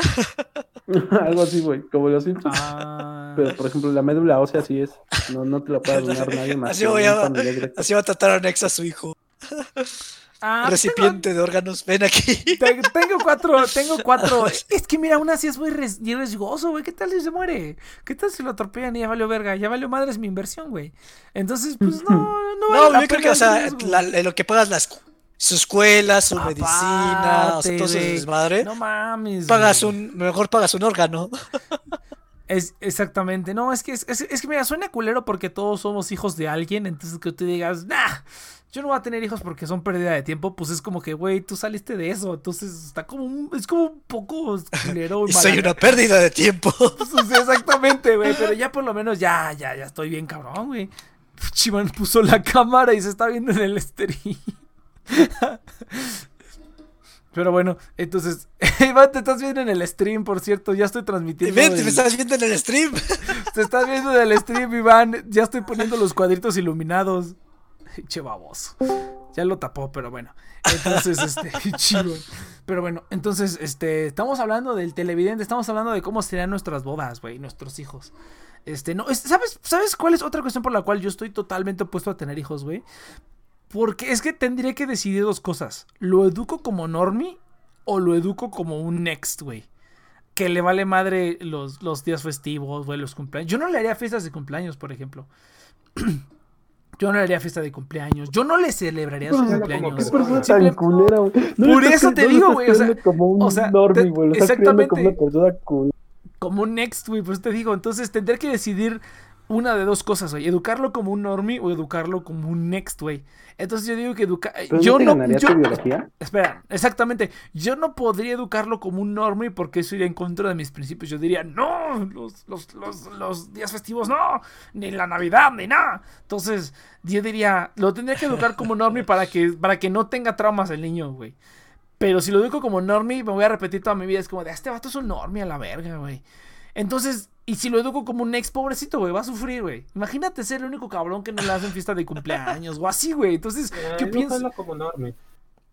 Algo así, güey, como los Simpsons. Ah, Pero, por ejemplo, la médula ósea sí es. No, no te la puede donar nadie más. Así voy a-. Así va a tratar a Nex a su hijo. Ah, Recipiente de órganos. Ven aquí. Tengo, cuatro, tengo cuatro. Es que mira, aún así es muy res- riesgoso, güey. ¿Qué tal si se muere? ¿Qué tal si lo atropellan y ya valió verga? Ya valió madre es mi inversión, güey. Entonces, pues no, no vale No, la yo creo que, o sea, la- lo que pagas las, su escuela, su medicina, o sea, todo desmadre. No mames. pagas güey. un, mejor pagas un órgano. Es, exactamente. No, es que, es, es- es que mira, suena culero porque todos somos hijos de alguien. Entonces que tú digas, nah, yo no voy a tener hijos porque son pérdida de tiempo. Pues es como que, güey, tú saliste de eso. Entonces está como un, es como un poco culero. Y soy una pérdida de tiempo. Pues, exactamente, güey. Pero ya por lo menos ya, ya, ya estoy bien cabrón, güey. Chivan puso la cámara y se está viendo en el stream. Pero bueno, entonces, Iván, te estás viendo en el stream, por cierto, ya estoy transmitiendo. Ven, el- me estás viendo en el stream. Te estás viendo en el stream, Iván. Ya estoy poniendo los cuadritos iluminados. Che baboso. Ya lo tapó, pero bueno. Entonces, este, chido. Pero bueno, entonces, este, estamos hablando del televidente, estamos hablando de cómo serían nuestras bodas, güey, nuestros hijos. Este, no, es- ¿sabes, ¿sabes cuál es otra cuestión por la cual yo estoy totalmente opuesto a tener hijos, güey? Porque es que tendría que decidir dos cosas. ¿Lo educo como normie o lo educo como un next, güey? Que le vale madre los, los días festivos, güey, los cumpleaños. Yo no le haría fiestas de cumpleaños, por ejemplo. Yo no le haría fiesta de cumpleaños. Yo no le celebraría su como cumpleaños. tan culera. No Por estás eso te no digo, güey, o sea, como un o sea, normie, te- güey. Lo estás criando como una exactamente. persona culera. como un next, güey, pues te digo. Entonces tendré que decidir una de dos cosas, güey. Educarlo como un normie o educarlo como un next, güey. Entonces yo digo que educar... ¿Pero Yo no yo- biología? Espera, exactamente. Yo no podría educarlo como un normie porque eso iría en contra de mis principios. Yo diría, no, los, los, los, los días festivos no, ni la Navidad, ni nada. Entonces, yo diría, lo tendría que educar como normie para que, para que no tenga traumas el niño, güey. Pero si lo educo como normie, me voy a repetir toda mi vida. Es como de, "Ah, este vato es un normie a la verga, güey. Entonces, y si lo educo como un ex pobrecito, güey, va a sufrir, güey. Imagínate ser el único cabrón que no le hacen fiesta de cumpleaños o así, güey. Entonces, ¿qué no piensas? suena como normie.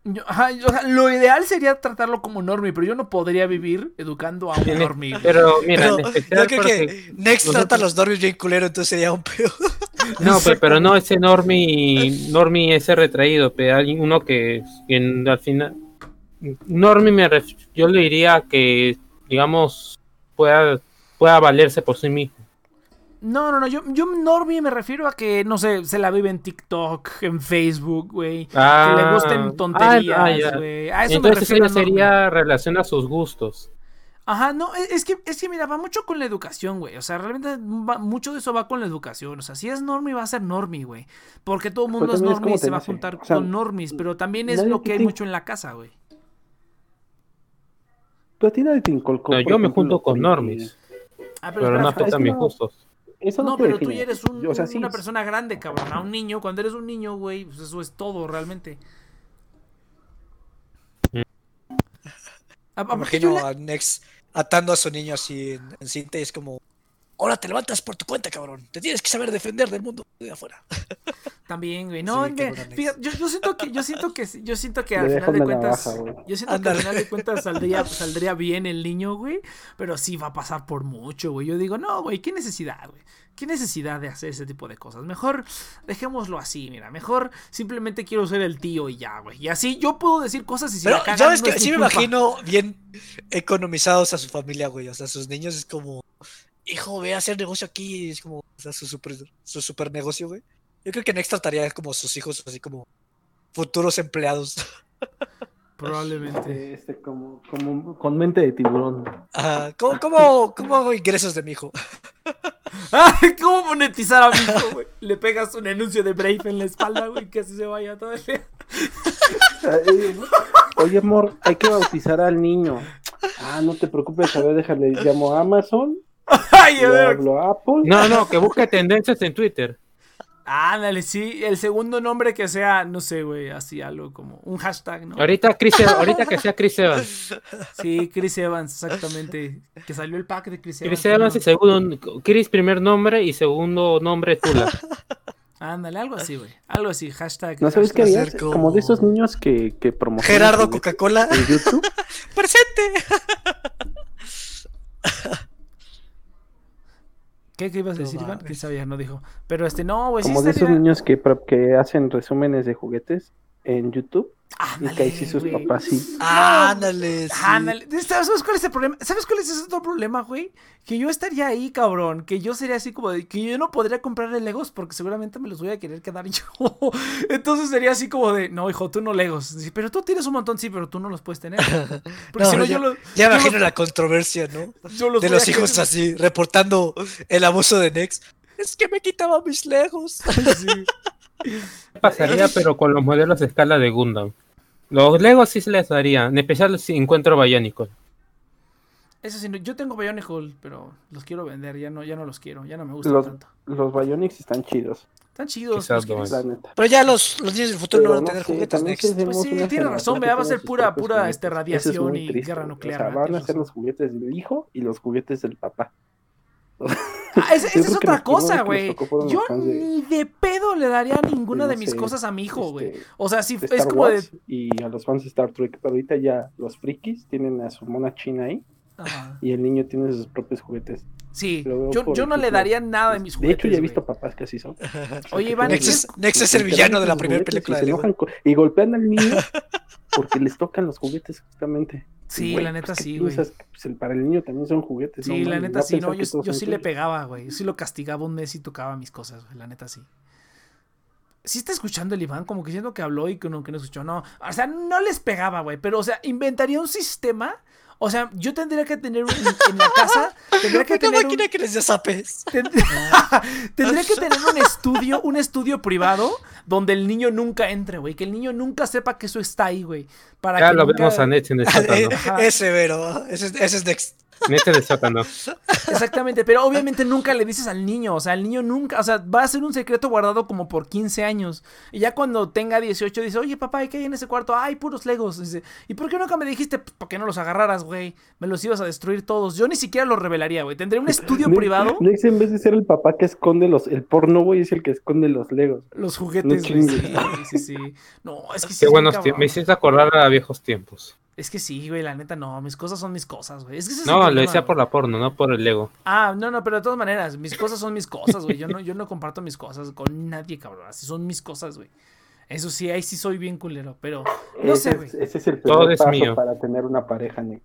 Yo- ajá, yo- o sea, lo ideal sería tratarlo como normie, pero yo no podría vivir educando a un normie. Pero mira, Pero en yo creo que Next nosotros- trata a los normies bien culero, entonces sería un peor. No, pe- pero no ese normie, normie ese retraído, pero alguien, uno que, que al final, normie me ref- yo le diría que, digamos, pueda, pueda valerse por sí mismo. No, no, no, yo, yo normie me refiero a que, no sé, se la vive en TikTok, en Facebook, güey. que le Ah, gusten ah, tonterías, ah, güey. A eso me Entonces refiero. ella a normie. sería relación a sus gustos. Ajá, no, e- es que, es que mira, va mucho con la educación, güey. O sea, realmente va- mucho de eso va con la educación. O sea, si es normie, va a ser normie, güey. Porque todo el mundo es normie y se va a nace. juntar O sea, con normies. Pero también es lo que hay te- mucho en la casa, güey. Tú a ti nadie te inculcó. No, yo me junto con que- normies, Ah, pero no espera, afecta espera, a mis no. gustos. Eso no, No, pero tú ya eres un- O sea, sí, una persona grande, cabrón. A un niño, cuando eres un niño, güey, pues eso es todo realmente. A- Me aparte yo imagino a Nex atando a su niño así en, en cinta y es como, ahora te levantas por tu cuenta, cabrón. Te tienes que saber defender del mundo de afuera. También, güey. No, Sí, es que, fíjate, yo, yo siento que, yo siento que, yo siento que al final de cuentas, yo siento que al final de cuentas saldría, saldría bien el niño, güey, pero sí va a pasar por mucho, güey. Yo digo, no, güey, qué necesidad, güey. ¿Qué necesidad de hacer ese tipo de cosas? Mejor dejémoslo así, mira. Mejor simplemente quiero ser el tío y ya, güey. Y así yo puedo decir cosas y si Pero la cagan, ya ves no que es mi sí me culpa. imagino bien economizados a su familia, güey. O sea, sus niños es como, hijo, ve a hacer negocio aquí. y es como, o sea, su super, su super negocio, güey. Yo creo que Nex trataría como sus hijos así como futuros empleados. Probablemente. Este, como, como con mente de tiburón. Ajá, ¿Cómo, cómo, ¿Cómo hago ingresos de mi hijo? ¿Cómo monetizar a mi hijo, güey? Le pegas un anuncio de Brave en la espalda, güey, que así se vaya todo el día. Oye, amor, hay que bautizar al niño. Ah, no te preocupes, a ver, déjale, llamo a Amazon, Ay, hablo a Apple. No, no, que busque tendencias en Twitter. Ándale, sí, el segundo nombre que sea, no sé, güey, así algo como un hashtag, ¿no? Ahorita, Chris, Evans- ahorita que sea Chris Evans. Sí, Chris Evans, exactamente. Que salió el pack de Chris Evans. Chris Evans y segundo, Chris primer nombre y segundo nombre Tula. Ándale, algo así, güey. Algo así, hashtag. ¿No sabes qué harías? como- Como de esos niños que, que promocionan Gerardo Coca-Cola. en YouTube. ¡Presente! ¿Qué, qué ibas a No decir, Iván? mames. ¿Quién sabía? No dijo. Pero este, no, güey, sí Como de esos niños que, que hacen resúmenes de juguetes en YouTube. Y Ándale, que ahí sí sus papás sí. Ándale, sí. Ándale. ¿Sabes cuál es el problema? ¿Sabes cuál es ese otro problema, güey? Que yo estaría ahí, cabrón. Que yo sería así como de que yo no podría comprarle Legos porque seguramente me los voy a querer quedar yo. Entonces sería así como de, no, hijo, tú no Legos. Sí, pero tú tienes un montón, sí, pero tú no los puedes tener. Porque No, si no, ya, yo los. ya me yo imagino los- la controversia, ¿no? yo los De los hijos querer- así, reportando el abuso de Nex. Es que me quitaba mis lejos. Sí. Pasaría, pero con los modelos de escala de Gundam. Los Legos sí se les daría, en especial si encuentro Bionicle. Eso sí, no- yo tengo Bionicle, pero los quiero vender. Ya no, ya no los quiero. Ya no me gustan Los, tanto. los Bionics están chidos, Están chidos. Quizás los no. Pero ya los, los niños del futuro no Pero van a no tener sé, juguetes también Nex. si hacemos Pues sí, tiene razón, va a ser pura- pura, este, es radiación muy y triste, guerra nuclear, O sea, van a ser los juguetes del hijo y los juguetes del papá. Ah, esa, es otra cosa, güey. Yo ni de pedo le daría ninguna de, mis sé, cosas a mi hijo, güey. este, O sea, sí, de es Star como de. Y a los fans de Star Trek, pero ahorita ya los frikis tienen a su mona china ahí Ajá. y el niño tiene sus propios juguetes. Sí, yo, yo no le daría nada de mis De juguetes. hecho, ya he visto papás que así son. Oye, Iván, Nex ¿quieres- es, Nex es el villano de la primera película y, de con- y golpean al niño porque les tocan los juguetes justamente. Sí, la neta pues, ¿qué sí, güey. Pues, el- para el niño también son juguetes. Sí, no la neta sí, no, yo, sí le pegaba, güey. Yo sí lo castigaba un mes y tocaba mis cosas, güey. La neta sí. Sí está escuchando el Iván, como que siento que habló y que no, que no escuchó. No, o sea, no les pegaba, güey. Pero, o sea, inventaría un sistema. O sea, yo tendría que tener un, en la casa, tendría que Una tener un, máquina que les dé zapes. Tend- Tendría que tener un estudio, un estudio privado donde el niño nunca entre, güey. Que el niño nunca sepa que eso está ahí, güey. Para Ya que lo nunca- vemos a Nets en el sótano. Ese, Vero. Ese, es- ese es Nex. El sótano. Exactamente, pero obviamente nunca le dices al niño. O sea, el niño nunca, o sea, va a ser un secreto guardado como por 15 años. Y ya cuando tenga 18 dice, oye papá, ¿y qué hay en ese cuarto? Ay, puros legos. Dice, ¿y por qué nunca me dijiste? Pues, ¿Por qué no los agarraras, güey? Me los ibas a destruir todos. Yo ni siquiera los revelaría, güey. Tendré un estudio Nex- privado. Nex, en vez de ser el papá que esconde los, el porno, güey, es el que esconde los legos. Los juguetes, No güey. Sí, sí, sí. No, es que sí. Qué buenos tiempos. Me hiciste acordar a viejos tiempos. Es que sí, güey, la neta no, mis cosas son mis cosas, güey. Es que ese es No, lo decía por la porno, no por el Lego. Ah, no, no, pero de todas maneras, mis cosas son mis cosas, güey. Yo no, yo no comparto mis cosas con nadie, cabrón. Así son mis cosas, güey. Eso sí, ahí sí soy bien culero, pero no ese, sé, güey. es, ese es el Todo es paso mío. para tener una pareja, Nex.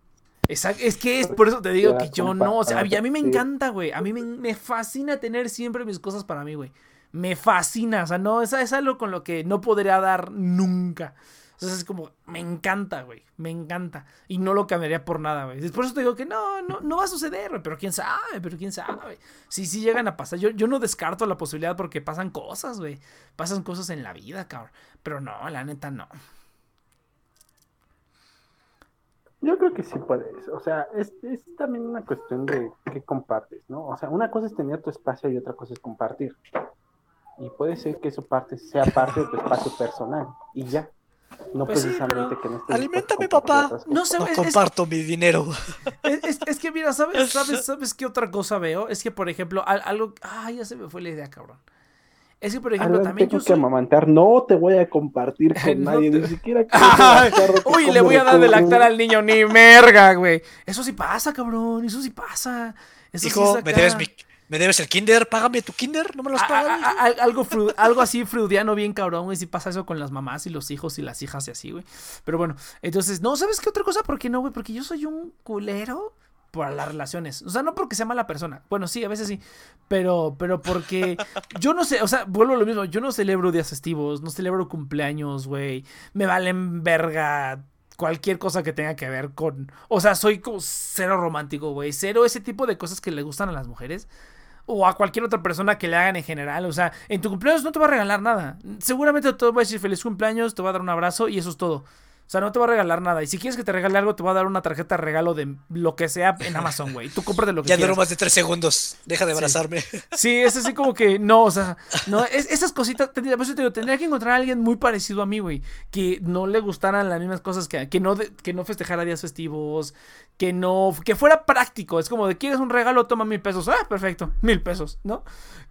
Exacto, es que es por eso te digo que yo no, o sea, a mí me encanta, güey. A mí me, me fascina tener siempre mis cosas para mí, güey. Me fascina, o sea, no, es, es algo con lo que no podría dar nunca. Entonces es como, me encanta, güey, me encanta. Y no lo cambiaría por nada, güey. Por eso te digo que no, no, no va a suceder, güey, pero quién sabe, pero quién sabe. Sí, sí llegan a pasar. Yo, yo no descarto la posibilidad porque pasan cosas, güey. Pasan cosas en la vida, cabrón. Pero no, la neta no. Yo creo que sí puedes. O sea, es, es también una cuestión de qué compartes, ¿no? O sea, una cosa es tener tu espacio y otra cosa es compartir. Y puede ser que eso parte, sea parte de tu espacio personal. Y ya. No Pues sí, precisamente pero- que no estés Aliméntame, dispuesto a compartir papá. No sé, No es- es- comparto mi dinero. Es, es- es que mira, ¿sabes, sabes, ¿sabes qué otra cosa veo? Es que, por ejemplo, al- algo... Ay, ya se me fue la idea, cabrón. Es que, por ejemplo, Alan, también tengo yo que soy... amamantar. No te voy a compartir con No nadie, te- ni siquiera. Uy, le voy a dar de la lactar al niño, ni merga, güey. Eso sí pasa, cabrón, eso sí pasa. Eso sí Hijo, es me debes, mi- me debes el kinder, págame tu kinder, no me los pagas. algo, fru- algo así freudiano bien cabrón, güey. Si pasa eso con las mamás y los hijos y las hijas y así, güey. Pero bueno, entonces, no, ¿sabes qué otra cosa? ¿Por qué no, güey? Porque yo soy un culero para las relaciones. O sea, no porque sea mala persona. Bueno, sí, a veces sí. Pero, pero porque yo no sé, o sea, vuelvo a lo mismo. Yo no celebro días festivos, no celebro cumpleaños, güey. Me valen verga cualquier cosa que tenga que ver con. O sea, soy como cero romántico, güey. Cero ese tipo de cosas que le gustan a las mujeres o a cualquier otra persona que le hagan en general. O sea, en tu cumpleaños no te va a regalar nada. Seguramente te va a decir feliz cumpleaños, te va a dar un abrazo y eso es todo. O sea, no te va a regalar nada. Y si quieres que te regale algo, te va a dar una tarjeta de regalo de lo que sea en Amazon, güey. Tú cómprate lo que Ya quieras. duró más de tres segundos. Deja de abrazarme. Sí, es así como que no, o sea, no, es- esas cositas, tendría, por eso te digo, tendría que encontrar a alguien muy parecido a mí, güey, que no le gustaran las mismas cosas que, que no, que no festejara días festivos, que no, que fuera práctico, es como de, ¿quieres un regalo? Toma mil pesos, ah, perfecto, mil pesos, ¿no?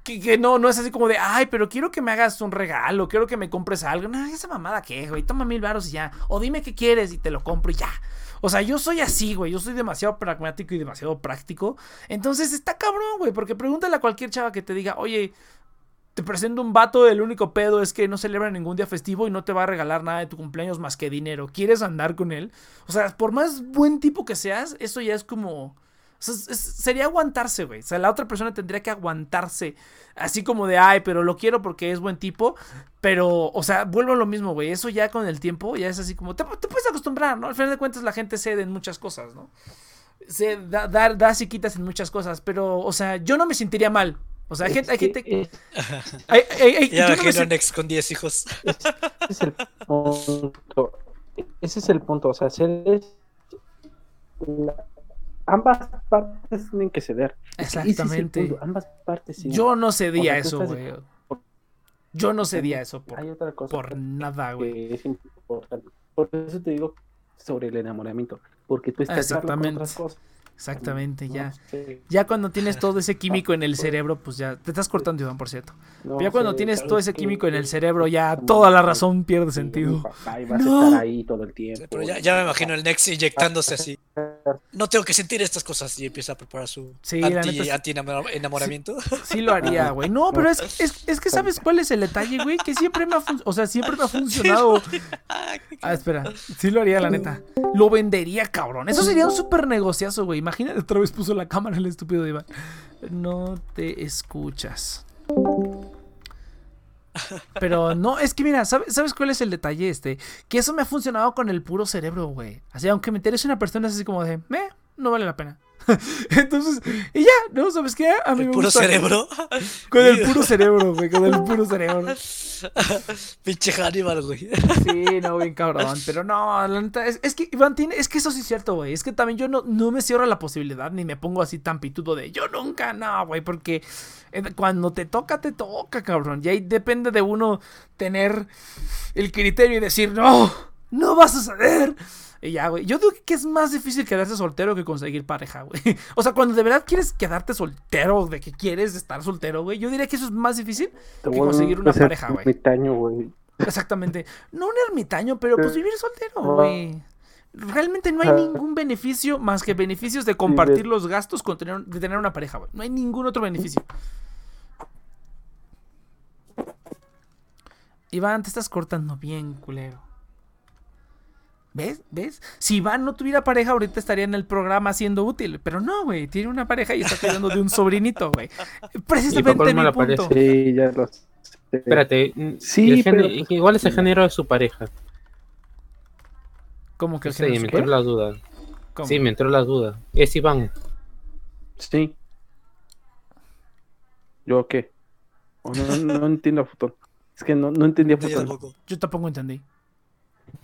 Que, que no, no es así como de, ay, pero quiero que me hagas un regalo, quiero que me compres algo, no, esa mamada qué, güey, toma mil varos y ya, o dime qué quieres y te lo compro y ya. O sea, yo soy así, güey. Yo soy demasiado pragmático y demasiado práctico. Entonces está cabrón, güey. Porque pregúntale a cualquier chava que te diga, oye, te presento un vato, el único pedo es que no celebra ningún día festivo y no te va a regalar nada de tu cumpleaños más que dinero. ¿Quieres andar con él? O sea, por más buen tipo que seas, eso ya es como... o sea, es- es- sería aguantarse, güey. O sea, la otra persona tendría que aguantarse. Así como de, ay, pero lo quiero porque es buen tipo. Pero, o sea, vuelvo a lo mismo, güey. Eso ya con el tiempo ya es así como, te, te puedes acostumbrar, ¿no? Al final de cuentas la gente cede en muchas cosas, ¿no? Se da, da, das y quitas en muchas cosas. Pero, o sea, yo no me sentiría mal. O sea, hay gente... Hay gente que, hay- hay- hay- Ya yo no me imagino sen- a Nex con 10 hijos. ese es el punto. Ese es el punto. O sea, ser es- la- ambas partes tienen que ceder. Es Exactamente. punto, Ambas partes sí. Yo no cedía O sea, tú eso, güey. Yo no cedía eso por, Hay otra cosa por nada, güey. es importante. Por eso te digo sobre el enamoramiento. Porque tú estás con Exactamente. otras cosas. Exactamente, No ya. sé, Ya cuando tienes todo ese químico en el cerebro, pues ya. Te estás cortando, Iván, por cierto. no ya cuando sé, tienes ¿sabes todo ese químico en el cerebro, ya toda la razón pierde sentido. y vas No. a estar ahí todo el tiempo. Pero ya, ya me imagino el Nex inyectándose así. No tengo que sentir estas cosas y empieza a preparar su Sí, anti, anti-enamoramiento. Sí lo haría, güey. No, pero es, es, es que ¿sabes cuál es el detalle, güey? Que siempre me ha funcionado. O sea, siempre me ha funcionado. Ah, espera. Sí lo haría, la neta. Lo vendería, cabrón. Eso sería un súper negociazo, güey. Imagínate, otra vez puso la cámara el estúpido de Iván. No te escuchas. Pero no, es que mira, ¿sabes, ¿sabes cuál es el detalle este? Que eso me ha funcionado con el puro cerebro, güey. Así, aunque me interese una persona, es así como de, eh, no vale la pena. Entonces, y ya, ¿no? ¿Sabes qué? A mí El me puro gusta- cerebro. Con el puro cerebro, güey, con el puro cerebro. Pinche Hannibal, güey. Sí, no, bien cabrón. Pero no, la neta, es, es que, Iván, tiene, es que eso sí es cierto, güey. Es que también yo no, no me cierro la posibilidad ni me pongo así tan pitudo de yo nunca, no, güey, porque cuando te toca, te toca, cabrón. Y ahí depende de uno tener el criterio y decir, no, no va a suceder. Y ya, güey. Yo digo que es más difícil quedarse soltero que conseguir pareja, güey. O sea, cuando de verdad quieres quedarte soltero, de que quieres estar soltero, güey, yo diría que eso es más difícil Te que conseguir una pareja, güey. ermitaño, güey. Exactamente. No un ermitaño, pero pues vivir soltero, Ah. güey. Realmente no hay Ah. ningún beneficio más que beneficios de compartir los gastos con tener, de tener una pareja, güey. No hay ningún otro beneficio. Iván, te estás cortando bien, culero. ¿Ves? ¿Ves? Si Iván no tuviera pareja, ahorita estaría en el programa siendo útil. Pero no, güey. Tiene una pareja y está cuidando de un sobrinito, güey. Precisamente mi punto. pareja. Sí, ya lo sé. Espérate, Sí, el pero- género- igual es el género de su pareja. ¿Cómo que Sí, Argenis me entró la duda. ¿Cómo? Sí, me entró la duda. Es Iván. Sí. ¿Yo qué? No, no, no entiendo, futón. Es que no, no entendía Yo futón. tampoco. Yo tampoco entendí.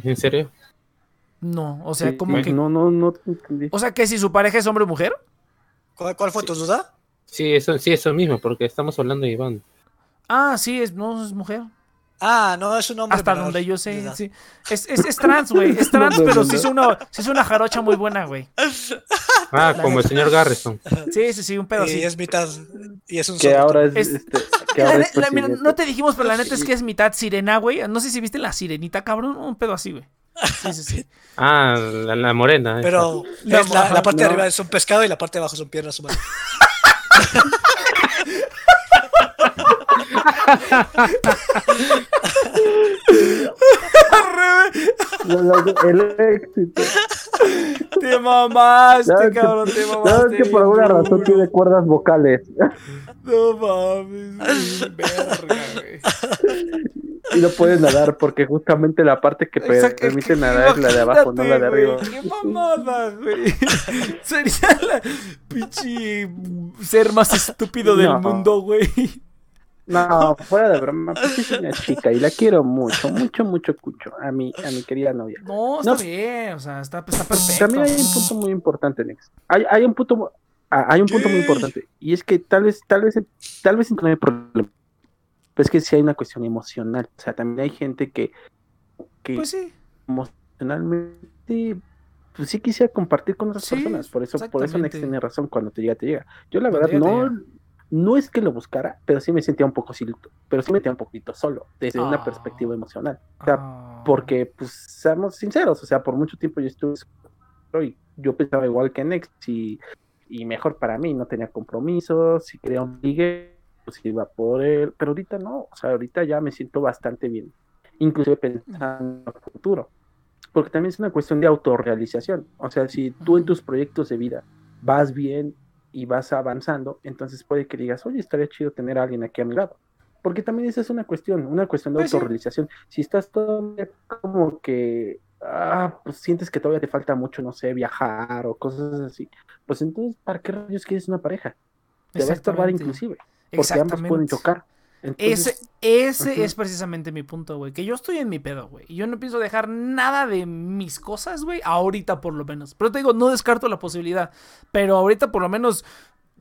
¿En serio? No, o sea, Sí, como que. No, no, no te entendí. O sea, que si su pareja es hombre o mujer. ¿Cuál, cuál fue tu duda? Sí, eso, sí, eso mismo, porque estamos hablando de Iván. Ah, sí, es, no es mujer. Ah, no, es un hombre. Hasta menor donde yo sé, sí. Es, es, es trans, güey. Es trans, No, no, pero no. sí es una, sí es una jarocha muy buena, güey. Ah, La como el señor Garrison. Sí, sí, sí, un pedo y así. es mitad. Y es un Que ahora es, Es- este, que ahora es la- mira, no te dijimos, pero la neta es que es mitad sirena, güey. No sé si viste la sirenita, cabrón. Un pedo así, güey. Sí, sí, sí. Ah, la, la morena. Pero la, la parte de arriba es un pescado y la parte de abajo son piernas humanas. El éxito. Te mamaste, No, es que- cabrón, te mamaste. es que por alguna razón tiene cuerdas vocales. No mames, güey, verga, güey. Y no puede nadar porque justamente la parte que Exacto, permite que nadar es la de abajo, no la de arriba. güey, Qué mamada, güey. Sería la pinche ser más estúpido del No. mundo, güey. No, fuera de broma, pues es una chica y la quiero mucho, mucho, mucho, mucho. A mi, a mi querida novia. No, está No. bien, o sea, está, está perfecto. También hay un punto muy importante, Nex. Hay, hay un punto, ah, hay un punto muy importante y es que tal vez, tal vez, tal vez no hay problema. Pero es que sí hay una cuestión emocional. O sea, también hay gente que, que Pues sí. emocionalmente, pues sí quisiera compartir con otras Sí, personas. Por eso, por eso Nex tiene razón. Cuando te llega, te llega. Yo la verdad no, no es que lo buscara, pero sí me sentía un poco silito, pero sí me sentía un poquito solo desde una Ah. perspectiva emocional. O sea, Ah. porque, pues, seamos sinceros, o sea, por mucho tiempo yo estuve solo y yo pensaba igual que Nex y, y mejor para mí, no tenía compromisos, si quería un ligue, pues iba por él, pero ahorita no, o sea, ahorita ya me siento bastante bien, inclusive pensando en el futuro, porque también es una cuestión de autorrealización, o sea, si tú en tus proyectos de vida vas bien y vas avanzando, entonces puede que digas, oye, estaría chido tener a alguien aquí a mi lado. Porque también esa es una cuestión, una cuestión de Pues sí. autorrealización. Si estás todavía como que, ah, pues sientes que todavía te falta mucho, no sé, viajar o cosas así, pues entonces, ¿para qué rayos quieres una pareja? Te va a estorbar inclusive, porque ambos pueden chocar. Ese, Entonces, ese es precisamente mi punto, güey. Que yo estoy en mi pedo, güey. Y yo no pienso dejar nada de mis cosas, güey. Ahorita por lo menos. Pero te digo, no descarto la posibilidad. Pero ahorita por lo menos,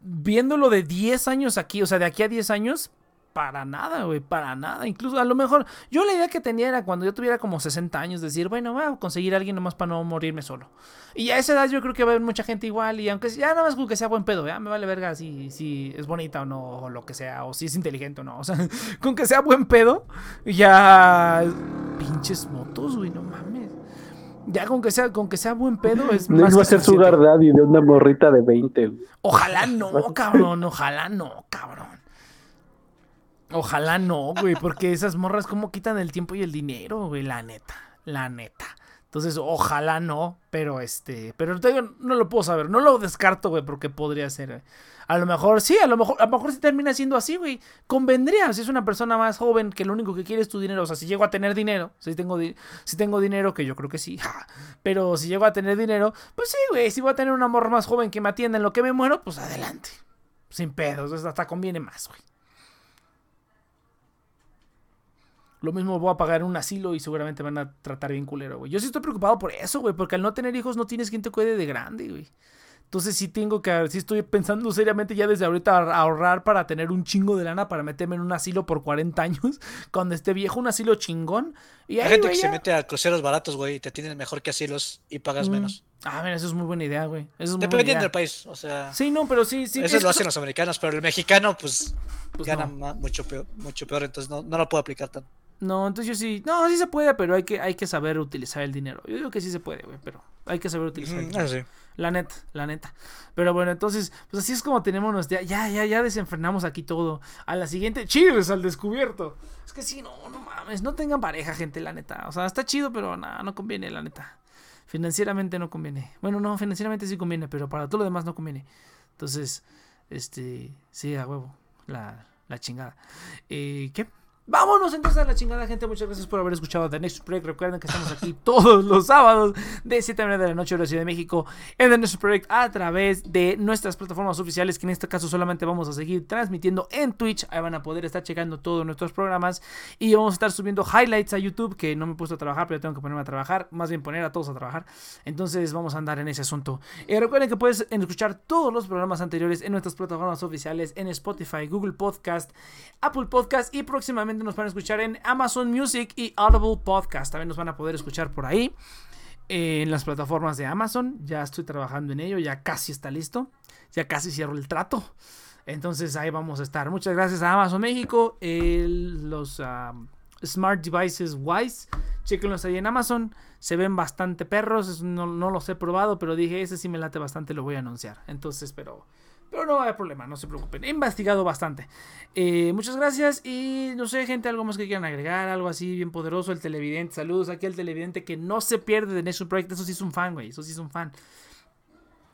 viéndolo de 10 años aquí, o sea, de aquí a 10 años, para nada, güey. Para nada. Incluso a lo mejor, yo la idea que tenía era cuando yo tuviera como 60 años, decir, bueno, voy a conseguir a alguien nomás para no morirme solo. Y a esa edad yo creo que va a haber mucha gente igual. Y aunque ya nada más con que sea buen pedo, ya me vale verga si, si es bonita o no, o lo que sea, o si es inteligente o no. O sea, con que sea buen pedo, ya. Pinches motos, güey, no mames. Ya con que sea, con que sea buen pedo es Nex más a ser sugar daddy de una morrita de 20. güey. Ojalá no, cabrón, ojalá no, cabrón. Ojalá no, güey, porque esas morras como quitan el tiempo y el dinero, güey, la neta, la neta. Entonces, ojalá no, pero este, pero no lo puedo saber, no lo descarto, güey, porque podría ser. güey. A lo mejor sí, a lo mejor, a lo mejor sí termina siendo así, güey. Convendría, si es una persona más joven que lo único que quiere es tu dinero, o sea, si llego a tener dinero, si tengo, si tengo dinero, que yo creo que sí, pero si llego a tener dinero, pues sí, güey, si voy a tener una morra más joven que me atienda en lo que me muero, pues adelante. Sin pedos, hasta conviene más, güey. Lo mismo voy a pagar un asilo y seguramente van a tratar bien culero, güey. Yo sí estoy preocupado por eso, güey, porque al no tener hijos no tienes quien te cuide de grande, güey. Entonces sí tengo que, sí estoy pensando seriamente ya desde ahorita ahorrar para tener un chingo de lana para meterme en un asilo por 40 años, cuando esté viejo, un asilo chingón. Y Hay gente que se mete a cruceros baratos, güey, y te tienen mejor que asilos y pagas Mm. menos. Ah, mira, eso es muy buena idea, güey. Eso es muy buena Dependiendo del país, o sea, Sí, no, pero sí, sí. eso es- lo hacen los americanos, pero el mexicano, pues, pues gana no. mucho peor, mucho peor, entonces no, no lo puedo aplicar tanto. No, entonces yo sí. No, sí se puede, pero hay que, hay que saber utilizar el dinero. Yo digo que sí se puede, güey, pero hay que saber utilizar el Ujú, dinero. eso sí. La neta, la neta. Pero bueno, entonces, pues así es como tenemos ya, ya, ya, ya desenfrenamos aquí todo. A la siguiente, cheers al descubierto. Es que sí, no, no mames, no tengan pareja, gente, la neta. O sea, está chido, pero nada, no conviene, la neta. Financieramente no conviene. Bueno, no, financieramente sí conviene, pero para todo lo demás no conviene. Entonces, este, sí, a huevo, la, la chingada. Eh, ¿Qué? Vámonos entonces a la chingada, gente. Muchas gracias por haber escuchado The Next Project. Recuerden que estamos aquí todos los sábados de 7 a 9 de la noche, hora Ciudad de México, en The Next Project a través de nuestras plataformas oficiales, que en este caso solamente vamos a seguir transmitiendo en Twitch. Ahí van a poder estar checando todos nuestros programas y vamos a estar subiendo highlights a YouTube, que no me he puesto a trabajar, pero tengo que ponerme a trabajar, más bien poner a todos a trabajar. Entonces vamos a andar en ese asunto. Recuerden que puedes escuchar todos los programas anteriores en nuestras plataformas oficiales, en Spotify, Google Podcast, Apple Podcast y próximamente nos van a escuchar en Amazon Music y Audible Podcast. También nos van a poder escuchar por ahí eh, en las plataformas de Amazon. Ya estoy trabajando en ello, ya casi está listo. Ya casi cierro el trato. Entonces ahí vamos a estar. Muchas gracias a Amazon México. los ah, Smart Devices Wise. Chequenlos ahí en Amazon. Se ven bastante perros. No, no los he probado, pero dije, ese sí me late bastante, lo voy a anunciar. Entonces, pero... Pero no va a haber problema, no se preocupen. He investigado bastante. Eh, muchas gracias y no sé, gente, algo más que quieran agregar, algo así bien poderoso. El televidente, saludos aquí al televidente que no se pierde de Nation Project. Eso sí es un fan, güey. Eso sí es un fan.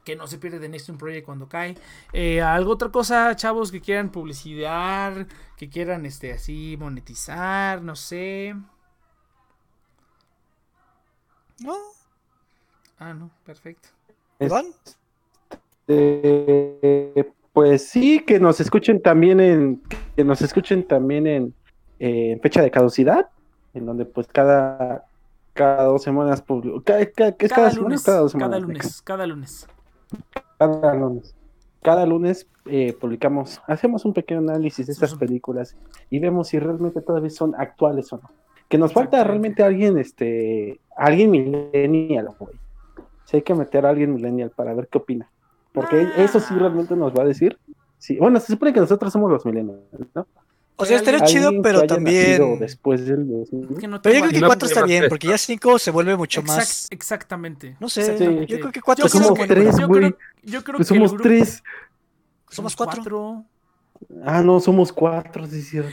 Que no se pierde de Nation Project cuando cae. Eh, algo otra cosa, chavos, que quieran publicidad, que quieran este así monetizar, no sé. ¿No? Ah, no, perfecto. Eh, pues sí, que nos escuchen también en, que nos escuchen también en, en fecha de caducidad, en donde pues cada, cada dos semanas publico, cada, lunes, Cada dos cada semanas. lunes, cada lunes. Cada lunes. Cada lunes eh, publicamos, hacemos un pequeño análisis de estas películas y vemos si realmente todavía son actuales o no. Que nos falta realmente alguien, este, alguien millennial, güey. Si hay que meter a alguien millennial para ver qué opina. Porque Ah. eso sí realmente nos va a decir. Sí, bueno, se supone que nosotros somos los millennials, ¿no? O sea, estaría chido, pero también. después del 2000. Es que no Pero yo creo que cuatro está bien, porque ya cinco se vuelve mucho Exact- más. exactamente. No sé, exactamente. yo creo que cuatro Yo sí creo es somos que- bueno. tres, yo güey. creo- Yo creo Pues que somos grupo- tres. Somos cuatro. Ah, no, somos cuatro, sí es cierto.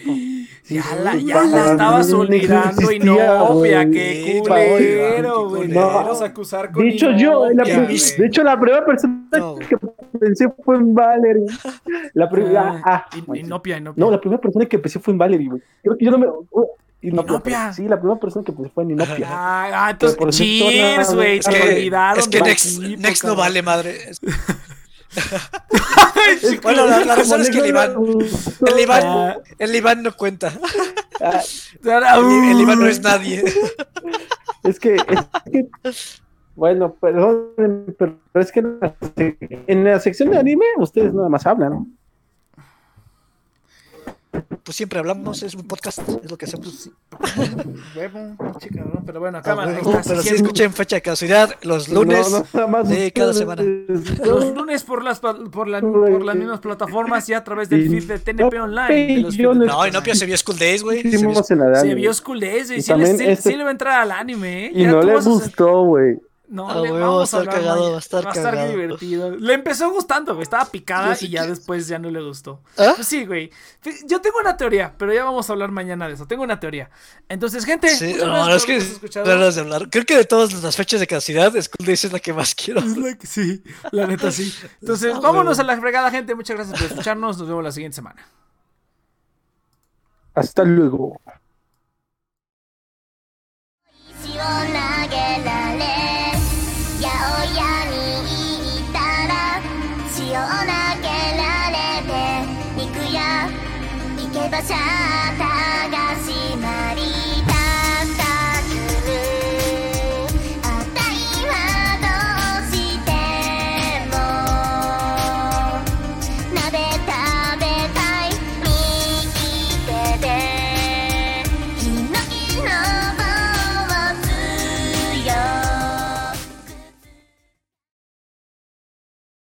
Sí, Ya la, ya la estabas mí no olvidando y güey. qué Sí, culero, güey. no. Acusar con De hecho, yo, la, Inopia, de hecho, la primera persona No, que pensé fue en Valerie. La primera, Ah, ah, In- bueno, Inopia, Inopia. no, la primera persona que pensé fue en Valerie, güey. Creo que yo no me. uh, Inopia, Inopia. Sí, la primera persona que pensé fue en Inopia. Ah, ah, entonces, cheers, cierto, güey. es Se que- olvidaron Es que del Next, equipo, Next no vale madre. Bueno, la- la razón es que el Iván- El Iván, Ah. el Iván no cuenta. ah, El, el Iván no es nadie. Es que, es que- bueno, perdón, pero es que en la, en la sección de anime ustedes nada más hablan. Pues siempre hablamos, es un podcast, es lo que hacemos. Cabrón, Pero bueno, Ah, cámara. pero sí, sí escuchen fecha de caducidad los lunes. No, de cada semana. Los lunes por las, por, la- por las mismas plataformas y a través del feed de TNP Online. de los No, y no, se vio School Days, güey. Se vio- Se School Days, güey. Y Sí, le, también sí- este- sí le va a entrar al anime, ¿eh? Y Ya no le gustó, güey. No, Ah, le vamos va a estar hablar cagado, va a estar Va a estar cagado. divertido. Le empezó gustando, güey. Estaba picada sí y ya que- después ya no le gustó. ¿Ah? Pues sí, güey. Yo tengo una teoría, pero ya vamos a hablar mañana de eso. Tengo una teoría. Entonces, gente, Sí, no, gracias es que ganas de hablar. Creo que de todas las fechas de caducidad, School Days es la que más quiero. Es la que- Sí, la neta sí. Entonces, Ah, vámonos a la fregada, gente. Muchas gracias por escucharnos. Nos vemos la siguiente semana. Hasta luego. ever shine.